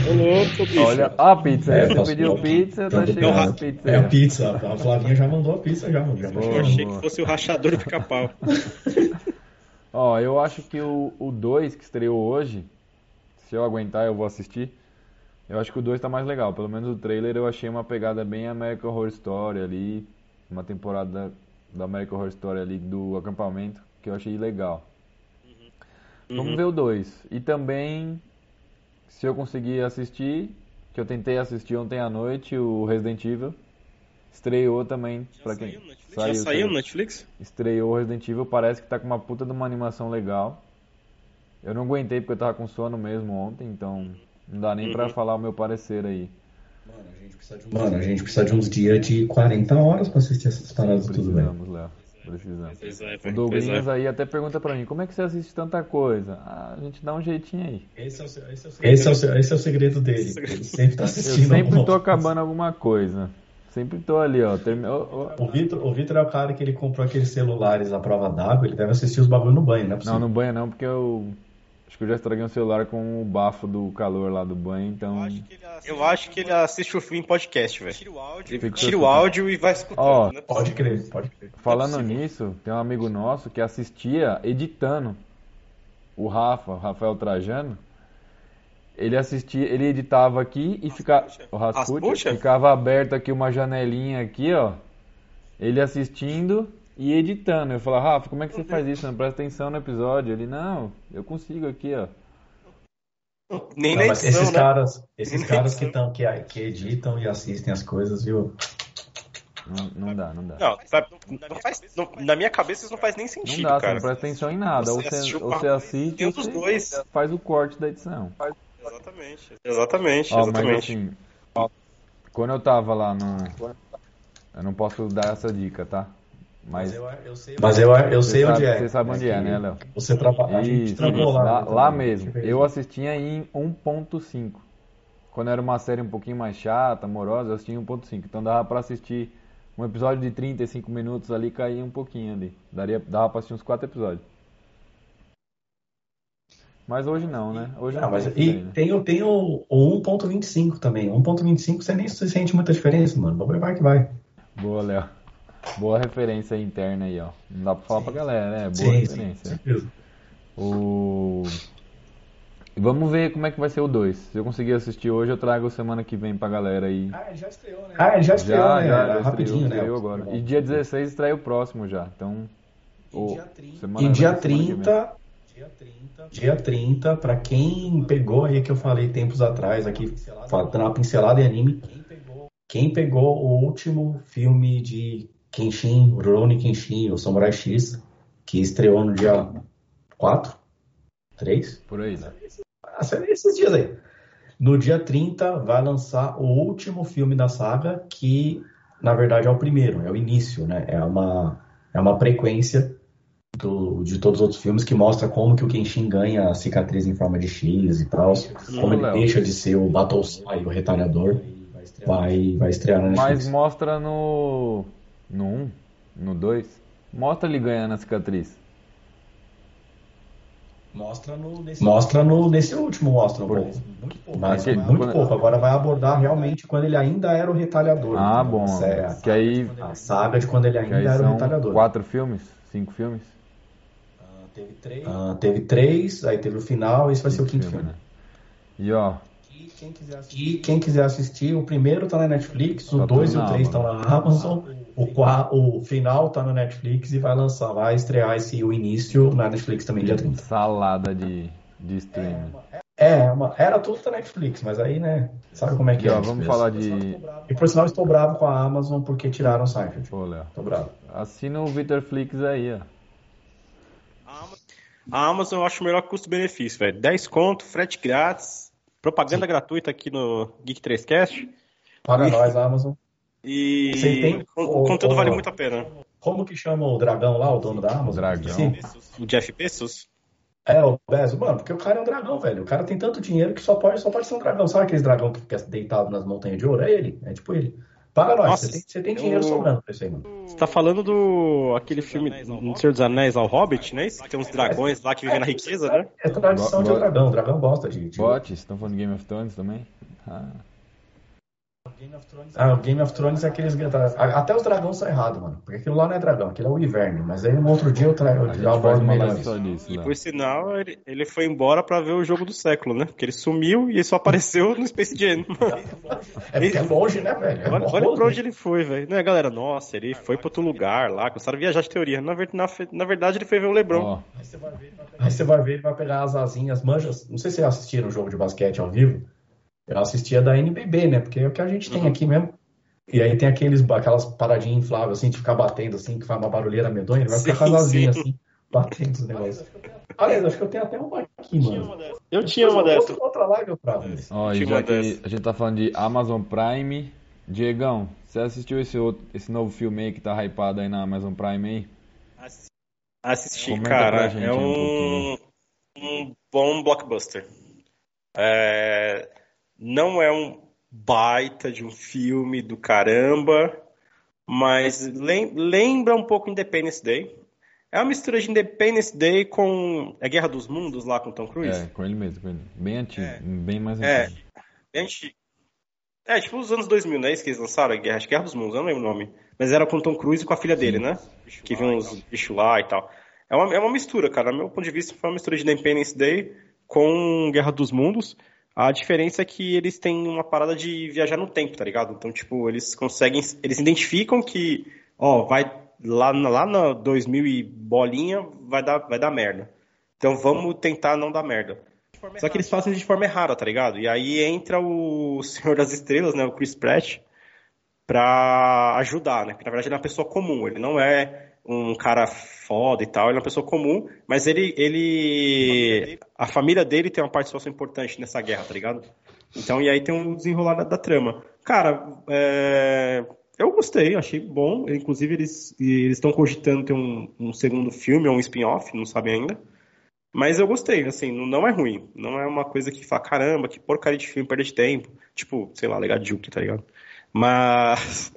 Ô, louco, bicho. olha, a pizza. É, Você posso- pediu pizza, tá Tanto chegando a pra- pizza É a pizza. A Flavinha já mandou a pizza já, mano. Já. Eu achei boa. que fosse o rachador do pica-pau. Ó, eu acho que o 2 que estreou hoje, se eu aguentar eu vou assistir. Eu acho que o 2 tá mais legal. Pelo menos o trailer eu achei uma pegada bem American Horror Story ali. Uma temporada da American Horror Story ali do acampamento que eu achei legal. Vamos ver o 2. E também, se eu conseguir assistir, que eu tentei assistir ontem à noite, o Resident Evil. Estreou também, pra quem. Já saiu no Netflix? Estreou o Resident Evil, parece que tá com uma puta de uma animação legal. Eu não aguentei porque eu tava com sono mesmo ontem, então não dá nem pra falar o meu parecer aí. Mano, a gente precisa de uns dias de 40 horas pra assistir essas paradas tudo, velho. Precisamos, Léo. Precisamos. É, O Douglas é. aí até pergunta pra mim, como é que você assiste tanta coisa? Ah, a gente dá um jeitinho aí. Esse é o, esse é o se- esse é o segredo dele. Ele sempre tá Eu assistindo. sempre alguma tô coisa. acabando alguma coisa. Sempre tô ali, ó. Termi... O Vitor, o Vitor é o cara que ele comprou aqueles celulares à prova d'água, ele deve assistir os bagulho no banho, né? Não, no banho não, porque eu Acho que eu já estraguei um celular com o bafo do calor lá do banho, então. Eu acho que ele assiste o filme em podcast, velho. Tira o áudio, tira o áudio e vai escutando, Ó, né? Pode crer, pode crer. Falando É nisso, tem um amigo nosso que assistia editando. O Rafa, o Rafael Trajano. Ele assistia, ele editava aqui e ficava. O Rasputia? ficava aberto aqui uma janelinha aqui, ó. Ele assistindo e editando. Eu falava, Rafa, como é que você faz isso? Não presta atenção no episódio. Ele, não, eu consigo aqui, ó. Nem Não, na mas edição, esses né? caras, esses Nem caras que, tão, que, que editam e assistem as coisas, viu? Não, não dá, não dá. Não, não faz, não- na minha cabeça isso não faz nem Não sentido, dá, você cara. não presta atenção em nada. Ou Você você, ou você assiste ou um dos você dois. faz o corte da edição. Exatamente. Exatamente, Ó, mas exatamente. assim, quando eu tava lá no. Eu não posso dar essa dica, tá? Mas eu, eu sei, mas eu, eu você sei sabe, onde é. você sabe onde é, né, Léo? Você trabalha. A gente Isso, isso, lá. lá, né, mesmo. Eu assistia em 1.5. Quando era uma série um pouquinho mais chata, amorosa, eu assistia em 1.5. Então dava pra assistir um episódio de 35 minutos ali, caía um pouquinho ali. Daria, dava pra assistir uns 4 episódios. Mas hoje não, né? Hoje Ah, não mas, e né? tem, o- tem o, o 1.25 também. 1.25 você nem se sente muita diferença, mano. Vai que vai. Boa, Léo. Boa referência interna aí, ó. Não dá pra falar pra galera, né? Boa Sim, sim, referência. certeza. O... e Vamos ver como é que vai ser o 2. Se eu conseguir assistir hoje, eu trago semana que vem pra galera aí. Ah, ele já estreou, né? Ah, ele já estreou, Já, né? já, já rapidinho, estreou, né? estreou agora. E dia 16 estreia o próximo já. Então, o... dia 30. semana E dia semana que vem. 30, dia 30, dia 30, pra quem pegou aí que eu falei tempos atrás aqui, dando uma pincelada em anime, quem pegou o último filme de Kenshin, Rurouni Kenshin, o Samurai X, que estreou no dia 4, 3, Por aí, né? ah, esses dias aí. No dia 30 vai lançar o último filme da saga, que na verdade é o primeiro, é o início, né? É uma, é uma frequência do- de todos os outros filmes que mostra como que o Kenshin ganha a cicatriz em forma de X e tal, como ele deixa de ser o Battlesai, o retalhador. Vai, vai estrear na Mas Netflix. mostra no. No 1, no 2. Mostra ele ganhando a cicatriz. Mostra no, nesse, mostra no, nesse último, mostra um pouco. Muito pouco. Mas Aquele- muito quando- pouco. Agora vai abordar realmente quando ele ainda era o retalhador. Ah, entendeu? bom. É a- Que aí, A saga de quando ele que ainda aí era o retalhador. quatro filmes? Cinco filmes? teve três. teve três, aí teve o final, esse vai ser o quinto filme. né? E ó, E quem quiser assistir, e quem quiser assistir, o primeiro tá na Netflix, o Tá 2 e tudo o 3 estão na Amazon, o, o final tá na Netflix e vai lançar, vai estrear esse, o início na Netflix também, dia 30. salada de, de streaming. É, uma- era tudo da Netflix, mas aí, né, sabe como é que E é. ó, isso vamos falar de. E por sinal, estou bravo com a Amazon porque tiraram o Seinfeld. Pô, Léo. Tô bravo. Assina o Flix aí, ó. A Amazon eu acho o melhor custo-benefício, velho. 10 conto, frete grátis, propaganda gratuita aqui no Geek 3Cast. Paga nós, Amazon. E Você tem- o, o conteúdo ô, vale muito a pena. Como que chama o dragão lá, o dono da Amazon? Dragão. Esqueci. O Jeff Bezos? É, o Bezos, mano, porque o cara é um dragão, velho. O cara tem tanto dinheiro que só pode, só pode ser um dragão. Sabe aqueles dragão que fica deitado nas montanhas de ouro? É ele, é tipo ele. Paga nós, Nossa, você tem, você tem dinheiro eu- sobrando pra isso aí, mano. Você tá falando do aquele filme do Senhor dos Anéis ao Hobbit, né? Que tem uns dragões lá que vivem na riqueza, né? É tradição Bo- de um dragão, o dragão gosta de. de... Bots, estão falando de Game of Thrones também? Ah, Ah, o Game of Thrones é aqueles. Até os dragões são errados, mano. Porque aquilo lá não é dragão, aquilo é o inverno. Mas aí um outro dia eu trago. Eu faz abordo uma melhor isso. disso, E por sinal, ele, ele foi embora pra ver o jogo do século, né? Porque ele sumiu e ele só apareceu no Space Jam. É porque é longe, né, velho? É Olha, olha pra onde ele foi, velho. Né, galera? Nossa, ele foi pra outro lugar lá. Começaram a viajar de teoria. Na, na na verdade, ele foi ver o Lebron. Ó, Aí você vai ver, ele vai pegar as asinhas, manjas. Não sei se vocês assistiram o jogo de basquete ao vivo. Eu assistia da NBB, né? Porque é o que a gente tem aqui mesmo. E aí tem aqueles, aquelas paradinhas infláveis, assim, de ficar batendo, assim, que faz uma barulheira medonha. Ele vai ficar com sim. assim, batendo os negócios. Aliás, acho que eu tenho até uma aqui, mano. Eu tinha uma dessa. Outra, outra live eu trago. esse. ó, e já que a gente tá falando de Amazon Prime, Diegão, você assistiu esse, outro, esse novo filme aí que tá hypado aí na Amazon Prime aí? Assisti, Comenta pra cara. gente É um um, um bom blockbuster. É, não é um baita de um filme do caramba, mas lem- lembra um pouco Independence Day. É uma mistura de Independence Day com. É Guerra dos Mundos lá com Tom Cruise? É, com ele mesmo, com ele. Bem antigo, É. bem mais É. antigo. Bem antigo. É, tipo os anos 2000, né? Isso que eles lançaram, Guerra, acho que Guerra dos Mundos, eu não lembro o nome. Mas era com Tom Cruise e com a filha dele, né? Que vinha uns bichos lá e tal. É uma, é uma mistura, cara. Do meu ponto de vista, foi uma mistura de Independence Day com Guerra dos Mundos. A diferença é que eles têm uma parada de viajar no tempo, tá ligado? Então, tipo, eles conseguem. Eles identificam que, ó, vai lá, na- lá na 2000 e bolinha, vai dar, vai dar merda. Então vamos tentar não dar merda. Só que eles fazem de forma errada, tá ligado? E aí entra o Senhor das Estrelas, né? O Chris Pratt, pra ajudar, né? Porque na verdade ele é uma pessoa comum, ele não é um cara foda e tal, ele é uma pessoa comum, mas ele, ele... A família dele tem uma participação importante nessa guerra, tá ligado? Então, e aí tem um desenrolar da, da trama. Cara, é, eu gostei, achei bom. Inclusive, eles estão cogitando ter um, um segundo filme ou um spin-off, não sabem ainda. Mas eu gostei, assim, não, não é ruim. Não é uma coisa que fala, caramba, que porcaria de filme, perda de tempo. Tipo, sei lá, legal Juke, tá ligado? Mas,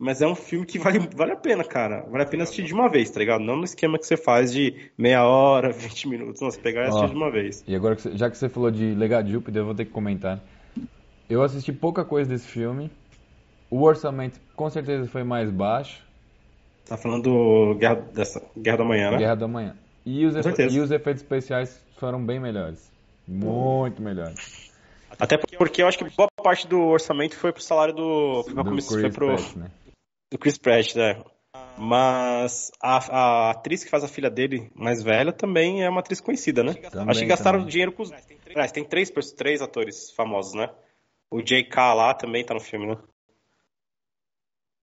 mas é um filme que vale, vale a pena, cara. Vale a pena assistir de uma vez, tá ligado? Não no esquema que você faz de meia hora, 20 minutos. Não, você pegar e assistir de uma vez. E agora, já que você falou de Legado de Júpiter, eu vou ter que comentar. Eu assisti pouca coisa desse filme. O orçamento com certeza foi mais baixo. Tá falando do Guerra, dessa, Guerra da Manhã, né? Guerra da Manhã. E os, efe- e os efeitos especiais foram bem melhores. Muito melhores. Até porque eu acho que boa parte do orçamento foi pro salário do. Foi, pra Do comissão- Chris foi pro, né? Do Chris Pratt, né? Mas a, a atriz que faz a filha dele, mais velha, também é uma atriz conhecida, né? Também, acho que gastaram também. dinheiro com os. Aliás, tem três, três atores famosos, né? O J.K. lá também tá no filme, né?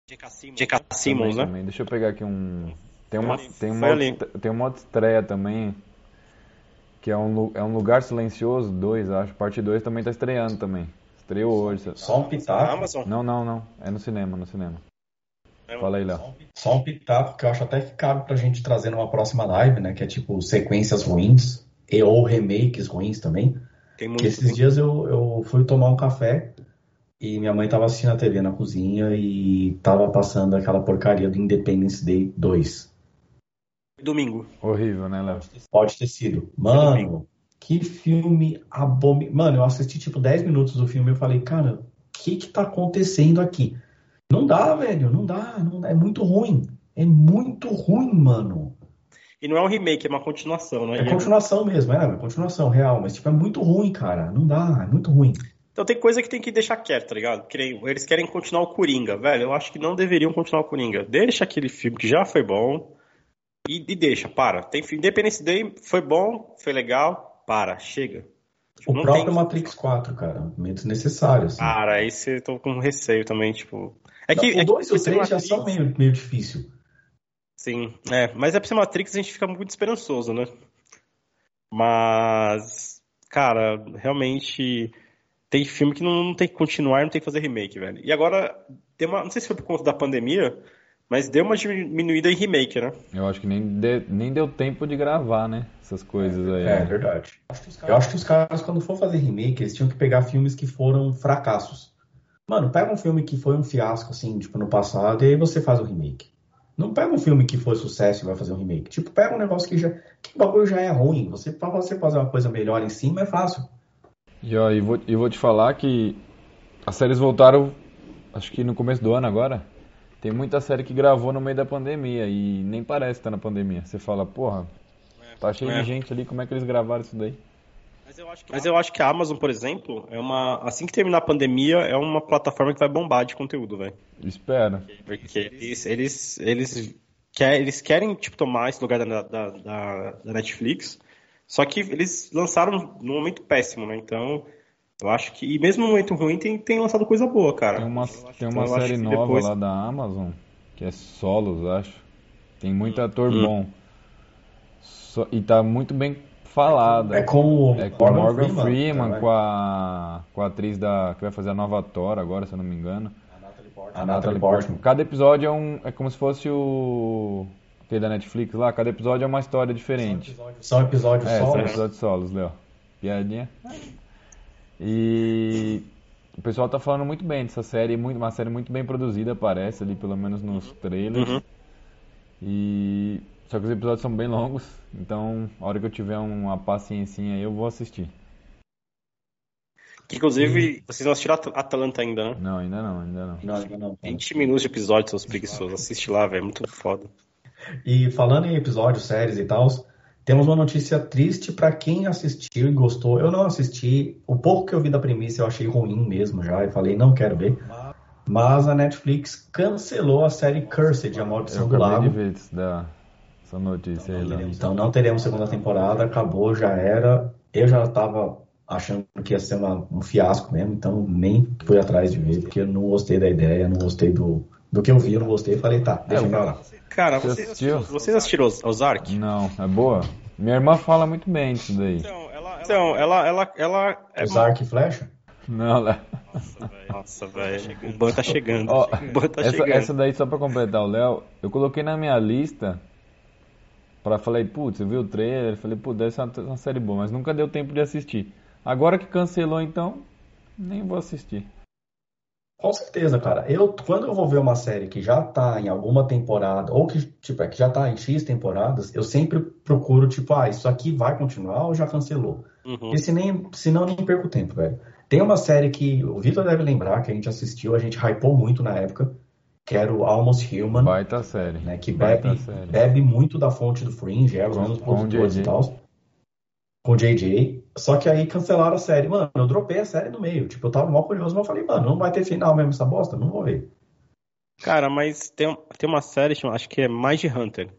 J.K. Simmons, Também, né? também. Deixa eu pegar aqui um. Tem uma, tem uma, tem uma outra estreia também. Que é um, é um Lugar Silencioso 2, acho. Parte 2 também tá estreando também. Estreou hoje. Só um pitaco. Amazon. Não, não, não. É no cinema, no cinema. É um- Fala aí, Léo. Só um pitaco que eu acho até que cabe pra gente trazer numa próxima live, né? Que é tipo sequências ruins e ou remakes ruins também. Tem Que muito. esses dias eu, eu fui tomar um café e minha mãe tava assistindo a TV na cozinha e tava passando aquela porcaria do Independence Day 2. Domingo. Horrível, né, Léo? Pode ter sido. Mano, que filme abominável. Mano, eu assisti tipo 10 minutos do filme e eu falei, cara, o que que tá acontecendo aqui? Não dá, velho, não dá, não dá. É muito ruim. É muito ruim, mano. E não é um remake, é uma continuação, né? É continuação mesmo, é, é continuação real, mas tipo, é muito ruim, cara. Não dá, é muito ruim. Então tem coisa que tem que deixar quieto, tá ligado? Eles querem continuar o Coringa, velho. Eu acho que não deveriam continuar o Coringa. Deixa aquele filme que já foi bom e, e deixa, para. Tem Independence Day foi bom, foi legal, para, chega. Tipo, O não próprio tem- Matrix 4, cara, meio desnecessário, assim. Cara, aí você tô com receio também, tipo. É que, é o 2 e que o 3 já são meio, meio difícil. Sim, é, mas é pra ser Matrix a gente fica muito esperançoso, né? Mas, cara, realmente tem filme que não, não tem que continuar, não tem que fazer remake, velho. E agora, tem uma, não sei se foi por conta da pandemia, mas deu uma diminuída em remake, né? Eu acho que nem, de- nem deu tempo de gravar, né? Essas coisas aí. É, verdade. Eu acho que os caras, quando for fazer remake, eles tinham que pegar filmes que foram fracassos. Mano, pega um filme que foi um fiasco, assim, tipo, no passado, e aí você faz o remake. Não pega um filme que foi sucesso e vai fazer um remake. Tipo, pega um negócio que já. Que bagulho já é ruim. Você, pra você fazer uma coisa melhor em cima é fácil. E, ó, e, vou, e vou te falar que as séries voltaram, acho que no começo do ano agora. Tem muita série que gravou no meio da pandemia e nem parece estar na pandemia. Você fala, porra, tá cheio É. de gente ali, como é que eles gravaram isso daí? Mas eu acho que a Amazon, por exemplo, é uma. Assim que terminar a pandemia, é uma plataforma que vai bombar de conteúdo, velho. Espera. Porque eles, eles, eles, quer, eles querem tipo, tomar esse lugar da, da, da, da Netflix, só que eles lançaram num momento péssimo, né? Então, eu acho que. E mesmo no momento ruim, tem, tem lançado coisa boa, cara. Tem uma, tem então uma acho série nova depois- lá da Amazon, que é Solos, acho. Tem muito ator Hum. bom. Só- e tá muito bem falada. É com o É com o Morgan Freeman, Freeman, com, a, com a atriz da, que vai fazer a nova Thor agora, se eu não me engano. A Natalie Portman. Cada episódio é um. É como se fosse o. Aquele da Netflix lá, cada episódio é uma história diferente. São episódios É, só. são episódios solos, Léo. Piadinha. E o pessoal tá falando muito bem dessa série, muito, uma série muito bem produzida, parece ali, pelo menos nos trailers. Uhum. E Só que os episódios são bem longos, então a hora que eu tiver uma paciência aí eu vou assistir. Que, inclusive, vocês não assistiram At Atalanta ainda, né? Não, ainda não, ainda não. Não, ainda não. 20 minutos de episódio, seus preguiçosos. Assiste lá, velho. É muito foda. E falando em episódios, séries e tal, temos uma notícia triste para quem assistiu e gostou. Eu não assisti. O pouco que eu vi da premissa eu achei ruim mesmo já. E falei, não quero ver. Mas a Netflix cancelou a série Cursed, A Maldição Eu do acabei Lago. de ver isso da, essa notícia aí, Léo. Então não teremos segunda temporada, acabou, já era. Eu já estava achando que ia ser uma- um fiasco mesmo, então nem fui atrás de ver, porque eu não gostei da ideia, não gostei do, do que eu vi, eu não gostei. Falei, tá, deixa pra lá. Cara, Você vocês assistiu? assistiram, Oz- Ozark? Não, é boa? Minha irmã fala muito bem disso daí. Então, ela, então, ela, ela, ela é e flecha? Não, Léo. Nossa, velho. O ban tá chegando. Ó, o ban tá essa, chegando. essa daí, só pra completar o Léo, eu coloquei na minha lista pra falei, putz, eu vi o trailer, falei, putz, deve ser uma, uma série boa, mas nunca deu tempo de assistir. Agora que cancelou, então, nem vou assistir. Com certeza, cara. Eu, quando eu vou ver uma série que já tá em alguma temporada, ou que, tipo, é, que já tá em X temporadas, eu sempre procuro, tipo, ah, isso aqui vai continuar ou já cancelou? Uhum. Porque se nem, senão nem perco tempo, velho. Tem uma série que o Vitor deve lembrar, que a gente assistiu, a gente hypou muito na época, que era o Almost Human, Baita série. né, que Baita bebe, série. bebe muito da fonte do Fringe, é, os Com- mesmos produtores e JJ. tal. Com o JJ. Só que aí cancelaram a série. Mano, eu dropei a série no meio. Tipo, eu tava mal curioso, mas eu falei, mano, não vai ter final mesmo essa bosta? Não vou ver. Cara, mas tem, tem uma série, acho que é Mind Hunter.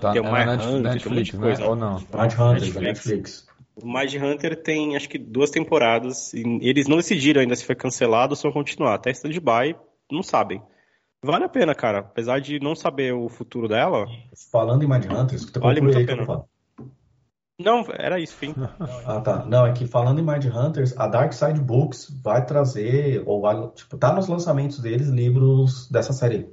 Tá, Tem é o Mind Hunter, tem um monte Netflix, de né? coisa. Ou não? Mind Hunter, Netflix. da Netflix. O Mind Hunter tem, acho que, duas temporadas. E eles não decidiram ainda se foi cancelado ou se vão continuar. Até stand-by, não sabem. Vale a pena, cara. Apesar de não saber o futuro dela. Falando em Mind Hunter, escuta Vale muito a pena. Não, era isso, fim. Ah, tá. Não, é que falando em Mind Hunters, a Dark Side Books vai trazer, ou vai, tipo, tá nos lançamentos deles livros dessa série.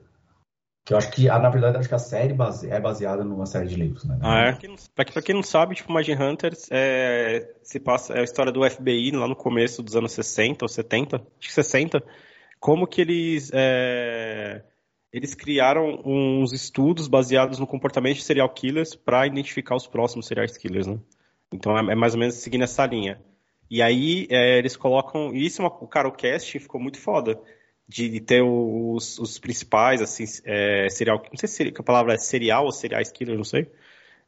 Que eu acho que, ah, na verdade, acho que a série base- é baseada numa série de livros, né? Ah, é? Pra, pra quem não sabe, tipo, Mind Hunters é, se passa, é a história do FBI lá no começo dos anos 60 ou 70, acho que 60. Como que eles, é, eles criaram uns estudos baseados no comportamento de serial killers para identificar os próximos serial killers, né? Então é, é mais ou menos seguindo essa linha. E aí é, eles colocam. E isso é uma. Cara, o casting ficou muito foda. De, de ter os, os principais, assim, é, serial. Não sei se a palavra é serial ou serial killer, não sei.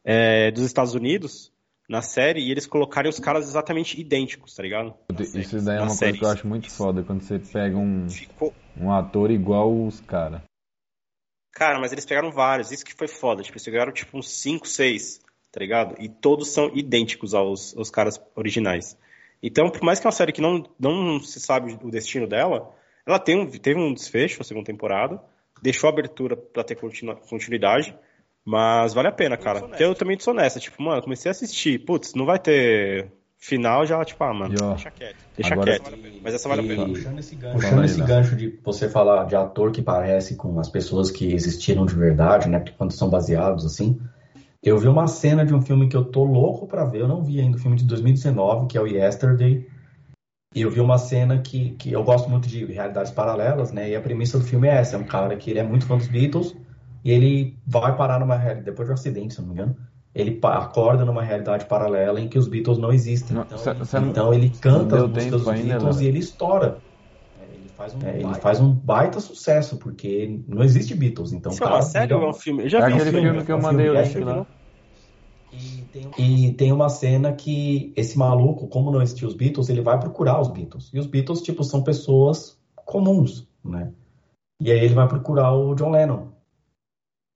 é, dos Estados Unidos na série e eles colocarem os caras exatamente idênticos, tá ligado? Isso daí é Na uma série. coisa que eu acho muito foda, quando você pega um, Ficou. um ator igual os caras. Cara, mas eles pegaram vários, isso que foi foda. Tipo, eles pegaram tipo uns 5, 6, tá ligado? E todos são idênticos aos, aos caras originais. Então, por mais que é uma série que não, não se sabe o destino dela, ela tem um, teve um desfecho, a segunda temporada, deixou abertura pra ter continu- continuidade, mas vale a pena, cara. Porque eu também sou nessa, tipo, mano, comecei a assistir, putz, não vai ter final, já, tipo, ah, mano, E, ó, deixa quieto. Deixa agora- quieto. Mas essa vale a pena. E puxando esse gancho, puxando esse Léo. gancho de você falar de ator que parece com as pessoas que existiram de verdade, né? Quando são baseados assim. Eu vi uma cena de um filme que eu tô louco pra ver. Eu não vi ainda o filme de 2019, que é o Yesterday. E eu vi uma cena que, que eu gosto muito de realidades paralelas, né? E a premissa do filme é essa: é um cara que ele é muito fã dos Beatles e ele vai parar numa realidade, depois de um acidente, se não me engano. Ele acorda numa realidade paralela em que os Beatles não existem. Não, Então, cê- ele, cê não- então ele canta não as músicas dos ainda, Beatles Léo. e ele estoura. É, Ele faz, um, ele faz um baita sucesso, porque não existe Beatles. Então, Isso é cara, uma série ou é um filme? Eu já É vi um aquele filme. filme que eu é mandei link é lá. E tem, e tem uma cena que esse maluco, como não existia os Beatles, ele vai procurar os Beatles. E os Beatles, tipo, são pessoas comuns, né? E aí ele vai procurar o John Lennon.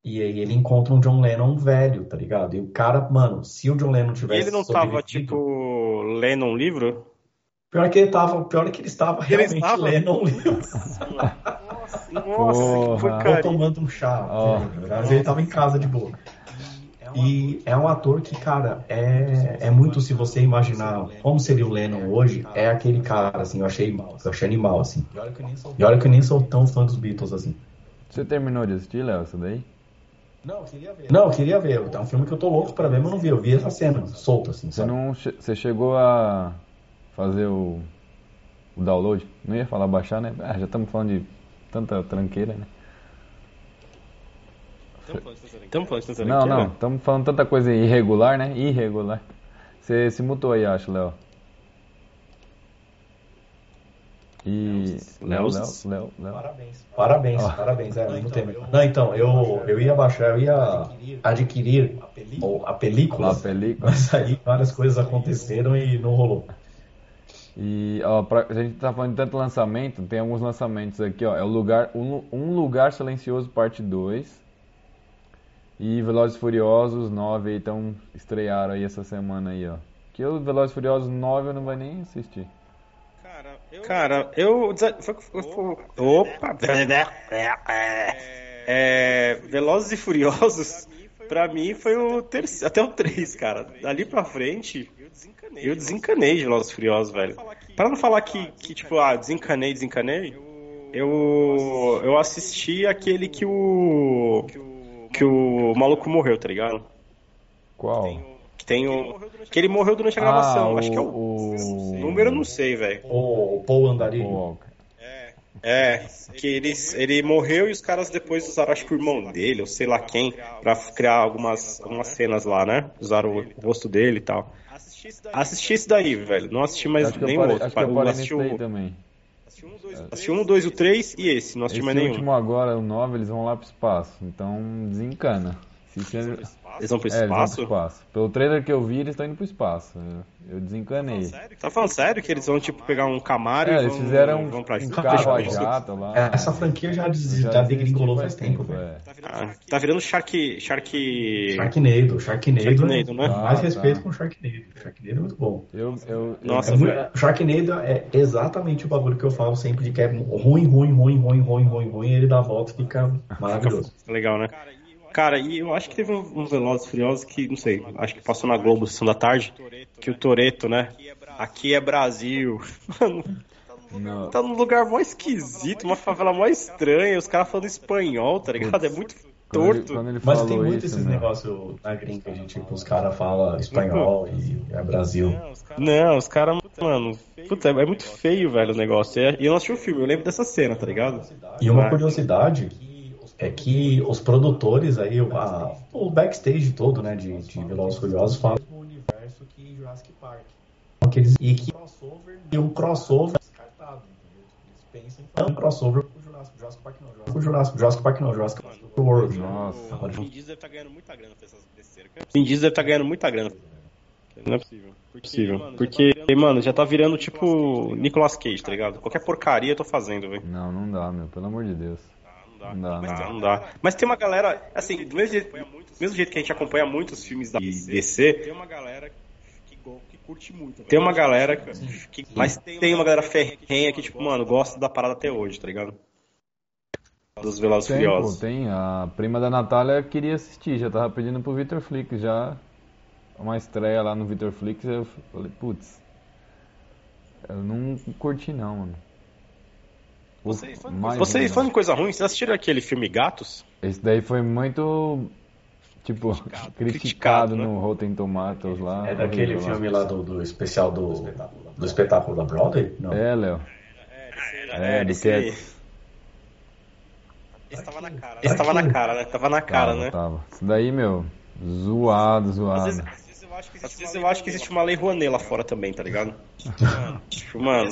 E aí ele encontra um John Lennon velho, tá ligado? E o cara, mano, se o John Lennon E tivesse ele não tava, tipo, lendo um livro? Pior que ele tava, pior é que ele estava Ele realmente estava? lendo um livro. Nossa, nossa, que Ou cara. tomando um chá. Ó. Mas ele tava em casa de boa. E é um ator que, cara, é, é muito se você imaginar como seria o Lennon hoje, é aquele cara, assim, eu achei, eu achei animal, assim. E olha que eu nem sou tão fã dos Beatles, assim. Você terminou de assistir, Léo, isso daí? Não, eu queria ver. É um filme que eu tô louco pra ver, mas não vi. Eu vi essa cena, solta, assim, Você sabe? não che- você chegou a fazer o, o download? Não ia falar baixar, né? Ah, já estamos falando de tanta tranqueira, né? Estamos falando de Não, não, estamos falando tanta coisa irregular, né? Irregular. Você se mutou aí, acho, Léo. E. Léo, Léo, Léo. Parabéns. Parabéns, Ó. parabéns. É, não tem. Não, então, eu, eu ia baixar, eu ia adquirir ou a película, A película. mas aí várias coisas aconteceram e não rolou. E, ó, pra, a gente tá falando de tanto lançamento, tem alguns lançamentos aqui, ó. É o lugar, um, um Lugar Silencioso, parte 2. E Velozes e Furiosos 9 aí estão estrearam aí essa semana aí, ó. Que o Velozes e Furiosos 9 eu não vou nem assistir. Cara, eu. Opa! É, Velozes e Furiosos, pra mim, foi o terceiro. Até o 3, cara. Dali pra frente, eu desencanei de Velozes e Furiosos, velho. Para não falar que, que tipo, ah, desencanei, desencanei, eu. Eu assisti aquele que o. Que o maluco morreu, tá ligado? Qual? Que tem o. Que ele morreu durante a gravação. Ah, Acho que é o. o... Número eu não sei, velho. O Paul Andarilho. Walker. É, que ele, ele morreu e os caras depois usaram, acho que o irmão dele, ou sei lá quem, pra criar algumas, algumas cenas lá, né? Usaram o, rosto dele e tal. Assisti esse daí, velho. Não assisti mais Acho que eu nenhum parei, outro. acho que eu parei assisti, o, também. assisti um, dois, o três e esse. Não assisti Esse mais nenhum. último agora, o 9, eles vão lá pro espaço. Então desencana. Eles vão pro É, eles vão pro espaço? espaço. Pelo trailer que eu vi, eles estão indo pro espaço. Eu, desencanei. Tá falando sério que eles vão, tipo, pegar um Camaro É, e eles vão, fizeram vão pra um carro a jato lá. É, essa franquia já, des- já degringolou faz tempo, velho. é. Ah, tá virando Shark... Shark... Sharknado, Sharknado, Sharknado, né? mais Ah, respeito tá. com o Sharknado. Sharknado é muito bom. Eu, eu, Nossa, É muito- Sharknado é exatamente o bagulho que eu falo sempre de que é ruim, ruim, ruim, ruim, ruim, ruim, ruim, e ele dá a volta e fica maravilhoso. Legal, né? Cara, e eu acho que teve um, um Velozes Furiosos que, não sei, acho que passou na Globo, Sessão da Tarde, que o Toreto, né? Aqui é Brasil. Mano, não, tá num lugar mó esquisito, uma favela mó estranha, os caras falando espanhol, tá ligado? É muito quando ele, torto. quando ele Mas tem muito isso, esses meu, negócios na gringa de tipo, os caras falam espanhol e é Brasil. Não, os caras, mano, puta, é muito feio, velho, o negócio. E eu não assisti o filme, eu lembro dessa cena, tá ligado? E uma curiosidade é que os produtores aí, o- a- o backstage todo, né, de, de Velozes Furiosos fala do universo que Jurassic Park. Aqueles, e que e o crossover descartado, entendeu? Eles pensam em fazer um crossover com o Jurassic, Jurassic Park não, Jurassic, com o Jurassic, Jurassic Park não, Jurassic World. né? Nossa. Agora, Vin Diesel deve estar ganhando muita grana com essas besteiras. Vin Diesel deve estar ganhando muita grana. Não é possível. Possível. Porque, mano, já tá virando tipo Nicolas Cage, tá ligado? Qualquer porcaria eu tô fazendo, velho. não, não dá, meu, pelo amor de Deus. Não dá, não Não, dá. não dá. Mas tem uma galera, assim, do mesmo jeito, mesmo jeito que a gente acompanha muitos filmes da DC, tem uma galera que, que curte muito. Tem uma galera que. Mas tem uma galera ferrenha que, tipo, mano, gosta da parada até hoje, tá ligado? Dos Velozes Furiosos. tem. A prima da Natália queria assistir, já tava pedindo pro Victor Flix já. Uma estreia lá no Victor Flix, eu falei, putz. Eu não curti não, mano. Você, Mais você né? coisa ruim, vocês assistiram aquele filme Gatos? Esse daí foi muito. Tipo, criticado, Criticado, né? no Rotten Tomatoes lá. é daquele filme lá do, do especial do, do espetáculo da Broadway? Não. É, Léo. É, do esse- Cats. Esse tava na cara. Esse tava na cara, né? Tava na cara, tava, né? Tava. Isso daí, meu, zoado, zoado. às vezes eu acho que existe, às vezes eu acho que existe uma lei Rouanet lá fora também, tá ligado? Tipo, mano.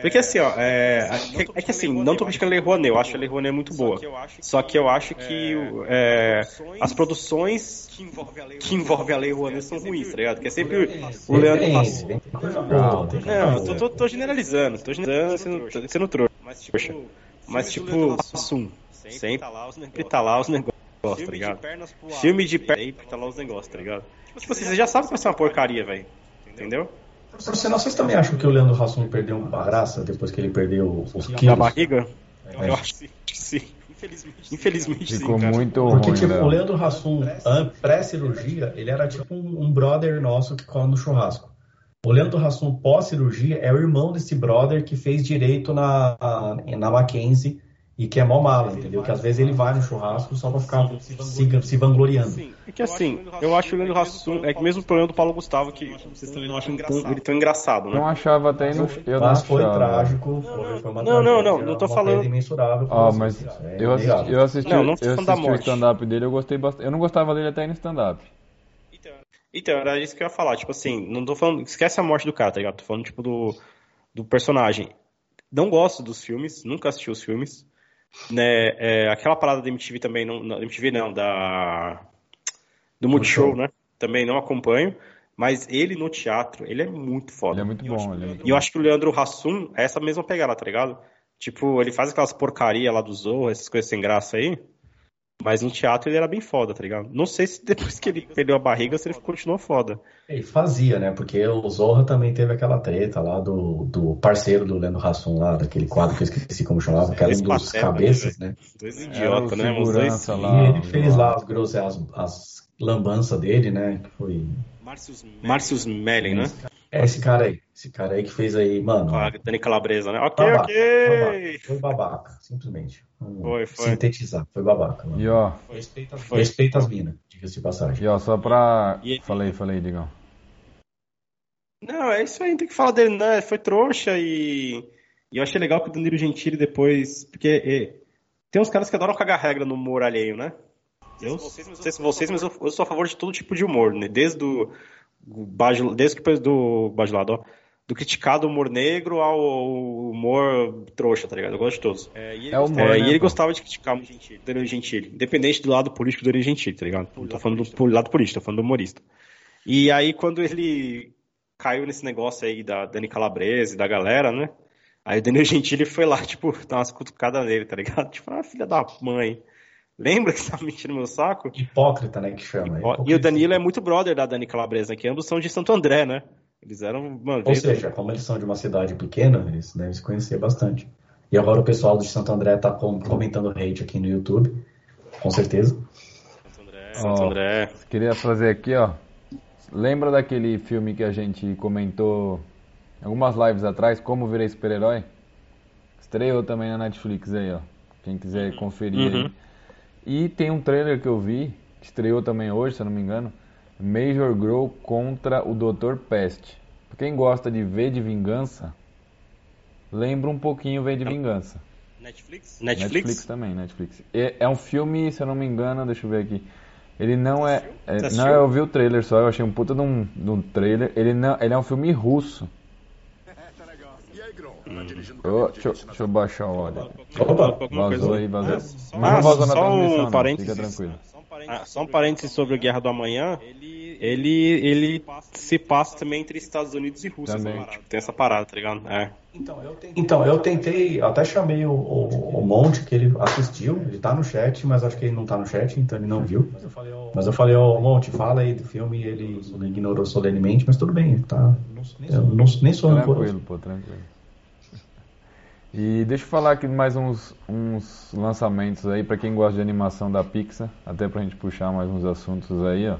Porque assim, ó, é, é, é que assim, não tô criticando a lei Rouanet, eu acho a lei Rouanet muito boa. Só que eu acho que é, as produções que envolvem a lei Rouanet são ruins, tá ligado? Que é sempre o Leandro coisa Não, tô, tô, tô generalizando, tô generalizando, sendo, tô sendo trouxa. Poxa, mas tipo, Hassum, sempre tá lá os negócios, tá ligado? Filme de perna, sempre tá lá os negócios, tá ligado? Tipo assim, você já sabe que vai ser uma porcaria, velho. Entendeu? Professor Senna, vocês também acham que o Leandro Hassum perdeu a graça depois que ele perdeu os Na quilos? barriga? É. Eu acho que sim. Infelizmente, Infelizmente Ficou sim, muito Porque, ruim, tipo, o Léo. Leandro Hassum, pré-cirurgia, ele era tipo um, um brother nosso que cola no churrasco. O Leandro Hassum, pós-cirurgia, é o irmão desse brother que fez direito na, na Mackenzie e que é mó mala, entendeu? Que às vezes ele vai no churrasco só pra ficar se, se vangloriando. Sim, é que assim, eu acho o Leandro Hassum, é que mesmo o problema do Paulo Gustavo, que vocês também não acham tão, ele tão engraçado, né? Não achava até no, eu não Mas foi achava. trágico, foi, foi uma Não, não, não, não tô falando- imensurável vocês, mas isso é eu assisti, inegável. eu assisti, Não, não eu assisti o stand-up dele, eu gostei bastante. Eu não gostava dele até no stand-up. Então, era isso que eu ia falar, tipo assim, não tô falando, esquece a morte do cara, tá ligado? Tô falando, tipo, do, do personagem. Não gosto dos filmes, nunca assisti os filmes. Né, é, aquela parada da MTV também, não, não, MTV não, da, do Multishow, né? Também não acompanho, mas ele no teatro, ele é muito foda. Ele é muito bom, ele é muito E eu acho que o Leandro Hassum é essa mesma pegada, tá ligado? Tipo, ele faz aquelas porcaria lá do Zorro, essas coisas sem graça aí. Mas no teatro ele era bem foda, tá ligado? Não sei se depois que ele perdeu a barriga, se ele continuou foda. Ele fazia, né? Porque o Zorra também teve aquela treta lá do, do parceiro do Leandro Hassum lá, daquele quadro que eu esqueci como chamava, que era um dos cabeças, né? Dois Era idiotas, né? Os dois. segurança E lá. ele fez lá as grossas, as, as lambanças dele, né? Que foi. Márcios Mellen, né? É esse cara aí. Esse cara aí que fez aí, mano. Com a Dani Calabresa, né? Ok, babaca, ok. babaca. Foi babaca, simplesmente. Foi, foi. Sintetizar, foi babaca. mano. E ó, Foi. Respeita as minas, diga-se de passagem. e ó, só pra. E ele- Falei, falei, Digão. Não, é isso aí, tem que falar dele, né? Foi trouxa e. E eu achei legal que o Danilo Gentili depois. Porque é, tem uns caras que adoram cagar regra no humor alheio, né? Eu não sei se vocês, mas eu, eu sou a favor de todo tipo de humor, né? Desde o. o bajul- desde que do bajulado, ó. Do criticado humor negro ao humor trouxa, tá ligado? Eu gosto de todos. É, e ele, É humor, gostava, né, e ele gostava de criticar o Gentili, Danilo Gentili. Independente do lado político do Danilo Gentili, tá ligado? Não tô falando do lado político, tô falando do humorista. E aí, quando ele caiu nesse negócio aí da Dani Calabrese, da galera, né? Aí o Danilo Gentili foi lá, tipo, dar umas cutucadas nele, tá ligado? Tipo, ah, filha da mãe. Lembra que você tava mentindo no meu saco? Hipócrita, né? Que chama. Ó, E o Danilo é muito brother da Dani Calabresa, que ambos são de Santo André, né? Eles eram, mano, Ou seja, como eles são de uma cidade pequena, eles devem se conhecer bastante. E agora o pessoal de Santo André tá com- comentando hate aqui no YouTube, com certeza. Santo André, Santo. André. Queria fazer aqui, ó. Lembra daquele filme que a gente comentou algumas lives atrás, Como Virei Super-Herói? Estreou também na Netflix aí, ó. Quem quiser conferir Uhum. aí. E tem um trailer que eu vi, que estreou também hoje, se eu não me engano, Major Grow contra o Dr. Pest. Pra quem gosta de V de Vingança, lembra um pouquinho V de Vingança. Netflix? Netflix Netflix? também, Netflix. É, é um filme, se eu não me engano, deixa eu ver aqui. Ele não é. é- não, eu vi o trailer só, eu achei um puta de um, de um trailer. Ele, não, ele é um filme russo. Deixa, eu- deixa eu baixar o áudio. Vazou aí, vazou. Ah, Mas não vazou na só um transmissão, não, fica tranquilo. Ah, só um parênteses sobre a Guerra do Amanhã. Ele, ele se passa também entre Estados Unidos e Rússia. Também. Tipo, tem essa parada, tá ligado? É. Então, eu tentei, até chamei o, o, o Monte, que ele assistiu, ele tá no chat, mas acho que ele não tá no chat, então ele não viu. Mas eu falei, ô Monte, fala aí do filme, e ele ignorou solenemente, mas tudo bem, tá. Eu não, nem sou rancoroso. Tranquilo, pô, tranquilo. E deixa eu falar aqui mais uns, uns lançamentos aí pra quem gosta de animação da Pixar, até pra gente puxar mais uns assuntos aí, ó.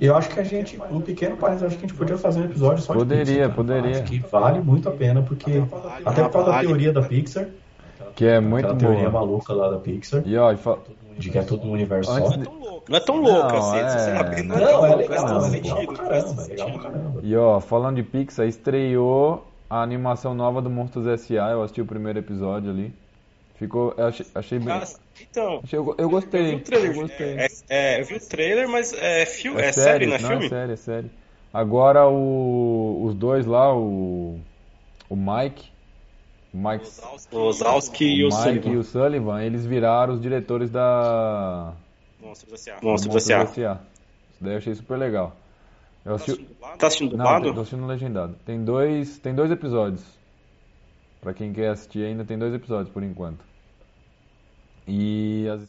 Eu acho que a gente, um pequeno parênteses, acho que a gente podia fazer um episódio só de Poderia, Pixar, cara. poderia. Acho que vale muito a pena, porque até por causa da teoria da Pixar, Que é muito aquela teoria boa. maluca lá da Pixar, E ó, e fa- de que é tudo um universo só. de- Não é tão louco Não, assim, é- não Não, Não, tão é louco, legal, faz é legal sentido, pra faz caramba, é legal pra caramba. E ó, falando de Pixar, estreou a animação nova do Monstros S.A. Eu assisti o primeiro episódio ali. Ficou, eu achei, achei bem. Então, achei- eu, eu eu vi gostei. o trailer. Eu gostei. É, é, eu vi o trailer, mas é, fio, é, É série, não é não filme? é série, é série. Agora o, os dois lá, o, o Mike, o Mike, Ozalski e o Mike e Sullivan. o Sullivan, eles viraram os diretores da Monstros S.A. Monstros. S.A. Isso daí eu achei super legal. Eu assisti, Tá assistindo Não, dublado? tô assistindo legendado. Tem dois, tem dois episódios. Pra quem quer assistir ainda tem dois episódios por enquanto. E as...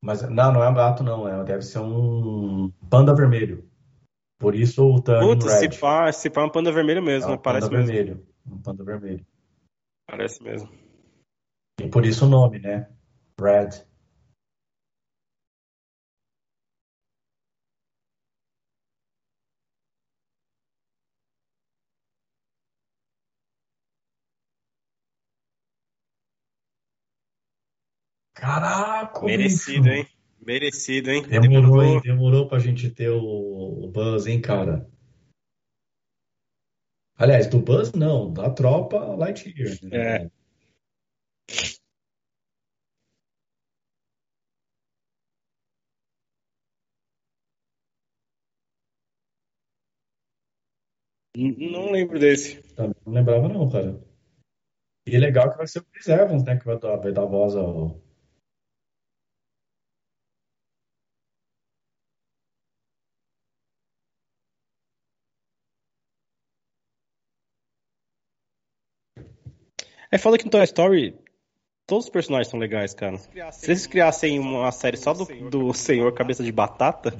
Mas não, não é um gato, não. É, deve ser um panda vermelho. Por isso o Turning Puta, se pá, se pá é um panda vermelho mesmo, É né? um Parece panda mesmo. vermelho. Um panda vermelho. Parece mesmo. E por isso o nome, né? Red. Caraca! Merecido, bicho. hein? Merecido, hein? Demorou, demorou, hein? demorou pra gente ter o, o Buzz, hein, cara? Aliás, do Buzz não, da tropa Lightyear. né? É. Não lembro desse. Também não lembrava não, cara. E é legal que vai ser o Chris Evans, né, que vai dar, vai dar voz ao... É foda que no Toy Story todos os personagens são legais, cara. Se eles criassem uma série só do, do Senhor Cabeça de Batata,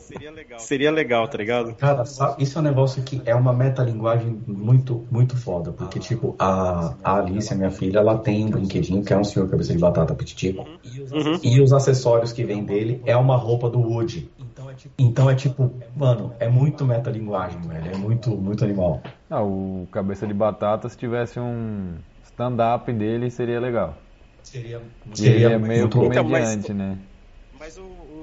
seria legal, tá ligado? Cara, isso é um negócio que é uma metalinguagem muito, muito foda, porque, tipo, a, a Alice, a minha filha, ela tem um brinquedinho que é um senhor cabeça de batata pititico, Uhum. e os acessórios que vem dele é uma roupa do Woody. Então é tipo, mano, é muito metalinguagem, velho, é muito, muito animal. Ah, o Cabeça de Batata, se tivesse um stand-up dele, seria legal. Seria, E ele é meio muito louco. Então, mas- comediante, né?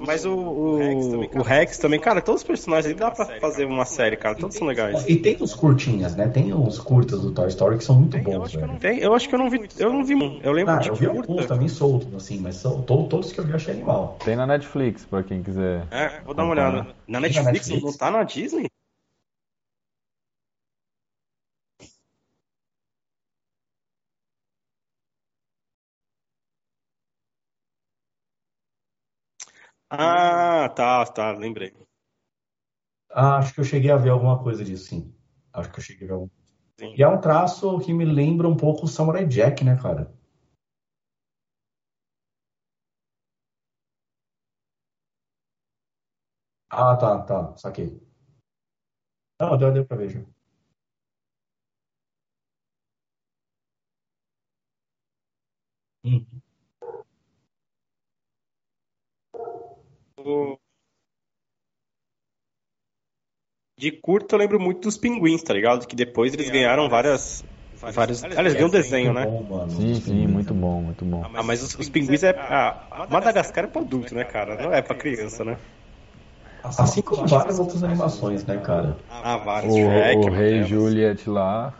Mas o, o, o Rex também, cara, todos os personagens dá pra fazer uma série, cara. Todos são legais. E tem os curtinhas, né? Tem os curtas do Toy Story que são muito bons, velho. Tem, eu acho que eu não vi. Eu não vi um. Eu lembro Ah, de eu vi alguns curta. também soltos, assim, mas são, to- todos que eu vi eu achei animal. Tem na Netflix, pra quem quiser. É, vou dar uma olhada. Na Netflix, Netflix? não tá na Disney? Ah, tá, tá, lembrei. Ah, acho que eu cheguei a ver alguma coisa disso, sim. Acho que eu cheguei a ver alguma Sim. E é um traço que me lembra um pouco o Samurai Jack, né, cara? Ah, tá, tá, saquei. Não, deu, deu pra ver já. Hum. De curto eu lembro muito dos pinguins, tá ligado? Que depois eles ganharam várias. vários. Ah, eles ganham um desenho, né? Bom, mano. Sim, sim, muito bom, muito bom. Ah, mas os, os pinguins é. Ah, Madagascar é pra adulto, né, cara? Não é pra criança, né? Assim como várias outras animações, né, cara? Ah, vários. O, Shrek, o Rei. Juliet lá.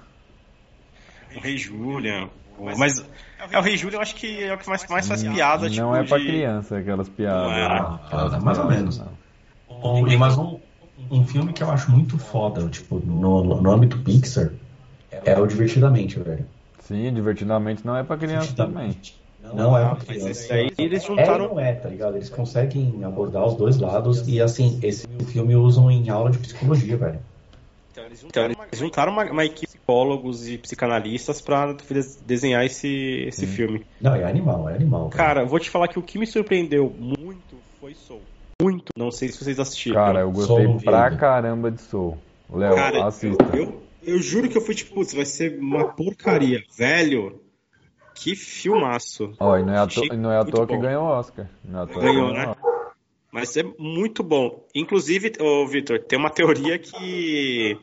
O Rei Julian. Mas é o Rei Julian, eu acho que é o que mais, mais faz piada, não tipo. é pra de- criança, aquelas piadas. Não é. Ah, mais ou menos. Não. Bom, e mais um, um filme que eu acho muito foda, tipo, no, no âmbito Pixar, é o Divertidamente, velho. Sim, divertidamente não é pra criança também. Não é uma Mas criança. esse aí eles É e juntaram. não é, tá ligado? Eles conseguem abordar os dois lados e, assim, esse filme usam em aula de psicologia, velho. Então, eles juntaram uma, uma equipe de psicólogos e psicanalistas pra desenhar esse, esse filme. Não, é animal, é animal. Cara, eu vou te falar que o que me surpreendeu muito foi Soul. Muito. Não sei se vocês assistiram. Cara, eu Soul gostei não pra caramba de Soul. Léo, Cara, assista. Eu, eu juro que eu fui tipo, putz, vai ser uma porcaria. Velho, que filmaço. Ó, e não é à, é toa que bom. ganhou o Oscar. Não é à toa que Ganhou, né? Oscar. Mas é muito bom. Inclusive, ô Vitor, tem uma teoria que.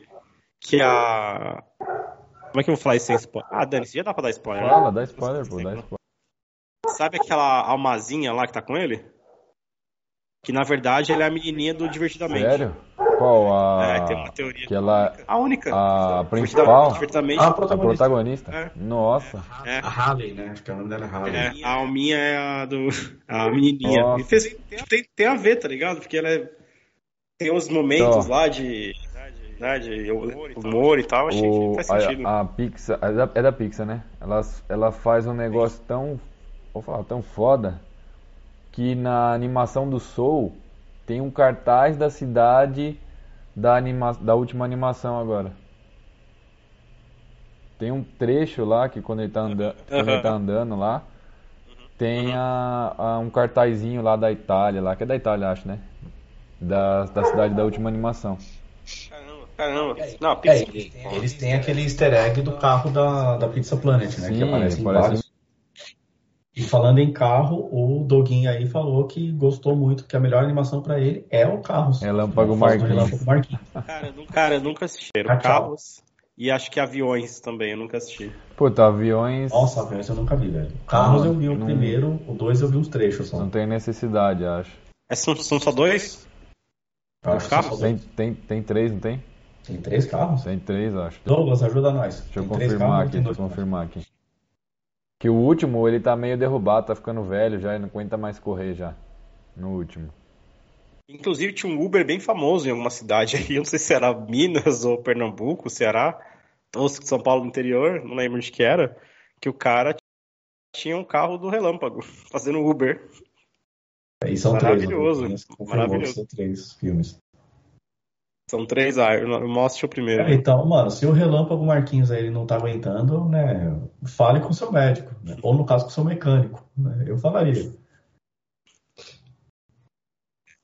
Que a. Como é que eu vou falar isso sem spoiler? Ah, Dani, já dá pra dar spoiler. né? Fala, dá spoiler, pô, dá spoiler. Sabe aquela almazinha lá que tá com ele? Que na verdade ela é a menininha do Divertidamente. Sério? Qual É, tem uma a. teoria. Que ela. A única. A principal? Ah, A protagonista. protagonista? É. Nossa. É. A Harley, né? Acho que é o nome dela é Harley. É, a alminha é a do. A menininha. Fez, tem, tem a ver, tá ligado? Porque ela é, tem uns momentos Ó. lá de. Né, de humor e tal. Achei que faz sentido. a, a Pixar, é da, é da Pixar, né? Ela, ela faz um negócio tão, vou falar, tão foda que na animação do Soul tem um cartaz da cidade da, anima, da última animação agora. Tem um trecho lá que quando ele tá, anda, quando ele tá andando lá, tem a, a- um cartazinho lá da Itália, lá, que é da Itália, acho, né? Da, da cidade da última animação. Caramba, caramba. Não, É, eles, têm aquele easter egg do carro da, da Pizza Planet, né? Sim, que aparece. E falando em carro, o Doguinho aí falou que gostou muito, que a melhor animação pra ele é o Carros. Relâmpago Faz do Marquinhos. Marquinhos. Cara, eu nunca, cara, eu nunca assisti. Ah. Carros. E acho que Aviões também, eu nunca assisti. Puta, aviões. Nossa, aviões eu nunca vi, velho. Carros eu vi o não- primeiro, o dois eu vi uns trechos só. Não tem necessidade, acho. É, são, são só dois? Eu acho carros? só Tem, dois. tem, tem três, não tem? Tem três carros? Tem três, acho. Douglas, ajuda nós. Deixa eu Tem três confirmar carros, aqui, tem deixa eu dois confirmar aqui. Que o último, ele tá meio derrubado, tá ficando velho já e não aguenta mais correr já. No último. Inclusive tinha um Uber bem famoso em alguma cidade aí, eu não sei se era Minas ou Pernambuco, Ceará, ou São Paulo do interior, não lembro de que era, que o cara tinha um carro do relâmpago, fazendo Uber. E são três. Maravilhoso, né? Confirmou que maravilhoso. São três filmes. São três, eu mostro o primeiro. É, então, mano, se o Relâmpago Marquinhos aí ele não tá aguentando, né, fale com o seu médico, né? ou no caso com o seu mecânico, né? Eu falaria.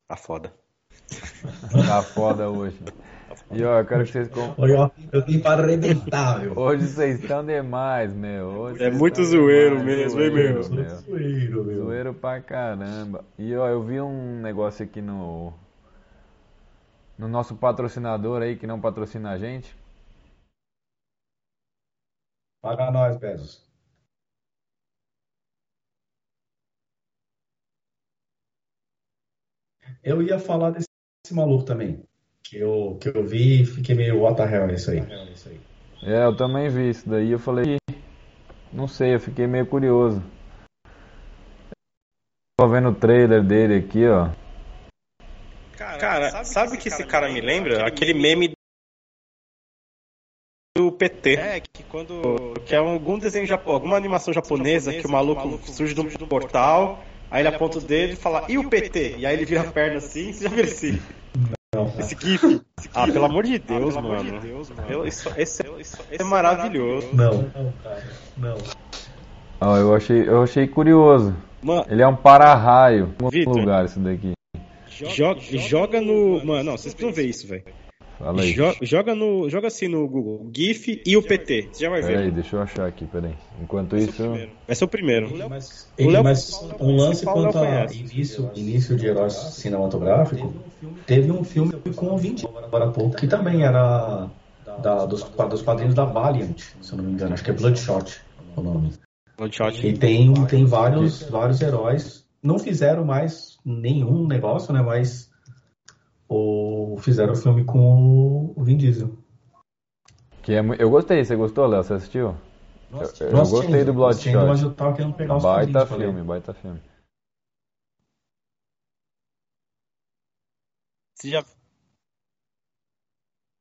Tá foda. Tá foda hoje. E ó, eu quero que vocês. com- Olha, ó, eu tenho para arrebentar, meu. Hoje vocês estão demais, meu. Hoje É muito zoeiro demais, mesmo, hein, meu? Zoeiro, meu. Zoeiro pra caramba. E ó, eu vi um negócio aqui no. No nosso patrocinador aí, que não patrocina a gente. Paga nós, Bezos. Eu ia falar desse maluco também, que eu, que eu vi e fiquei meio what the hell é isso aí. É, eu também vi isso daí. Eu falei, não sei, eu fiquei meio curioso. Tô vendo o trailer dele aqui, ó. Cara, sabe o que esse cara me lembra? Aquele meme do PT. É, que quando. Que é algum desenho japonês, alguma animação japonesa que o maluco surge de um portal, aí ele aponta o dedo e fala, e o PT? E aí ele vira a perna assim, você já viu esse, Não. esse gif? Ah, pelo amor de Deus, mano. Eu- isso- Esse esse é maravilhoso. Não, não, cara, não. Ó, eu achei, eu achei curioso. Mano, Ele é um para-raio. Em Vitor. lugar isso daqui. Joga, joga no. Mano, não, vocês precisam ver isso, velho. Fala aí. Jo- Joga, no, joga assim no Google, GIF e o PT. Você já vai ver. aí, deixa eu achar aqui, pera aí. Enquanto isso, Vai ser o primeiro. Mas, O Léo- mas um lance quanto a início, início de herói cinematográfico, teve um filme com o Vin Diesel agora há pouco, que também era da- dos, dos quadrinhos da Valiant, se eu não me engano, acho que é Bloodshot o nome. Bloodshot. E tem, tem vários, vários heróis. Não fizeram mais nenhum negócio, né? Mas o, fizeram o filme com o Vin Diesel. que é, eu gostei. Você gostou, Léo? Você assistiu? Eu, eu assisti gostei ainda, do assisti ainda, Mas Bloodshot. eu tava querendo pegar os Baita filme, baita filme. Você já.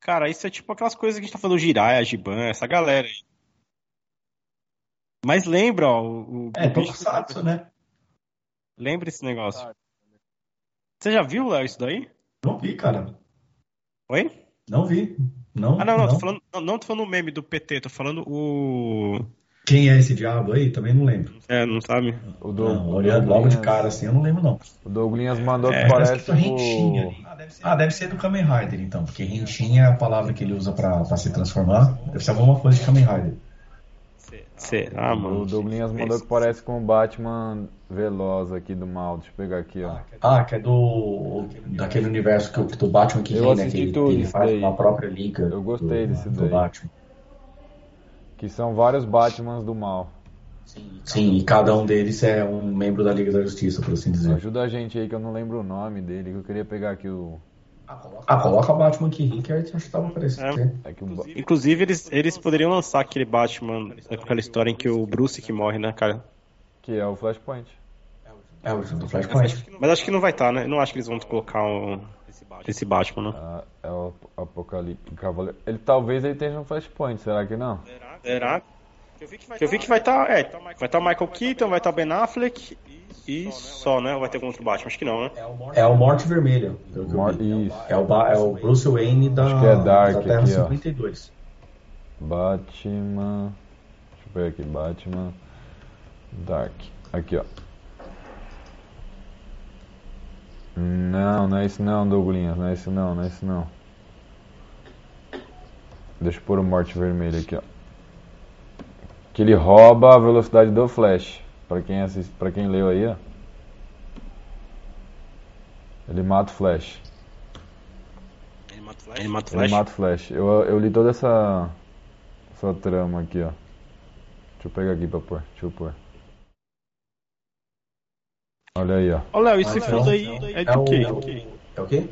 Cara, isso é tipo aquelas coisas que a gente tá falando, o Jiraiya, Giban, essa galera aí. Mas lembra, ó, o, o É, bicho- Tokusatsu, né? Lembra esse negócio. Você já viu, Léo, isso daí? Não vi, cara. Oi? Não vi. Não, Ah, não, não, não. tô falando, não, não tô falando o meme do PT, tô falando o. Quem é esse diabo aí? Também não lembro. É, não sabe? O, do, Não, o olhando logo de cara assim, eu não lembro não. O Douglinhas mandou É, que Parece que Rentinha o... ali. Ah, deve ser do Kamen Rider então, porque Rentinha é a palavra que ele usa pra, pra se transformar. Deve ser alguma coisa de Kamen Rider. Será, O mano? Douglinhas mandou que parece com o Batman Veloz aqui do mal. Deixa eu pegar aqui, ó. Ah, que é do. daquele universo que, o- do Batman que Eu tem, né? Que ele, tudo que ele faz daí. uma própria liga. Eu gostei do, desse do daí. Batman. Que são vários Batmans do mal. Sim, e cada um deles é um membro da Liga da Justiça, por assim dizer. Ajuda a gente aí que eu não lembro o nome dele, que eu queria pegar aqui o. Ah, coloca Batman aqui, Rickard, acho que tava aparecendo. É que o Ba- Inclusive, eles, eles poderiam lançar aquele Batman aquela história em que o Bruce que morre, né, cara? que é o Flashpoint. É o do Flashpoint. Mas acho que não vai estar, né? Eu não acho que eles vão colocar um, esse Batman, né? Ah, é o Apocalipse Cavaleiro. Ele talvez ele esteja no Flashpoint, será que não? Será? Eu vi que vai estar. É, vai estar o Michael Keaton, vai estar o Ben Affleck e só, né? Ou vai ter algum outro Batman? Acho que não, né? É o Morte vi. Isso. É o, Ba- é o Bruce Wayne da, Acho que é Dark da Terra aqui, ó. 52. Batman. Deixa eu pegar aqui, Batman. Dark. Aqui, ó. Não, não é isso não, Douglinhas. Não é isso não, não é isso não. Deixa eu pôr o Morte Vermelho aqui, ó. Que ele rouba a velocidade do Flash. Pra quem, assist... pra quem leu aí, ó. Ele mata o Flash. Ele mata o Flash. Ele mata o Flash. Eu, eu li toda essa sua trama aqui, ó. Deixa eu pegar aqui pra pôr. Deixa eu pôr. Olha aí, ó. Léo, esse fundo aí é de o- quê? É o quê?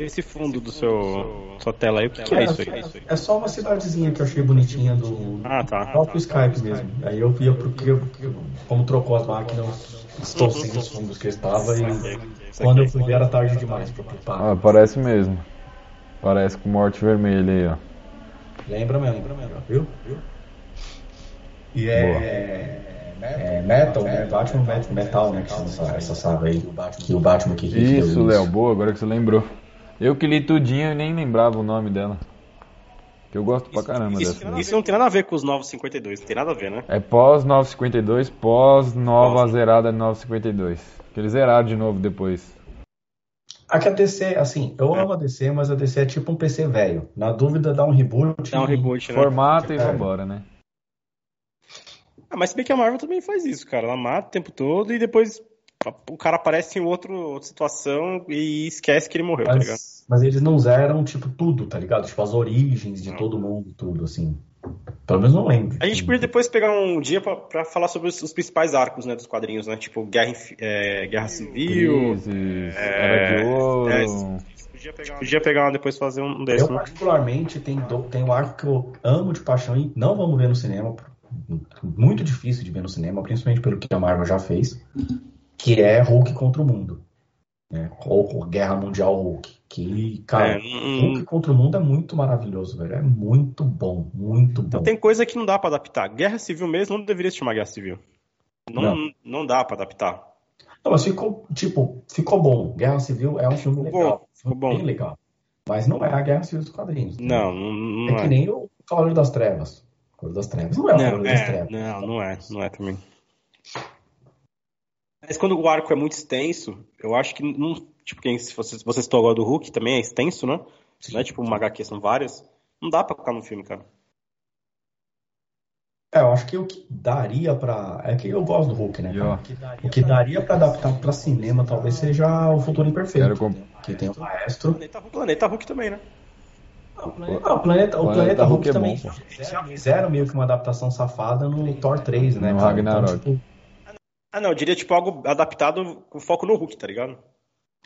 Esse fundo do seu sua tela aí, o que, que é isso aí? É só uma cidadezinha que eu achei bonitinha do Ah, tá. próprio Skype mesmo. Aí eu ia porque, porque como trocou as máquinas, estou sem os fundos que eu estava e quando eu fui ver era tarde demais pra ocupar. Ah, parece mesmo. Parece com morte vermelha aí, ó. Lembra mesmo, lembra mesmo, viu? E é, é metal, né? Batman met- Metal, né? Que chama essa, essa saga aí. Que o Batman que Isso, Léo, boa, agora que você lembrou. Eu que li tudinho e nem lembrava o nome dela. Que eu gosto pra caramba Isso, dessa. isso não tem nada a ver com os novos 52, não tem nada a ver, né? É pós 952, pós nova zerada de 952. Que eles zeraram de novo depois. Aqui a DC, assim, eu amo a DC, mas a DC é tipo um PC velho. Na dúvida, dá um reboot. Dá um e- reboot, né? Formata e É. vambora, né? Ah, mas se bem que a Marvel também faz isso, cara. Ela mata o tempo todo e depois o cara aparece em outro, outra situação e esquece que ele morreu, tá ligado? Mas, mas eles não zeram, tipo, tudo, tá ligado? Tipo, as origens de todo mundo, tudo, assim. Pelo menos não lembro. A gente podia depois pegar um dia pra, pra falar sobre os, os principais arcos, né, dos quadrinhos, né? Tipo, Guerra, é, Guerra Civil. Crises, é, Era de Ouro. é, Podia pegar, podia pegar depois fazer um Eu, desses, né? particularmente, tem, do- tem um arco que eu amo de paixão e não vamos ver no cinema. Muito difícil de ver no cinema, principalmente pelo que a Marvel já fez. Que é Hulk contra o Mundo. Né? Ou Guerra Mundial Hulk. Que, cara, É, Hulk contra o Mundo é muito maravilhoso, velho. É muito bom, muito bom. Então tem coisa que não dá pra adaptar. Guerra Civil mesmo não deveria se chamar Guerra Civil. Não, Não. não. dá pra adaptar. Não, mas ficou, tipo, ficou bom. Guerra Civil é um filme Ficou legal. bom, ficou bom. Bem legal. Mas não é a Guerra Civil dos quadrinhos. Não, não, não É é. que nem o Cavaleiro das Trevas. Cavaleiro das Trevas. Não é o Cavaleiro das é, Trevas. não, não é, não é também. Mas quando o arco é muito extenso, eu acho que não. Tipo, quem, se você, você citou agora do Hulk, também é extenso, né? Não é tipo uma HQ, são várias. Não dá pra colocar no filme, cara. É, eu acho que o que daria pra. É que eu gosto do Hulk, né? Cara? O que daria pra adaptar pra cinema talvez seja o Futuro Imperfeito. Quero comp- Que tem o Maestro. Planeta, Planeta Hulk também, né? Ah, o Planeta, o Planeta, o Planeta Planeta Hulk Hulk é também. bom, fizeram meio que uma adaptação safada no Thor 3, né? No cara? Ragnarok. Então, tipo, Ah, não, eu diria tipo algo adaptado com foco no Hulk, tá ligado?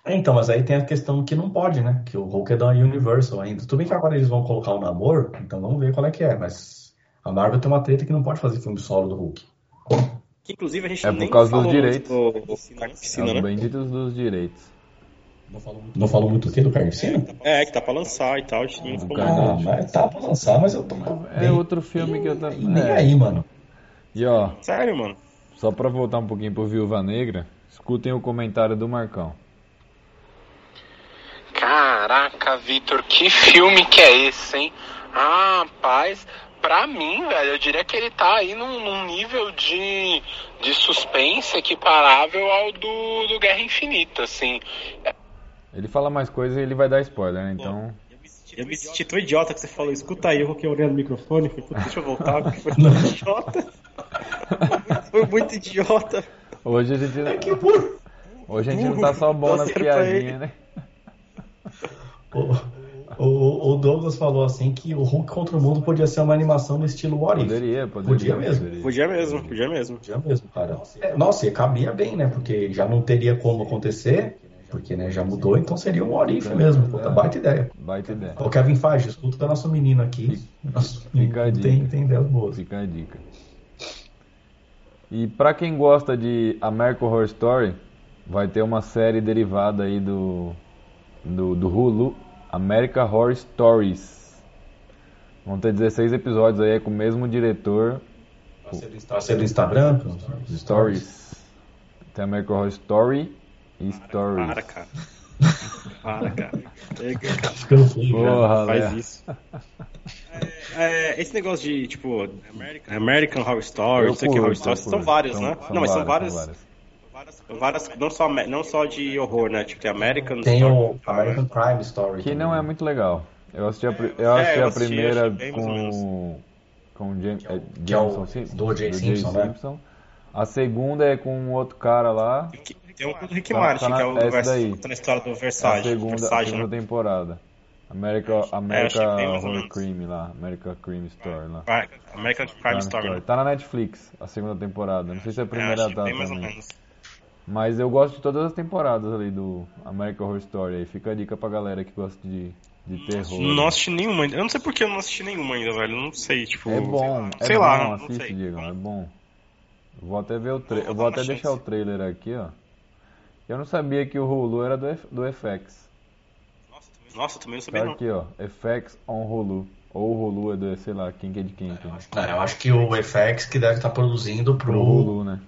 É, então, mas aí tem a questão que não pode, né? Que o Hulk é da Universal ainda. Tudo bem que agora eles vão colocar o namoro, então vamos ver qual é que é. Mas a Marvel tem uma treta que não pode fazer filme solo do Hulk. Que inclusive a gente É por causa dos direitos. do, do É Carnificina, os né? benditos dos direitos. Não falou muito o quê do Carnificina? É, que tá pra lançar e tal. Ah, mas tá pra lançar, mas eu tô. É outro filme que eu nem, também. nem aí, mano. E ó, Sério, mano. só pra voltar um pouquinho pro Viúva Negra, escutem o comentário do Marcão. Caraca, Vitor, que filme que é esse, hein? Ah, rapaz, pra mim, velho, eu diria que ele tá aí num, num nível de, de suspense equiparável ao do, do Guerra Infinita, assim. Ele fala mais coisas e ele vai dar spoiler, né? Então. Eu me senti tão idiota que você falou, escuta aí, eu vou aqui olhando no microfone, falei, "Puta, deixa eu voltar, porque foi muito idiota. Foi muito idiota. Hoje a gente. Que burro! Hoje a gente não tá só bom nas piadinhas, né? O, o, o Douglas falou assim que o Hulk contra o Mundo podia ser uma animação no estilo What. Poderia, poderia. Podia mesmo. poderia. Podia mesmo, podia mesmo. Podia mesmo, cara. É, nossa, e cabia bem, né? Porque já não teria como acontecer, porque né, já mudou, então seria um If mesmo. Puta, baita ideia. Baita ideia. O Kevin Feige, escuta nosso menino aqui. Nosso Fica a menino tem, dica. tem ideias boas. Fica a dica. E pra quem gosta de American Horror Story, vai ter uma série derivada aí do, do, do Hulu, American Horror Stories. Vão ter 16 episódios aí, é com o mesmo diretor, Pra ser do Instagram, Stories. Tem American Horror Story e Stories. Para, cara. Para, cara. Cara. Porra, Faz isso. É, esse negócio de, tipo, American Horror Story, não sei o que Horror Story, são várias, São- né? são não, mas são várias, várias, são várias, não, só, não, só, não só de horror, né? Tipo, tem American Tem o American Crime Story. Que também. não é muito legal. Eu assisti a, pri- eu É, assisti eu a assisti, primeira ou com com o James, é, que é o- Jameson Sim- do Jay Simpson, né? Simpson. A segunda é com um outro cara lá. Tem um do Rick Tá- Martin, tá na- que é o Vers- conta na história do A Versace. segunda, a Versace, segunda né? temporada. America, America bem mais ou Horror. Cream lá, America Cream Store lá. American Tá Crime Story. Story. Tá na Netflix, a segunda temporada. Não sei se a É, primeira achei tá bem mais ou também. menos. Mas eu gosto de todas as temporadas ali do American Horror Story. Aí fica a dica pra galera que gosta de, de terror. Não assisti nenhuma ainda. Eu não sei por que eu não assisti nenhuma ainda, velho. Não sei, tipo. É bom, é sei bom, lá, não assiste, sei. Diego, é bom. Eu vou até ver o tra... Vou Eu vou dar até deixar chance. o trailer aqui, ó. Eu não sabia que o Hulu era do, F... do FX. Nossa, eu também não sabia Tá não. aqui, ó. FX on Hulu. Ou o Hulu é do, sei lá, quem que é de quem. Aqui, né? Não, eu acho que o FX que deve estar produzindo pro. Pro Hulu, né?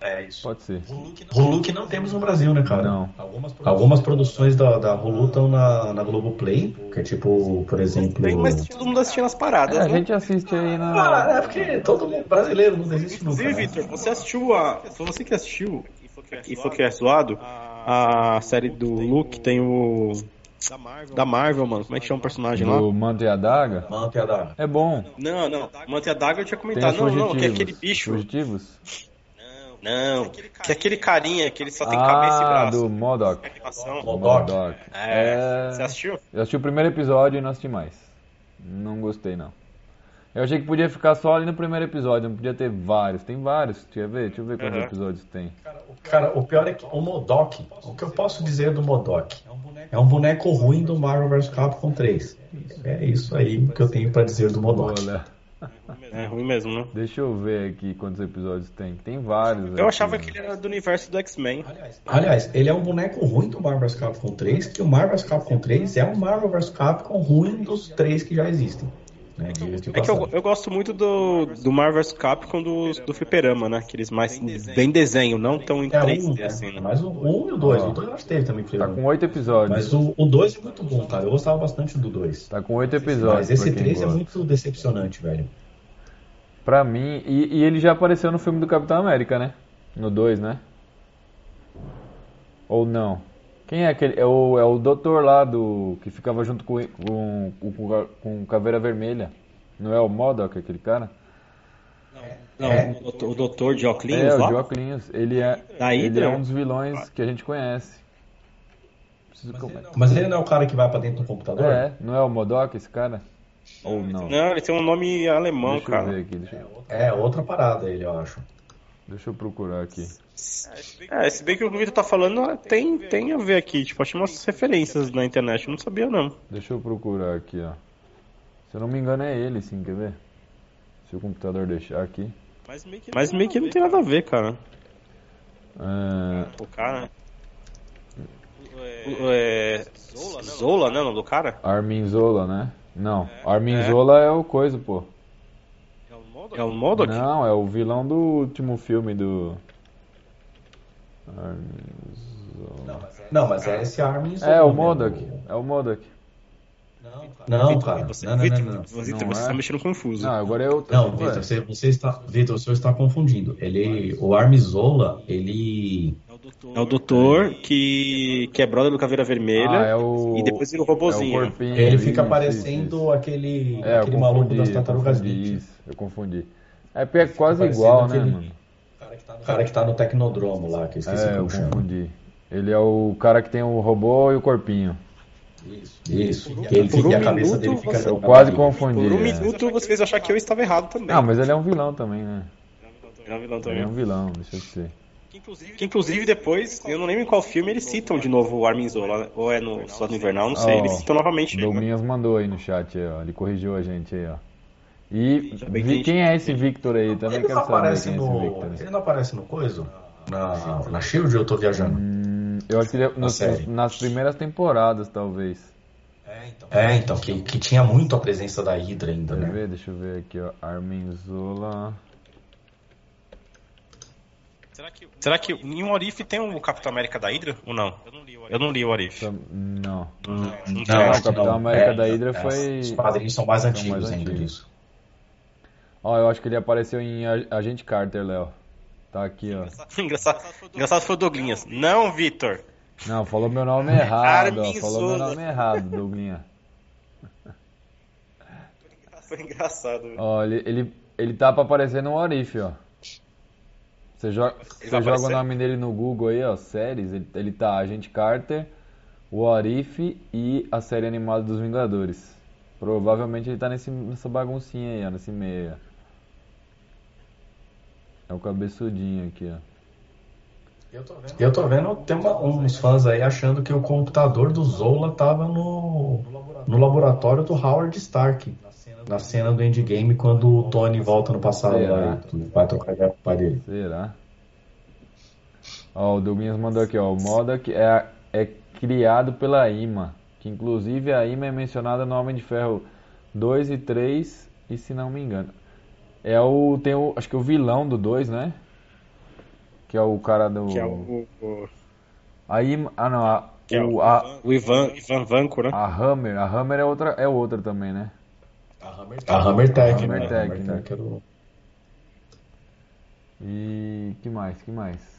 É isso. Pode ser. Hulu que não temos no Brasil, né, cara? Não. Algumas produções da, da Hulu estão na, na Globoplay, que é tipo, por exemplo. Bem, mas todo mundo assistindo as paradas, É, a né? gente assiste aí Ah, na. é porque todo mundo brasileiro não nunca. Inclusive, né? Victor, você assistiu a. Foi você que assistiu e foi que é zoado a série do Luke tem o. Da Marvel, mano. Como é que chama o personagem lá? Do Manta e a Daga. Mano, piada. É bom. Não, não. Manteiga d'água eu tinha comentado. Não, não, que é aquele bicho. Fugitivos? Não, que é aquele carinha que ele só tem cabeça e Ah, braço. do Modok. Animação. Modok. É. É. Você assistiu? Eu assisti o primeiro episódio e não assisti mais. Não gostei, não. Eu achei que podia ficar só ali no primeiro episódio, não podia ter vários. Tem vários, deixa eu ver, deixa eu ver quantos Aham. episódios tem. Cara, o pior é que o Modok, o que eu posso dizer do Modok? É um boneco ruim do Marvel vs Capcom 3. É isso aí que eu tenho pra dizer do Modok. Olha, É ruim mesmo, né? deixa eu ver aqui quantos episódios tem. Tem vários. Eu aqui, achava né? que ele era do universo do X-Men. Aliás, ele é um boneco ruim do Marvel vs Capcom 3, que o Marvel vs Capcom 3 é um Marvel vs Capcom ruim dos três que já existem. Né, É que eu, eu gosto muito do, do Marvel Capcom do, do Fliperama, né? Aqueles mais bem desenho, não tão em É 3D um, assim, né? Mas o 1 e o 2. Ó. O 2 eu acho que teve também. Tá com oito episódios. Mas o, o 2 é muito bom, cara. Eu gostava bastante do 2. Tá com oito episódios. Mas esse pra quem 3 é muito decepcionante, velho. Pra mim, e, e ele já apareceu no filme do Capitão América, né? No 2, né? Ou não? Quem é aquele? É o, é o doutor lá do. que ficava junto com, com, com, com Caveira Vermelha. Não é o Modok, aquele cara? Não, É. o, doutor, o doutor de óculos é, o de óculos. Ele é, Da ele Hydra? é um dos vilões que a gente conhece. Preciso com- Mas ele não é o cara que vai pra dentro do computador? É, não é o Modok esse cara? Ou não? Não, ele tem um nome alemão, Deixa eu cara. ver aqui, deixa eu, É, outra parada ele, eu acho. deixa eu procurar aqui. É, se bem que o que o Vitor tá falando tem, tem a ver aqui. Tipo, achei umas referências na internet. Eu não sabia, não. Deixa eu procurar aqui, ó. Se eu não me engano é ele, sim, quer ver? Se o computador deixar aqui. Mas meio que não tem nada a ver, cara. É, O cara. O- É. Zola, né? O nome do cara? Armin Zola, né? Não, Armin Zola é o coisa, pô. É o Modok? Não, é o vilão do último filme do. Armin Zola. Não, mas é esse Armin É, o Zola Modok. É o Modok. Não, cara. Você, Não, não, não, não. Vitor, você é? tá mexendo confuso. Não, agora eu. Não, Vitor, você, você está, Vitor, o senhor está confundindo. Ele, o Armizola, ele, É o doutor que, que é brother do Caveira Vermelha. Ah, é o. E depois vira o é o robozinho. corpinho, ele fica isso, parecendo isso, aquele. É, aquele maluco confundi, das eu tartarugas ninja. isso, eu confundi. É porque é quase igual, né, aquele- mano? O cara que tá no Tecnodromo lá, que eu esqueci É, eu como chama. confundi. Ele é o cara que tem o robô e o corpinho. Isso. Que ele por fica, um e a cabeça minuto, dele fica. você- Eu quase confundi. Por um é. minuto você fez achar que eu estava errado também. Ah, mas ele é um vilão também, né? É um vilão Ele também. é um vilão, deixa eu ser. Que inclusive depois, eu não lembro em qual filme, eles citam de novo o Armin Zola, ou é no Soldado Invernal, não sei, Ó, eles citam novamente O ele. Douglinhas mandou aí no chat, aí, ó. Ele corrigiu a gente aí, ó. E que vi- gente- quem é esse Victor aí? Também Ele quero não saber aparece quem é esse no. Victor. Ele não aparece no coiso? Na, na Shield eu tô viajando? Hum, eu acho que ele é nos- nas primeiras temporadas, talvez. É, então, que, que tinha muito a presença da Hydra ainda, Quer né? ver? Deixa eu ver aqui, ó. Armin Zola. Será que em um Orif tem o Capitão América da Hydra ou não? Eu não li o Orif. Tam- Não. Não, Não, tem. o que Capitão não. América É, da Hydra é, foi- Os quadrinhos são mais são antigos mais ainda antigos. disso. Ó, eu acho que ele apareceu em Agente Carter, Léo. Tá aqui, ó. engraçado, engraçado foi o Douglinhas. Não, Vitor. Não, falou meu nome errado, ó. Falou meu nome errado, Douglinha. Foi engraçado. Ó, ele, ele, ele tá pra aparecer no Orif, ó. Você joga, você joga o nome dele no Google aí, ó, séries, ele, ele tá Agente Carter, o Arif e a série animada dos Vingadores. Provavelmente ele tá nesse, nessa baguncinha aí, ó, nesse meio. ó. É o cabeçudinho aqui, ó. E eu tô vendo, tem uma- uns fãs aí achando que o computador do Zola tava no, no laboratório do Howard Stark. Na cena do Endgame, quando o Tony volta no passado Será? lá vai trocar ideia com o pai dele. Será? Ó, o Douglas mandou aqui, ó. O Modok é, é criado pela IMA. Que inclusive a IMA é mencionada no Homem de Ferro 2 e 3, e se não me engano. É o. Tem o. Acho que o vilão do 2, né? Que é o cara do. Que é o, o, A IMA. Ah não, a, que é o, o, a, o Ivan, Ivan Vanko, né? a Hammer. A Hammer é outra, é outra também, né? A Hammer Tech, Hammer né? Tech, Hammer né? Tech era o- E. que mais? que mais?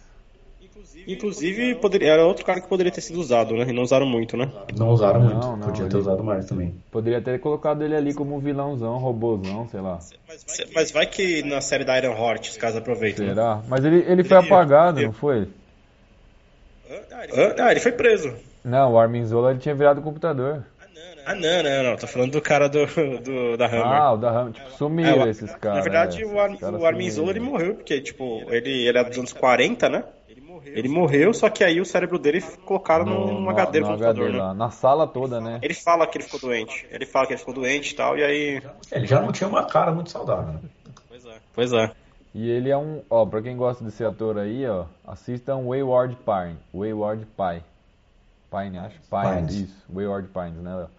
Inclusive, poderia, era outro cara que poderia ter sido usado, né? E não usaram muito, né? Não usaram Não, muito, não, podia ter ele- usado mais também. Poderia ter colocado ele ali como vilãozão, robôzão, sei lá. Mas vai que na série da Iron Heart os caras aproveitam. né? Será? Mas ele, ele foi apagado, não foi? Ah, ele foi preso. Não, o Armin Zola ele tinha virado computador. Ah, não, não, não. Tô falando do cara do, do da Hammer. Ah, o da Ram, tipo, sumiu É, o- esses caras. Na verdade, é, o, Ar, o Armin sumiram. Zola ele morreu, porque, tipo, ele, ele é dos anos 40, né? Ele morreu, só que aí o cérebro dele colocaram No- num no- HD do no computador, HD né? lá, na sala toda, né? Ele fala que ele ficou doente. Ele fala que ele ficou doente e tal, e aí. Ele já não tinha uma cara muito saudável, né? Pois é. Pois é. E ele é um, ó, pra quem gosta desse ator aí, ó, assistam Wayward Pine, Wayward Pie. Pine, acho. Pines, Pines. isso. Wayward Pines, né, Léo?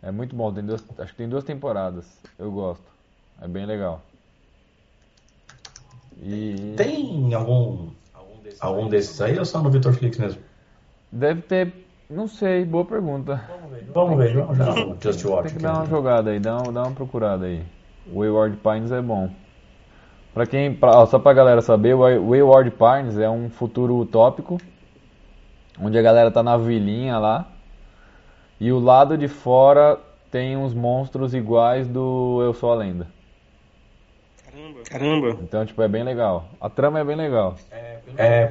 É muito bom, tem duas, acho que tem duas temporadas. Eu gosto. É bem legal. E Tem algum, algum desses aí ou só no Vitor Flix mesmo? deve ter, não sei, boa pergunta. Vamos ver, vamos jogar o Just Watch. Tem que dar uma jogada aí, dá, uma- dá uma procurada aí. Wayward Pines é bom. Pra quem, pra, ó, só pra galera saber, Wayward Pines é um futuro utópico, onde a galera tá na vilinha lá, e o lado de fora tem uns monstros iguais do Eu Sou a Lenda. Caramba. Caramba. Então, tipo, é bem legal. A trama é bem legal. É,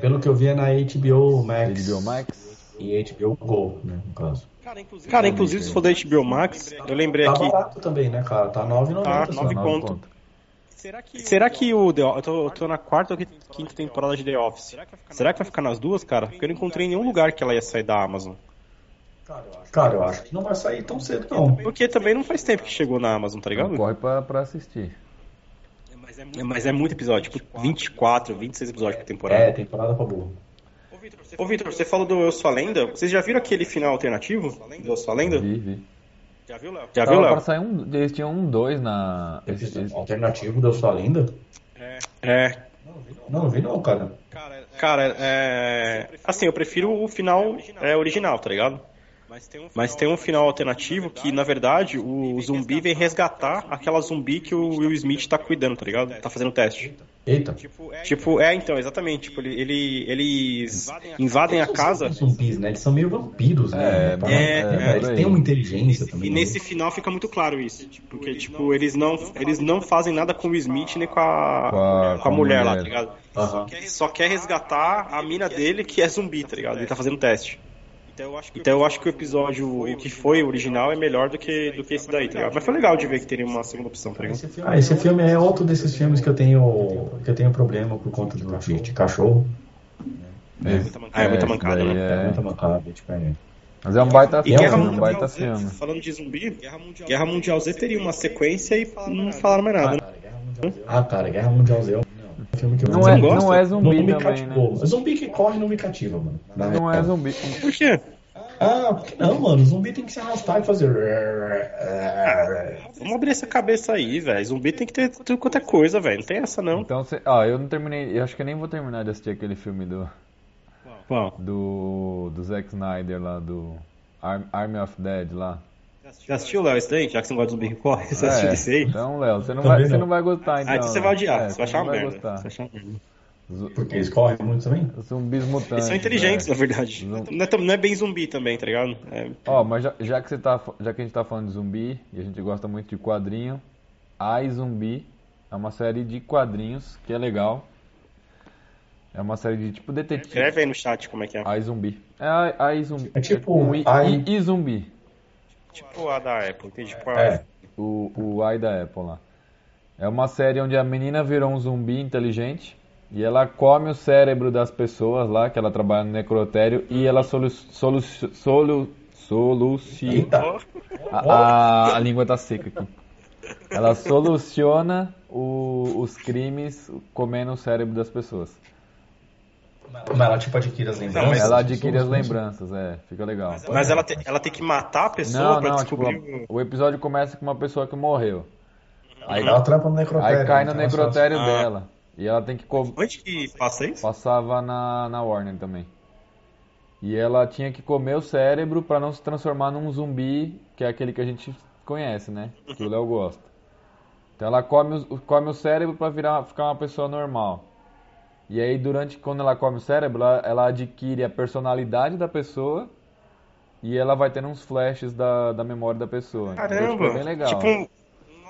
pelo que eu vi é na HBO Max. HBO Max. E HBO Go, né, no caso. Cara, inclusive, se for da HBO Max, eu lembrei Tá aqui. barato também, né, cara? Tá 9,90 Tá, só. nove Nove conto. conto. Será que o The Office. Eu tô, eu tô na quarta ou quinta temporada de The Office. Será que vai ficar nas duas, cara? Porque eu não encontrei em nenhum lugar que ela ia sair da Amazon. Cara, eu acho que não vai sair tão cedo, não. Porque também não faz tempo que chegou na Amazon, tá ligado? Corre pra, pra assistir. É, Mas é muito episódio, tipo 24, 26 episódios por temporada. É, temporada pra burro. Ô, Vitor, você falou do Eu Sou a Lenda. Vocês já viram aquele final alternativo do Eu Sou a Lenda? Vi, vi. Já viu, Léo? Já viu, pra Léo? sair um. Eles tinham um dois na. esse- esse- Episódio alternativo deu sua linda? É. Não, não vi não, cara. Cara, é. Assim, eu prefiro o final é, original, tá ligado? Mas tem um final alternativo que, na verdade, o zumbi vem resgatar aquela zumbi que o Will Smith tá cuidando, tá ligado? Tá fazendo teste. Eita. Tipo, é, então, exatamente. Tipo, ele, ele- eles invadem a casa. Eles são zumbis, né? Eles são meio vampiros, né? É, Tá- é, né? é, Eles têm uma inteligência E também. né? nesse final fica muito claro isso. Porque, tipo, eles não, eles não fazem nada com o Smith nem com a, Com a- com a mulher lá, mulher. tá ligado? Aham. Só quer resgatar a mina dele que é zumbi, tá ligado? Ele tá fazendo teste. Então eu acho que o episódio, o que foi o original, é melhor do que, do que esse daí, tá ligado? Mas foi legal de ver que teria uma segunda opção, tá ligado? Ah, esse filme é outro desses filmes que eu tenho que eu tenho problema por conta do, de, de cachorro. Ah, é muita esse mancada, daí né? É é- muita mancada, tipo, é. Mas é um baita E filme, Guerra um baita Z, filme. falando de zumbi, Guerra Mundial Z teria uma sequência e não falaram mais nada, né? Ah, cara, Guerra Mundial Z é um filme que eu Não é, não gosta? não é não zumbi me também, cativou. né? Zumbi que corre não me cativa, mano. Não é zumbi. Por quê? Ah, por que não, mano? Zumbi tem que se arrastar e fazer. Vamos abrir essa cabeça aí, velho. Zumbi tem que ter tudo quanto é coisa, velho. Não tem essa, não. Então, cê, ó, eu não terminei, eu acho que eu nem vou terminar de assistir aquele filme do Bom, do do Zack Snyder lá do Arm- Army of Dead lá. Já assistiu, Léo, esse daí? Já que você não gosta de zumbi que corre, você assistiu É, esse aí? Então, Léo, você não Também vai, você não. não vai gostar então. Ah, então você vai odiar, É, você vai achar não uma vai merda. gostar. Você vai achar uma merda. Zu- Porque eles correm muito também? Zumbis mutantes. Eles são inteligentes, é. na verdade. Não é, não é bem zumbi também, tá ligado? É, Ó, mas já, já que você tá, já que a gente tá falando de zumbi e a gente gosta muito de quadrinho, Ai Zumbi é uma série de quadrinhos que é legal. É uma série de tipo detetive. Escreve aí no chat como é que é. Ai zumbi. É a, ai zumbi. É tipo um i, i- i zumbi. Tipo a da Apple, entendi. Tipo, a- É. O, o ai da Apple lá. É uma série onde a menina virou um zumbi inteligente e ela come o cérebro das pessoas lá, que ela trabalha no necrotério, e ela solu, solu, solu, soluciona. A, a, a língua tá seca aqui. Ela soluciona o- os crimes comendo o cérebro das pessoas. Como ela tipo adquire as lembranças. mas- Ela adquire as lembranças, é, fica legal. Mas ela, te- ela tem que matar a pessoa Não, pra não, tipo, descobrir o... o episódio começa com uma pessoa que morreu. Aí, Ela trampa no necrotério. aí cai no só- necrotério Ah. dela. E ela tem que co- Onde que passa isso? Passava na, na Warner também. E ela tinha que comer o cérebro pra não se transformar num zumbi, que é aquele que a gente conhece, né? Que o Léo gosta. Então ela come, o- come o cérebro pra virar, ficar uma pessoa normal. E aí, durante quando ela come o cérebro, ela, ela adquire a personalidade da pessoa e ela vai tendo uns flashes da, da memória da pessoa. Então, tipo, Caramba! é bem legal. Tipo um,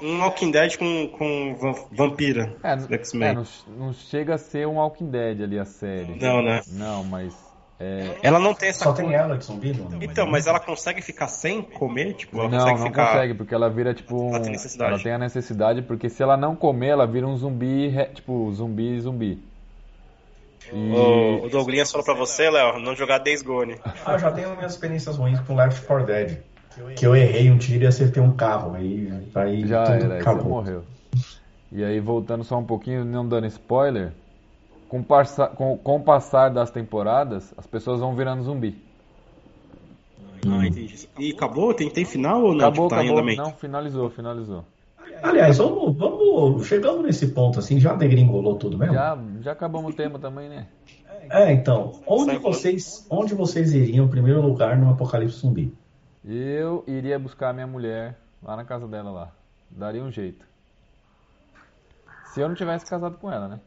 um Walking Dead com, com vampira. É, é, X-Men. não, não chega a ser um Walking Dead ali a série. Não, né? Não, mas é, Ela não tem essa Só tem ela de zumbi, não? Então, mas ela consegue ficar sem comer? Tipo, ela não, consegue não ficar. consegue, porque ela vira tipo um... Ela tem necessidade. Ela tem a necessidade, porque se ela não comer, ela vira um zumbi, tipo, zumbi, zumbi. E... O, o Douglas falou pra você, Léo, não jogar Days Gone. Ah, eu já tenho minhas experiências ruins com Left 4 Dead. Que eu errei um tiro e acertei um carro. Aí, aí Já tudo era, aí você acabou. morreu. E aí, voltando só um pouquinho, não dando spoiler, com, parça- com- com o passar das temporadas, as pessoas vão virando zumbi. Ah, entendi. E acabou? Tem, tem final ou não? acabou, tipo, tá acabou. Não, finalizou, finalizou. Aliás, vamos, vamos. Chegando nesse ponto assim, já degringolou tudo mesmo? Já, já acabamos o tema também, né? É, então. Onde vocês, onde vocês iriam em primeiro lugar no apocalipse zumbi? Eu iria buscar minha mulher lá na casa dela lá. Daria um jeito. Se eu não tivesse casado com ela, né?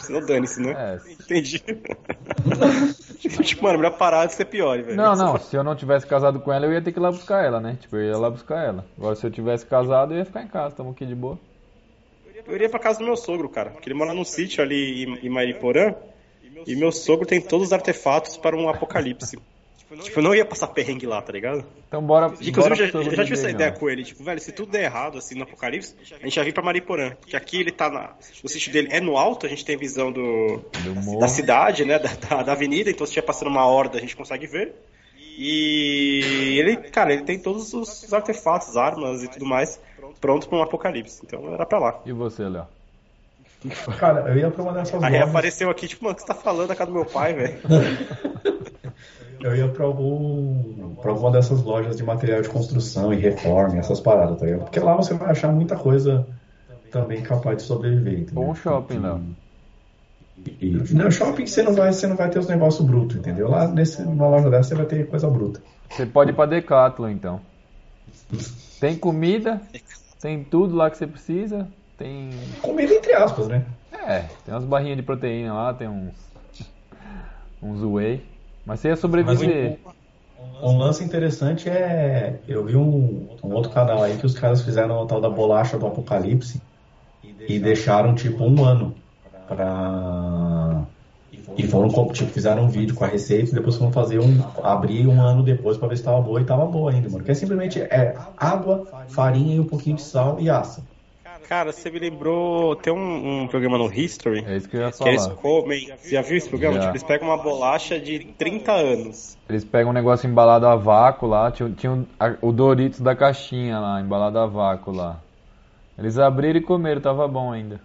Senão dane-se, né? É. Entendi. tipo, mano, melhor parar de ser pior, velho. Não, não, se eu não tivesse casado com ela, eu ia ter que ir lá buscar ela, né? Tipo, eu ia lá buscar ela. Agora, se eu tivesse casado, eu ia ficar em casa, tamo aqui de boa. Eu iria pra casa do meu sogro, cara. Porque ele mora num sítio ali em, em Mariporã. E meu sogro tem todos os artefatos para um apocalipse. Tipo, eu não ia passar perrengue lá, tá ligado? Então, bora. Inclusive, bora eu já, eu já tive essa ideia com ele. Tipo, velho, se tudo der errado, assim, no apocalipse, a gente já vir pra Mariporã. Que aqui ele tá na... O sítio dele é no alto, a gente tem visão do... Do da cidade, né, da, da, da avenida, então se estiver passando uma horda a gente consegue ver. E ele, cara, ele tem todos os artefatos, armas e tudo mais pronto para um apocalipse. Então era pra lá. E você, Léo? Cara, eu ia pra uma dessas Aí lojas. apareceu aqui, tipo, mano, o que você tá falando da casa do meu pai, velho? Eu ia pra, algum, pra alguma dessas lojas de material de construção e reforma, essas paradas, tá ligado? Porque lá você vai achar muita coisa também capaz de sobreviver. entendeu? Bom shopping, Léo. E, no shopping você não vai, você não vai ter os negócios brutos, entendeu? Lá nesse, numa loja dessa você vai ter coisa bruta. Você pode ir pra Decathlon, então. Tem comida, tem tudo lá que você precisa, tem... Comida entre aspas, né? É, tem umas barrinhas de proteína lá, tem uns... uns whey. Mas você ia sobreviver. Um lance interessante é. Eu vi um, um outro canal aí que os caras fizeram a tal da bolacha do apocalipse e deixaram tipo um ano pra. E foram, tipo, fizeram um vídeo com a receita e depois foram fazer um. abrir um ano depois pra ver se tava boa e tava boa ainda, mano. Que é simplesmente é água, farinha e um pouquinho de sal e assa. Cara, você me lembrou. Tem um, um programa no History É isso que eu ia que eles falar. comem. Você já viu esse programa? Já. Tipo, eles pegam uma bolacha de 30 anos. Eles pegam um negócio embalado a vácuo lá, tinha, tinha um- a- o Doritos da caixinha lá, embalado a vácuo lá. Eles abriram e comeram, tava bom ainda.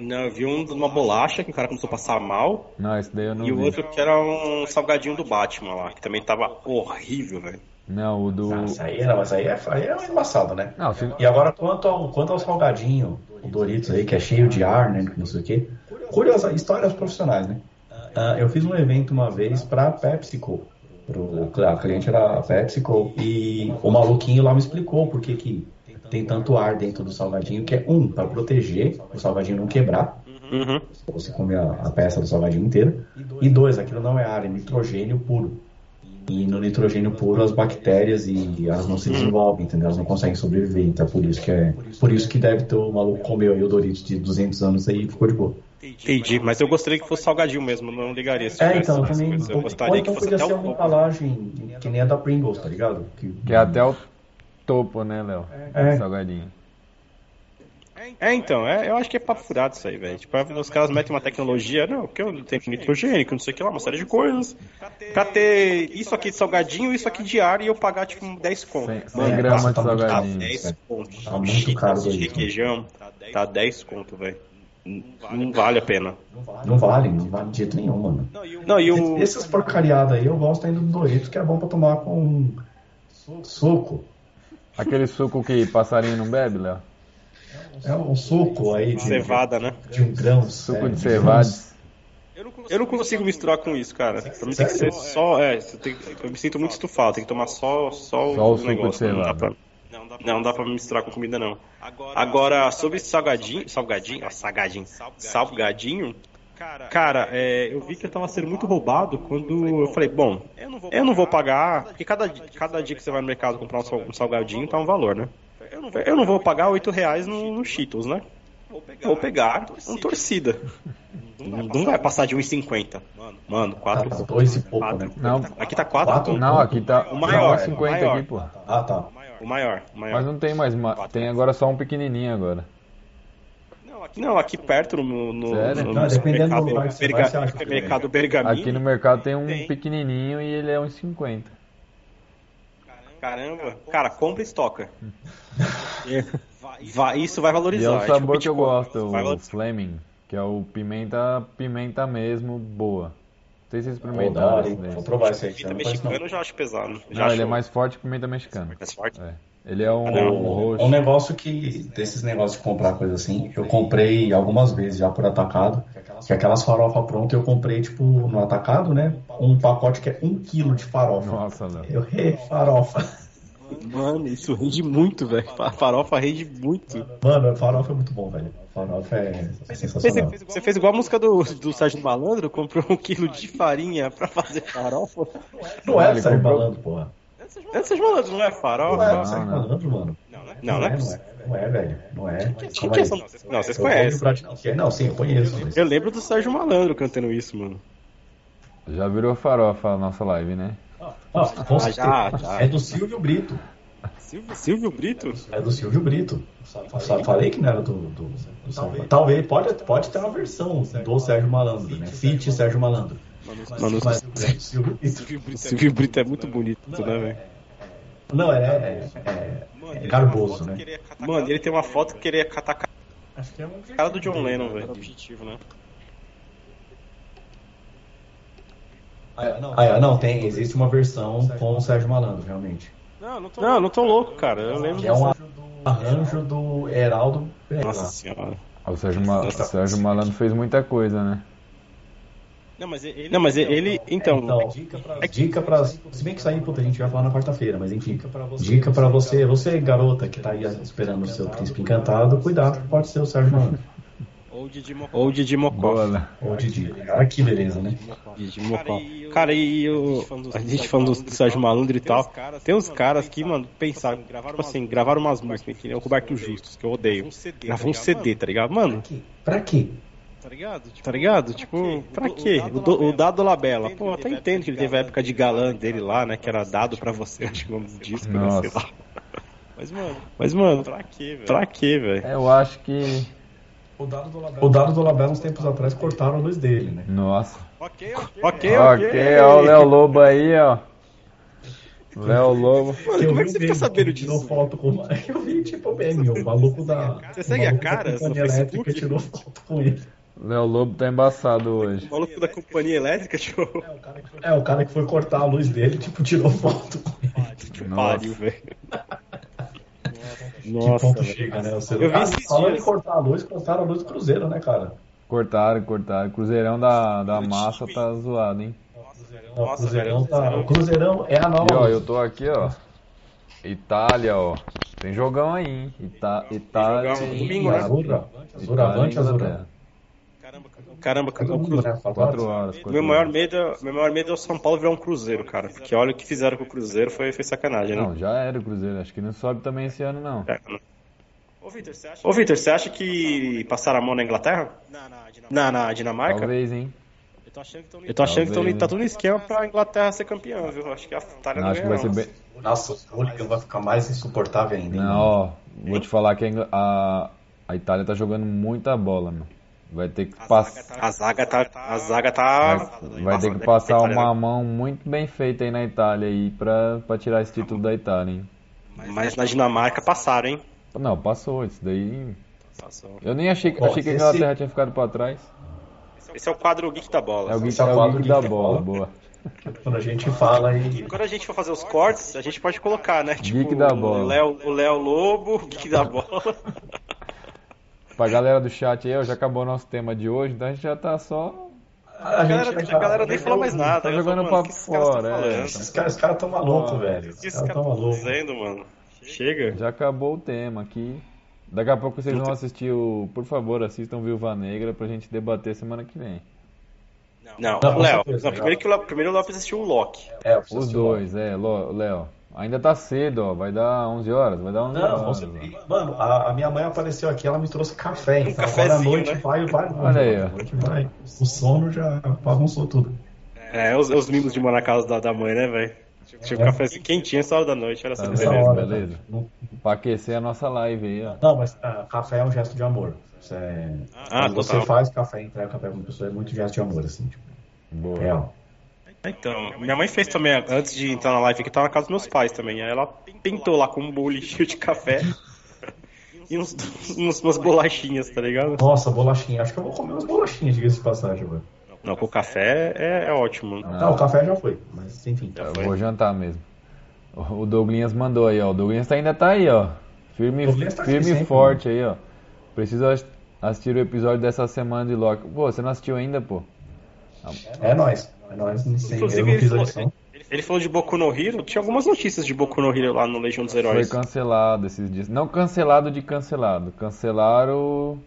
Não, eu vi um de uma bolacha que o cara começou a passar mal. Não, esse daí eu não E o vi. outro que era um salgadinho do Batman lá, que também tava horrível, velho. Não, o do... Ah, isso aí, não, mas aí é, aí é embaçado, né? Não, se... E agora, quanto ao, quanto ao salgadinho, o Doritos aí, que é cheio de ar, né? Não sei o quê. Curiosa, histórias profissionais, né? Ah, eu fiz um evento uma vez pra PepsiCo. Pro, a cliente era a PepsiCo. E o maluquinho lá me explicou por que, que tem tanto ar dentro do salgadinho, que é um, para proteger o salgadinho não quebrar. Uhum. Você come a, a peça do salgadinho inteira. E dois, aquilo não é ar, é nitrogênio puro. E no nitrogênio puro as bactérias e elas não se desenvolvem, entendeu? Elas não conseguem sobreviver. Então é por isso que é. Por isso que deve ter o maluco comeu aí o Doritos de 200 anos aí e ficou de boa. Entendi, mas eu gostaria que fosse salgadinho mesmo, não ligaria se É, tivesse então, também. coisa. Eu Ou gostaria então que fosse podia até ser uma embalagem que nem a da Pringles, tá ligado? Que, Que é até o topo, né, Léo? É. Salgadinho. É, então, é, eu acho que é papo furado isso aí, velho. Tipo, os caras metem uma tecnologia, não, porque eu tenho nitrogênico, não sei o que lá, uma série de coisas. Pra ter isso aqui de salgadinho e isso aqui de ar e eu pagar, tipo, 10 conto. Cem- cem Mano, gramas tá de caro, salgadinho. 10 conto. Tá muito caro de requeijão, tá 10 conto, velho. Não- Não vale a pena. Não vale, não vale de jeito nenhum, mano. Não, e o. Essas porcariadas aí eu gosto ainda do Doritos, que é bom pra tomar com suco. Aquele suco que passarinho não bebe, Léo? É um suco aí de, Cevada, né? de um grão. Suco é, de cevades. Eu não consigo misturar com isso, cara. Pra mim tem que ser só. É, tem- eu me sinto muito estufado, tem que tomar só, só, Só o o suco de negócio. Não dá, cevada. pra, não, não dá pra misturar com comida, não. Agora, sobre salgadinho. Salgadinho? Ó, salgadinho. Salgadinho. Cara, é, eu vi que eu tava sendo muito roubado quando eu falei, bom, eu não vou pagar, porque cada, cada dia que você vai no mercado comprar um salgadinho tá um valor, né? Eu não vou pagar 8 reais no, no Cheetos, né? Vou pegar um torcida. Não, não vai passar de 1,50. Mano, 4 Tá, dois e pouco, né? Não, Aqui tá 4 Quatro? não, aqui tá O maior, 50 o maior. aqui, pô. Ah, tá. O maior, o maior. Mas não tem mais, ma- tem agora só um pequenininho agora. Não, aqui perto no, no, Sério? no, Não, dependendo do mercado, lugar que você Berga- mercado Bergamini. Aqui no mercado tem um Tem. pequenininho e ele é uns 50. Caramba, cara, compra e estoca. Vai, isso vai E valorizar. é o tipo sabor que eu gosto, o. Fleming, que é o pimenta, pimenta mesmo, boa. Não sei se vocês experimentaram. Vou provar esse aí. Pimenta mexicano não. eu já acho pesado. Já Não, ele é mais forte que pimenta mexicana. mais forte. É. Ele é um, não. um É um negócio que, desses negócios de comprar coisa assim, eu comprei algumas vezes já por atacado, que aquelas farofa prontas eu comprei, tipo, no atacado, né? Um pacote que é um quilo de farofa. Nossa, Léo. Eu re farofa. Mano, isso rende muito, velho. A farofa rende muito. Mano, farofa é muito bom, velho. Farofa é, é Você sensacional. fez, você fez igual a música do, do Sérgio Malandro, comprou um quilo de farinha pra fazer farofa. Não é do Sérgio comprou- Malandro, porra. É do Sérgio Malandro, não é Não é farofa? do Sérgio não. Mano. Não, Não não é, é. não é. Não é, velho. Não é. Que é essa? Não, vocês conhecem. é. Não, sim, eu conheço. mas- Eu lembro do Sérgio Malandro cantando isso, mano. Já virou farofa a nossa live, né? Ah, Ah, certeza. já, já. É do Silvio Brito. Silvio, Silvio Brito? É do Silvio Brito. Só falei que não era do, do, do Sérgio. Talvez, pode, pode ter uma versão do Sérgio Malandro, né? Fit Sérgio Malandro. Mano, Mas é do Silvio Brito. o Silvio Brito é muito bonito, né, velho? Não, é, é, é, é garboso, né? Mano, ele tem uma foto que queria catar a Acho que é um cara do John Lennon, velho. Objetivo, né? Ah, é, não, tem, existe uma versão com o Sérgio Malandro, realmente. Não, não tô louco, cara. Eu lembro Que é um arranjo do Heraldo Pereira. Nossa senhora. O Sérgio, Ma- o Sérgio Malandro fez muita coisa, né? Não, mas ele. Não, mas ele. Então. Então, é dica pra. Se bem que isso aí, puta, a gente vai falar na quarta-feira, mas enfim. Dica pra você, você, garota, que tá aí esperando o seu príncipe encantado, cuidado, pode ser o Sérgio Malandro. Ou Didi Mocó. Ou Didi. Ah, que beleza, né? Didi Mocó. Cara, e o. A gente falando do Sérgio Malandro e tal. Tem uns caras que, mano, pensaram. Tipo assim, gravaram umas músicas, que nem o Roberto Justus, que eu odeio. Gravou um CD, tá ligado? Mano, Pra quê? Tá ligado? Tipo, pra quê? O, do, o Dado Labella. Pô, até entendo que ele teve a época de galã dele lá, né? Que era dado pra você, acho que o nome do disco, né? Sei lá. Mas, mano, mas, mano, pra quê, velho? Pra quê, velho? Eu acho que. O dado do Labela, uns tempos atrás, cortaram a luz dele, né? Nossa. Ok, ok. Ok, ó o Léo Lobo aí, ó. Léo Lobo. Mano, como é que você fica sabendo que tirou disso? foto com Eu vi, tipo, meme, o maluco da. Você o segue a cara Facebook? tirou foto com ele. Léo Lobo tá embaçado hoje. O maluco da companhia elétrica, tipo. É, o cara que foi cortar a luz dele, tipo, tirou foto com ele. Que Nossa. pariu, velho. que Nossa, ponto velho. chega, né? O Eu celular. vi Ah, esses falando dias. em cortar a luz, cortaram a luz do Cruzeiro, né, cara? Cortaram, cortaram. Cruzeirão da, da massa tá zoado, hein? Não, o Nossa, Cruzeirão velho, tá. Cruzeirão- O Cruzeirão é a nova. E ó, eu tô aqui, ó. Itália, ó. Tem jogão aí, hein? Ita Itália jogão domingo, né? Azura. Azura, Itália avante, Caramba, É o domingo, Cruzeiro. né? Fala Quatro quatro. horas. quatro Meu maior, medo, é- meu maior medo é o São Paulo virar um Cruzeiro, cara. Porque olha o que fizeram com o Cruzeiro, foi, foi sacanagem, né? Não, já era o Cruzeiro. Acho que não sobe também esse ano, não. É, não. Ô, Vitor, você acha que passaram a mão na Inglaterra? Na, na Dinamarca? Talvez, hein? Eu tô achando que Talvez, tá tudo no esquema pra Inglaterra ser campeã, viu? Acho que a Itália não Acho que vai ser bem. Nossa, o Hooligan vai ficar mais insuportável ainda. hein, Não, mano? ó, vou te falar que a, a, Itália tá jogando muita bola, meu. Vai ter que passar. A zaga tá. A zaga tá. Vai, vai ter que passar uma mão muito bem feita aí na Itália aí pra, pra tirar esse título da Itália, hein? Mas na Dinamarca passaram, hein? Não, passou, isso daí. Passou. Eu nem achei, Bom, achei que a esse- Inglaterra tinha ficado pra trás. Esse é o quadro Geek da Bola. É o Geek, Esse é o é o quadro geek Geek da da bola, bola. boa. Quando a gente fala aí. Quando a gente for fazer os cortes, a gente pode colocar, né? Tipo, Geek da bola. O Léo, o Léo Lobo, o Geek da Bola. Pra galera do chat aí, ó, já acabou o nosso tema de hoje, então a gente já tá só. A, A galera, gente a galera nem falou mais nada. Tá jogando falo, papo fora, é. falando? Esses caras, os caras tão malucos, velho. O Os que esses caras caras tão estão malucos. mano? Chega. Já acabou o tema aqui. Daqui a pouco vocês vão assistir o. Por favor, assistam Viúva Negra pra gente debater semana que vem. Não, Léo. primeiro que o primeiro o Léo precisa assistir o Loki. É, Os dois, é, Léo. Ainda tá cedo, ó. Vai dar 11 horas? Vai dar 11 Não, horas. você... ó. mano, a, a minha mãe apareceu aqui, ela me trouxe café, então agora à noite né? vai, vai. Olha aí, ó. noite vai. O sono já bagunçou tudo. É, os, os mimos de morar na casa da, da mãe, né, velho? Tipo, É. cafezinho quentinho essa hora da noite, olha Tá? Essa Beleza, hora, beleza. né? Não, Pra aquecer a nossa live aí, ó. não, mas ah, café é um gesto de amor. Isso é... Ah, Quando você total. faz café e entrega café pra uma pessoa, é muito gesto de amor, assim, tipo, Boa. real. Então, minha mãe fez também, antes de entrar na live aqui, tava na casa dos meus pais também. Aí ela pintou lá com um bule cheio de café e uns, uns, umas bolachinhas, tá ligado? Nossa, bolachinha. Acho que eu vou comer umas bolachinhas, diga-se de passagem, velho. Não, com o café é, é ótimo. Não, o café já foi, mas enfim. Eu foi. vou jantar mesmo. O Douglinhas mandou aí, ó. O Douglinhas ainda tá aí, ó. Firme, tá firme e sempre, forte aí, ó. Preciso ass- assistir o episódio dessa semana de Loki. Pô, você não assistiu ainda, pô? É nóis. É nóis. Não sei, eu Inclusive, ele falou, ele falou de Boku no Hero. Tinha algumas notícias de Boku no Hero lá no Legião dos Foi Heróis. cancelado esses dias. Não cancelado de cancelado. Cancelaram.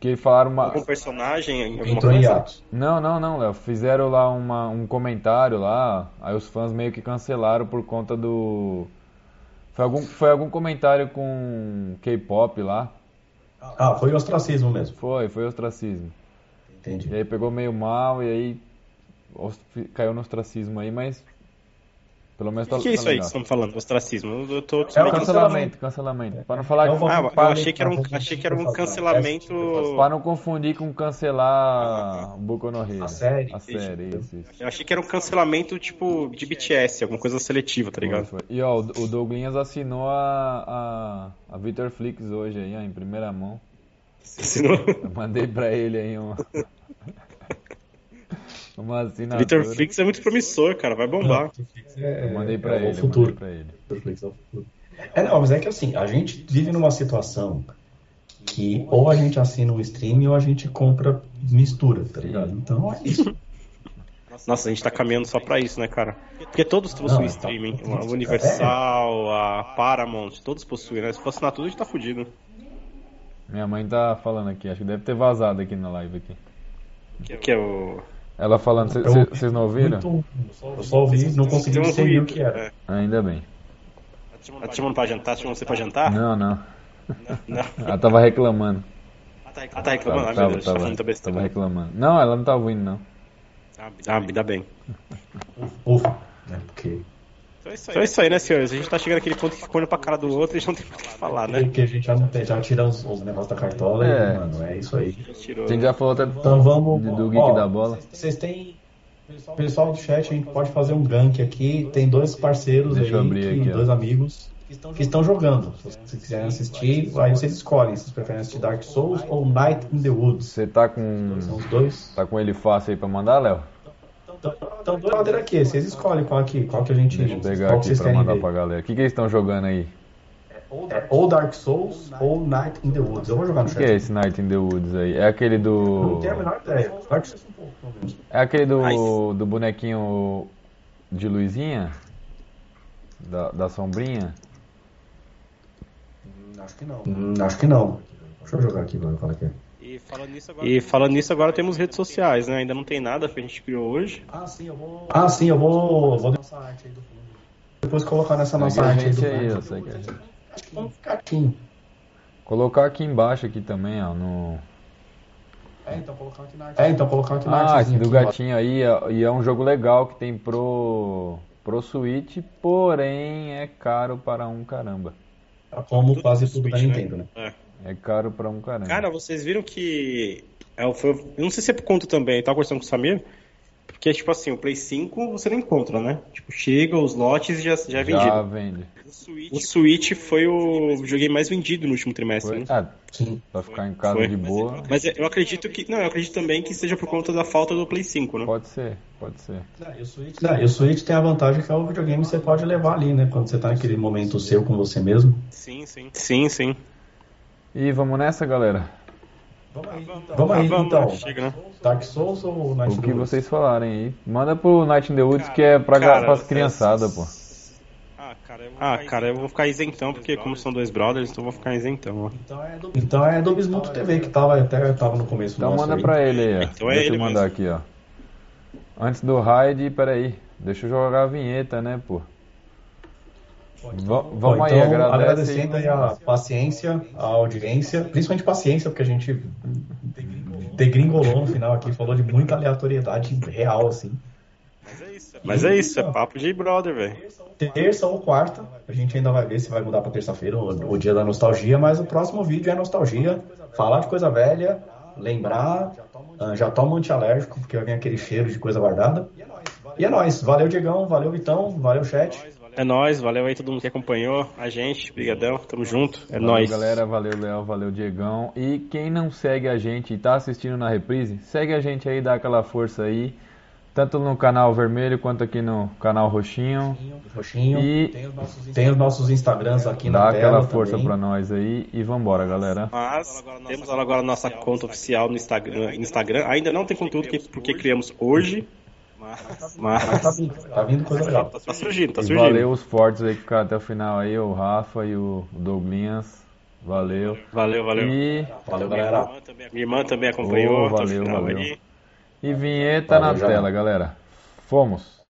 Que falaram uma. Algum personagem, alguma Entrou em coisa? Não, não, não, Léo. Fizeram lá uma, um comentário lá. Aí os fãs meio que cancelaram por conta do. Foi algum, foi algum comentário com K-pop lá. Ah, foi ostracismo mesmo. Foi, foi ostracismo. E Entendi. aí pegou meio mal e aí caiu no ostracismo aí, mas pelo menos tá, O que é isso tá aí que estão falando? Ostracismo? Eu tô É Cancelamento, cancelamento. Para não falar É que, Ah, eu achei que era um, achei que era um cancelamento. para não confundir com cancelar o Boku no Hero. A série. A série, isso, isso. Eu achei que era um cancelamento tipo de BTS, alguma coisa seletiva, tá ligado? E ó, o o Douglinhas assinou a, a, a Victor Flix hoje aí, ó, em primeira mão. Assinou. Eu mandei pra ele aí uma. uma assinatura. É muito promissor, cara, vai bombar. É, Eu mandei pra é ele, o futuro. pra ele. É o futuro. É, não, mas é que assim, a gente vive numa situação que ou a gente assina um stream ou a gente compra mistura, tá ligado? Então é isso. Nossa, a gente tá caminhando só pra isso, né, cara? Porque todos possuem Não, streaming. tá- A Universal, a Paramount, todos possuem, né? Se for assinar tudo, a gente tá fudido. Minha mãe tá falando aqui, acho que deve ter vazado aqui na live aqui. Que é o. Ela falando, cê- vocês não ouviram? Muito, eu só ouvi, não consegui discernir o que era. É. Ainda bem. Tá te chamando pra jantar? Tá chamando você pra jantar? Não, não. Não. Ela tava reclamando. Ah, tá reclamando? Ai, meu Tava, Deus, tá tava, falando muita tava reclamando. Não, ela não tá ouvindo, não. Ah, me dá bem. Ufa, né? Porque, Então é isso aí, né, senhores? A gente tá chegando naquele ponto que olhando pra cara do outro e a gente não tem muito o que falar, né? porque a gente já, não tem, já tira os, os negócios da cartola É. e, mano, é isso aí. A gente já falou até Então vamos. do, do ó, Geek da Bola. Vocês têm. Pessoal do chat, a gente pode fazer um gank aqui. Tem dois parceiros Deixa aí, abrir que- aqui, ó. dois amigos que estão jogando. Se vocês quiserem assistir, aí vocês escolhem. Se vocês preferem assistir Dark Souls ou Night in the Woods. Você tá com. São os dois. Tá com ele fácil aí pra mandar, Léo? Então, então dois ladeira aqui. Vocês escolhem qual aqui, qual que a gente. Deixa eu pegar qual aqui vocês pra querem mandar ver. pra galera. O que, que eles estão jogando aí? É ou Dark Souls ou Night in the Woods. Eu vou jogar no O chat. que é esse Night in the Woods aí? É aquele do. Não tenho a menor ideia. Dark Souls um pouco, pelo menos. É aquele do, Ai. do bonequinho de luzinha? Da, da sombrinha? Acho que não. Hum, acho que não. Deixa eu jogar aqui agora qual é que é. E falando nisso agora, e falando nisso, agora temos redes sociais, né? Ainda não tem nada que a gente criou hoje. Ah, sim, eu vou. Ah, sim, eu vou. Vou nossa arte aí do fundo. Depois colocar nessa nossa arte aí do fundo. vamos ficar aqui. Colocar aqui embaixo aqui também, ó, no... É, então colocar aqui na arte. É, então colocar aqui na Ah, esse artezinha do gatinho aí, e é um jogo legal que tem pro, pro Switch, porém é caro para um caramba. Como quase tudo da né? Nintendo, né? É. É caro para um caramba. Cara, vocês viram que. É, foi, eu não sei se é por conta também, eu tava conversando com o Samir. Porque, tipo assim, o Play 5 você não encontra, né? Tipo, chega os lotes e já, já é vendido. Já vende. O Switch, o Switch foi o videogame mais vendido no último trimestre, né? Ah, Sim. pra ficar em casa Foi. de boa, Mas eu acredito que. Não, eu acredito também que seja por conta da falta do Play 5, né? pode ser, pode ser. E o Switch, não, e o Switch tem a vantagem que é o videogame que você pode levar ali, né? Quando você tá naquele momento seu com você mesmo. Sim, sim. Sim, sim. E vamos nessa, galera? Vamos aí, então. Vamos aí, então. chega, né? Dark Souls ou Night O que vocês falarem aí. Manda pro Night in the Woods que é pra, Cara, pras criançadas, pô. Ah, cara, eu vou, ah, cara, eu vou ficar isentão, porque como são dois brothers, então eu vou ficar isentão. ó. Então é do, então é do Bismuto TV, que tava, até tava no começo do Então nosso manda aí. pra ele aí, ó. Então é Deixa ele eu mandar mesmo. aqui, ó. Antes do raid, peraí. Deixa eu jogar a vinheta, né, pô? Bom, vamos aí, então, agradece agradecendo aí. a paciência, a audiência, principalmente paciência, porque a gente degringolou no final aqui, falou de muita aleatoriedade real, assim. Mas é isso, mas é isso, é papo de brother, velho. Terça ou quarta, a gente ainda vai ver se vai mudar pra terça-feira, o, o dia da nostalgia, mas o próximo vídeo é nostalgia, falar de coisa velha, lembrar, ah, já toma um antialérgico, porque vai vir aquele cheiro de coisa guardada. E é nóis, valeu Diegão, valeu Vitão, valeu chat. É nóis, valeu aí todo mundo que acompanhou a gente, brigadão, tamo junto, é Valeu, nóis. galera. Valeu, Léo. Valeu, Diegão. E quem não segue a gente e tá assistindo na reprise, segue a gente aí, dá aquela força aí. Tanto no canal vermelho quanto aqui no canal roxinho. Roxinho, E tem os nossos Instagrams aqui dá na aquela tela força também. pra nós aí. E vambora, galera. Mas temos agora a nossa conta oficial no Instagram. Instagram. Ainda não tem conteúdo que, porque criamos hoje, mas, Mas tá vindo, tá vindo coisa legal. tá, tá surgindo, tá E surgindo. valeu os fortes aí que ficaram até o final aí, o Rafa e o Douglinhas. Valeu. Valeu, valeu. E, Valeu, galera. Minha irmã também acompanhou Oh, até o valeu, final valeu. aí. e vinheta Valeu, na já. tela, galera. Fomos.